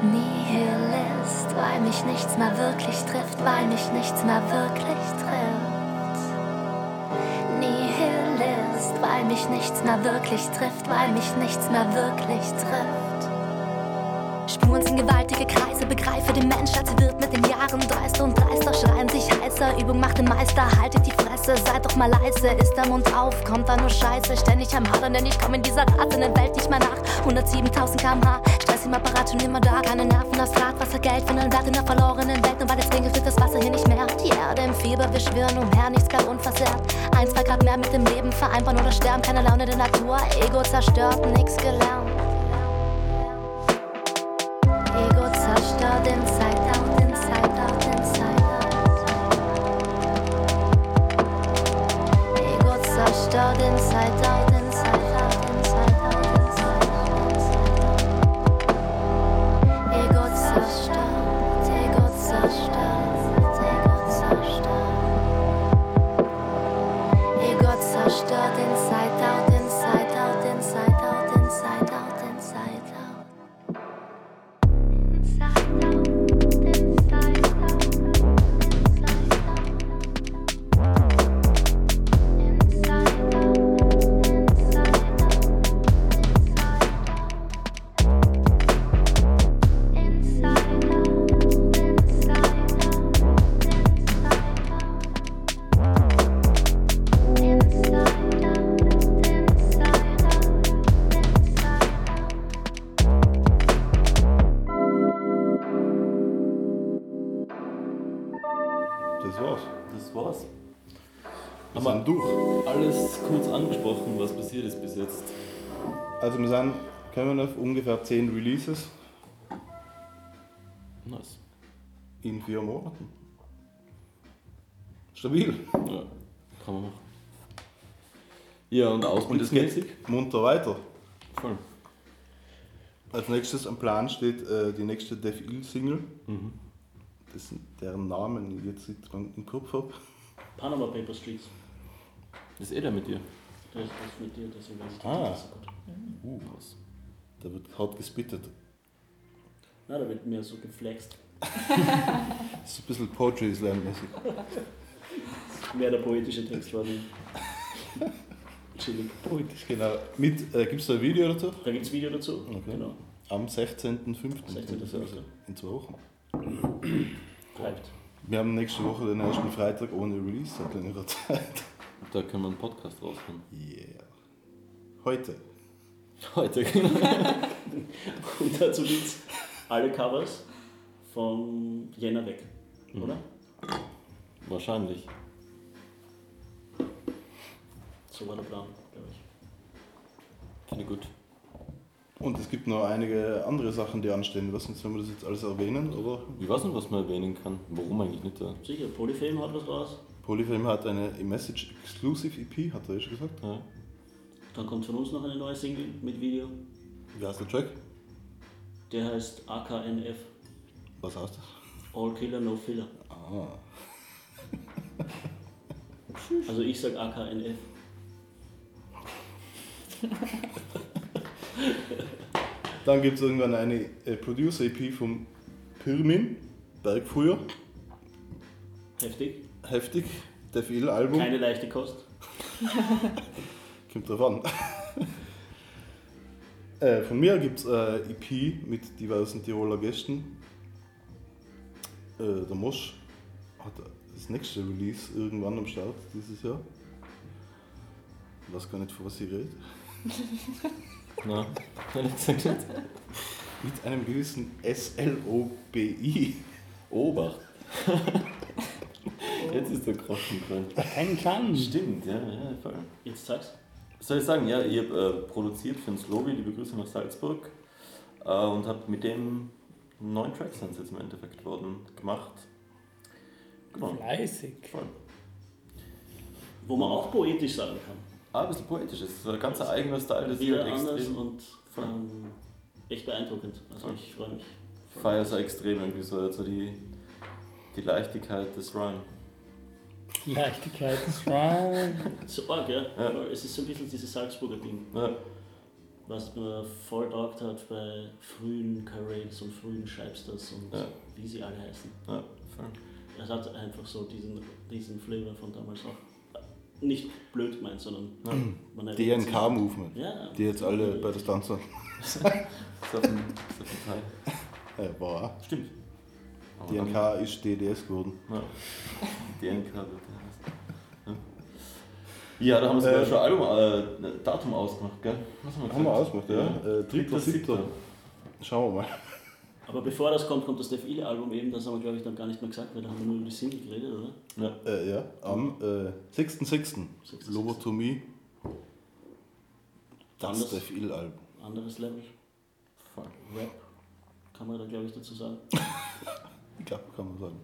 Nihilist, weil mich nichts mehr wirklich trifft, weil mich nichts mehr wirklich trifft. Nihilist, weil mich nichts mehr wirklich trifft, weil mich nichts mehr wirklich trifft. Spuren sind gewaltige Kreise, begreife den Mensch, als wird mit den Jahren dreister und dreister, schreien sich heißer. Übung macht den Meister, haltet die Fresse, seid doch mal leise. Ist der Mund auf, kommt da nur Scheiße. Ständig am Hadern, denn ich komm in dieser rasenden Welt nicht mehr nach. 107.000 km/h, Stress im Apparat schon immer da. Keine Nerven, das Rad, Wasser, Geld, von Wert in der verlorenen Welt. Und weil es regnet, wird das Wasser hier nicht mehr. Die Erde im Fieber, wir schwirren umher, nichts bleibt unversehrt. Ein, zwei Grad mehr mit dem Leben vereinbaren oder sterben. Keine Laune der Natur, Ego zerstört, nix gelernt. Ungefähr 10 Releases Nice. in vier Monaten. Stabil. Ja, kann man machen. Ja, und Und es ausbildungsmäßig? geht munter weiter. Voll. Als nächstes am Plan steht äh, die nächste Def Il Single. Mhm. Das sind deren Namen ich jetzt nicht im Kopf habe. Panama Paper Streets. Das ist eh der mit dir. Das ist mit dir, deswegen weiß ich Ah. das so gut. Uh, was? Da wird hart gespittet. Na, da wird mir so geflext. [laughs] Das ist ein bisschen Poetry Slam-mäßig. Mehr der poetische Text war die. Chillig. Poetisch, genau. Mit, äh, Gibt es da ein Video dazu? Da gibt es Video dazu. Okay. Genau. Am 16.05. 16.05.. Also in zwei Wochen. Hyped. Wir haben nächste Woche den ersten Freitag ohne Release seit längerer Zeit. Da können wir einen Podcast raushauen. Yeah. Heute. Heute, genau. [laughs] Und dazu gibt es alle Covers von Jänner weg, Mhm. oder? Wahrscheinlich. So war der Plan, glaube ich. Finde ich gut. Und es gibt noch einige andere Sachen, die anstehen. Was sollen wir das jetzt alles erwähnen? Oder? Ich weiß nicht, was man erwähnen kann. Warum eigentlich nicht? Da? Sicher, Polyfilm hat was raus. Polyfilm hat eine Message Exclusive EP, hat er schon gesagt. Ja. Dann kommt von uns noch eine neue Single mit Video. Wie heißt der Track? Der heißt AKNF. Was heißt das? All Killer, No Filler. Ah. [laughs] Also ich sag AKNF. Dann gibt es irgendwann eine äh, Producer-EP vom Pirmin, Bergfrüher. Heftig. Heftig, Def Il Album. Keine leichte Kost. [laughs] Kommt drauf an. [laughs] äh, von mir gibt es äh, EP mit diversen Tiroler Gästen. Äh, der Mosch hat das nächste Release irgendwann am Start dieses Jahr. Ich weiß gar nicht, von was ich rede. [laughs] Na. [laughs] Mit einem gewissen S-L-O-B-I. Obacht. Jetzt ist der Groschen drin. Kein Klang. Stimmt, ja, ja, voll. Jetzt sag's. Was soll ich sagen? Ja, ich habe äh, produziert für den Slobi, liebe Grüße nach Salzburg. Äh, und habe mit dem neun Tracks sind jetzt im Endeffekt worden gemacht. Genau. Fleißig. Voll. Wo man auch poetisch sagen kann. Ah, ein bisschen poetisch. Das ist ein ganz eigener Style, das ist Wieder halt anders extrem. und ähm, echt beeindruckend. Also Voll. ich freue mich. feiere so extrem irgendwie so, so die, die Leichtigkeit des Rhyme. Leichtigkeit [laughs] Rhyme. So arg, ja. Ja. Es ist so ein bisschen dieses Salzburger Ding. Ja. Was mir voll taugt hat bei frühen Carrades und frühen Scheibsters und Ja. wie sie alle heißen. Ja, voll. Es hat einfach so diesen, diesen Flavor von damals auch. Nicht blöd gemeint, sondern man sich- DNK-Movement. Ja, Die jetzt alle bei der Stanz sind. [laughs] Ist auf dem, ist auf dem Teil. Ja, war auch. Stimmt. DNK ist DDS geworden. Ja. DNK wird ja. Ja, da haben wir sogar Äh, schon Album, äh, Datum ausgemacht, gell? Was Haben wir ausgemacht, ja. Äh, Dritter, 3.7. Schauen wir mal. Aber bevor das kommt, kommt das Def Ile Album eben, das haben wir glaube ich dann gar nicht mehr gesagt, weil da haben wir nur über die Single geredet, oder? Ja. Äh, ja, am äh, 6.6. Lobotomie. Das Anders- Def Il Album. Anderes Level. Voll. Rap, kann man da glaube ich dazu sagen. [laughs] Ich glaube, kann man sagen.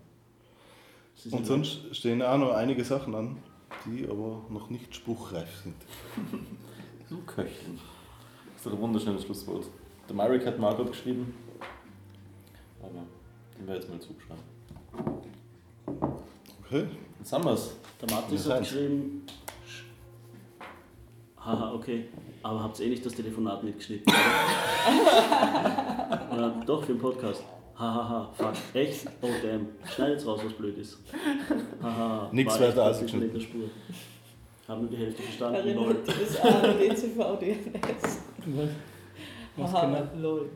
Und sonst stehen auch noch einige Sachen an, die aber noch nicht spruchreif sind. Du Köchin. Das ist doch ein wunderschönes Schlusswort. Der Myrick hat Margot geschrieben. Aber den werde ich jetzt mal zuschreiben. Okay. Jetzt haben wir's. Der Matthias Wir hat geschrieben, haha, okay, aber habt ihr eh nicht das Telefonat mitgeschnitten? [laughs] oder doch für den Podcast. Hahaha, fuck, echt? Oh damn, schneidet's raus, was blöd ist. Haha, [laughs] echt weiter der Spur. Haben nur die Hälfte verstanden. Erinnert lol. das DCV DNS. Was? Haha, genau? lol.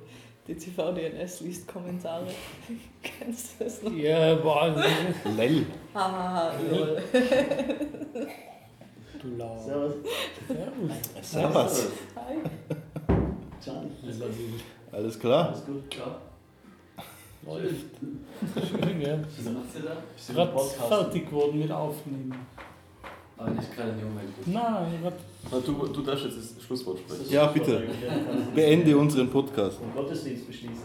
DCV DNS liest Kommentare. [laughs] Kennst du das noch? Ja, boah. Lell. Haha, lol. Du Lau. Servus. Servus. Servus. Hi. Ciao. Alles klar? Alles gut, klar. Läuft. Schön, ja. Was macht ihr da? Du im Gerade fertig geworden mit Aufnehmen. Aber nicht gerade in die Umwelt. Nein, grad Na, Du, du darfst jetzt das Schlusswort sprechen. Ja, bitte. Beende unseren Podcast. Den Gottesdienst beschließen.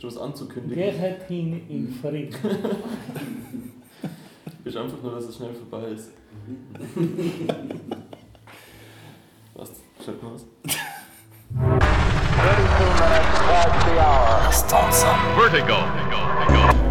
Du was [laughs] anzukündigen? Gerhard hin in Frieden. Bist einfach nur, dass es schnell vorbei ist. Was? Schalt mal was. [laughs] Vertigo. Living in vertigo,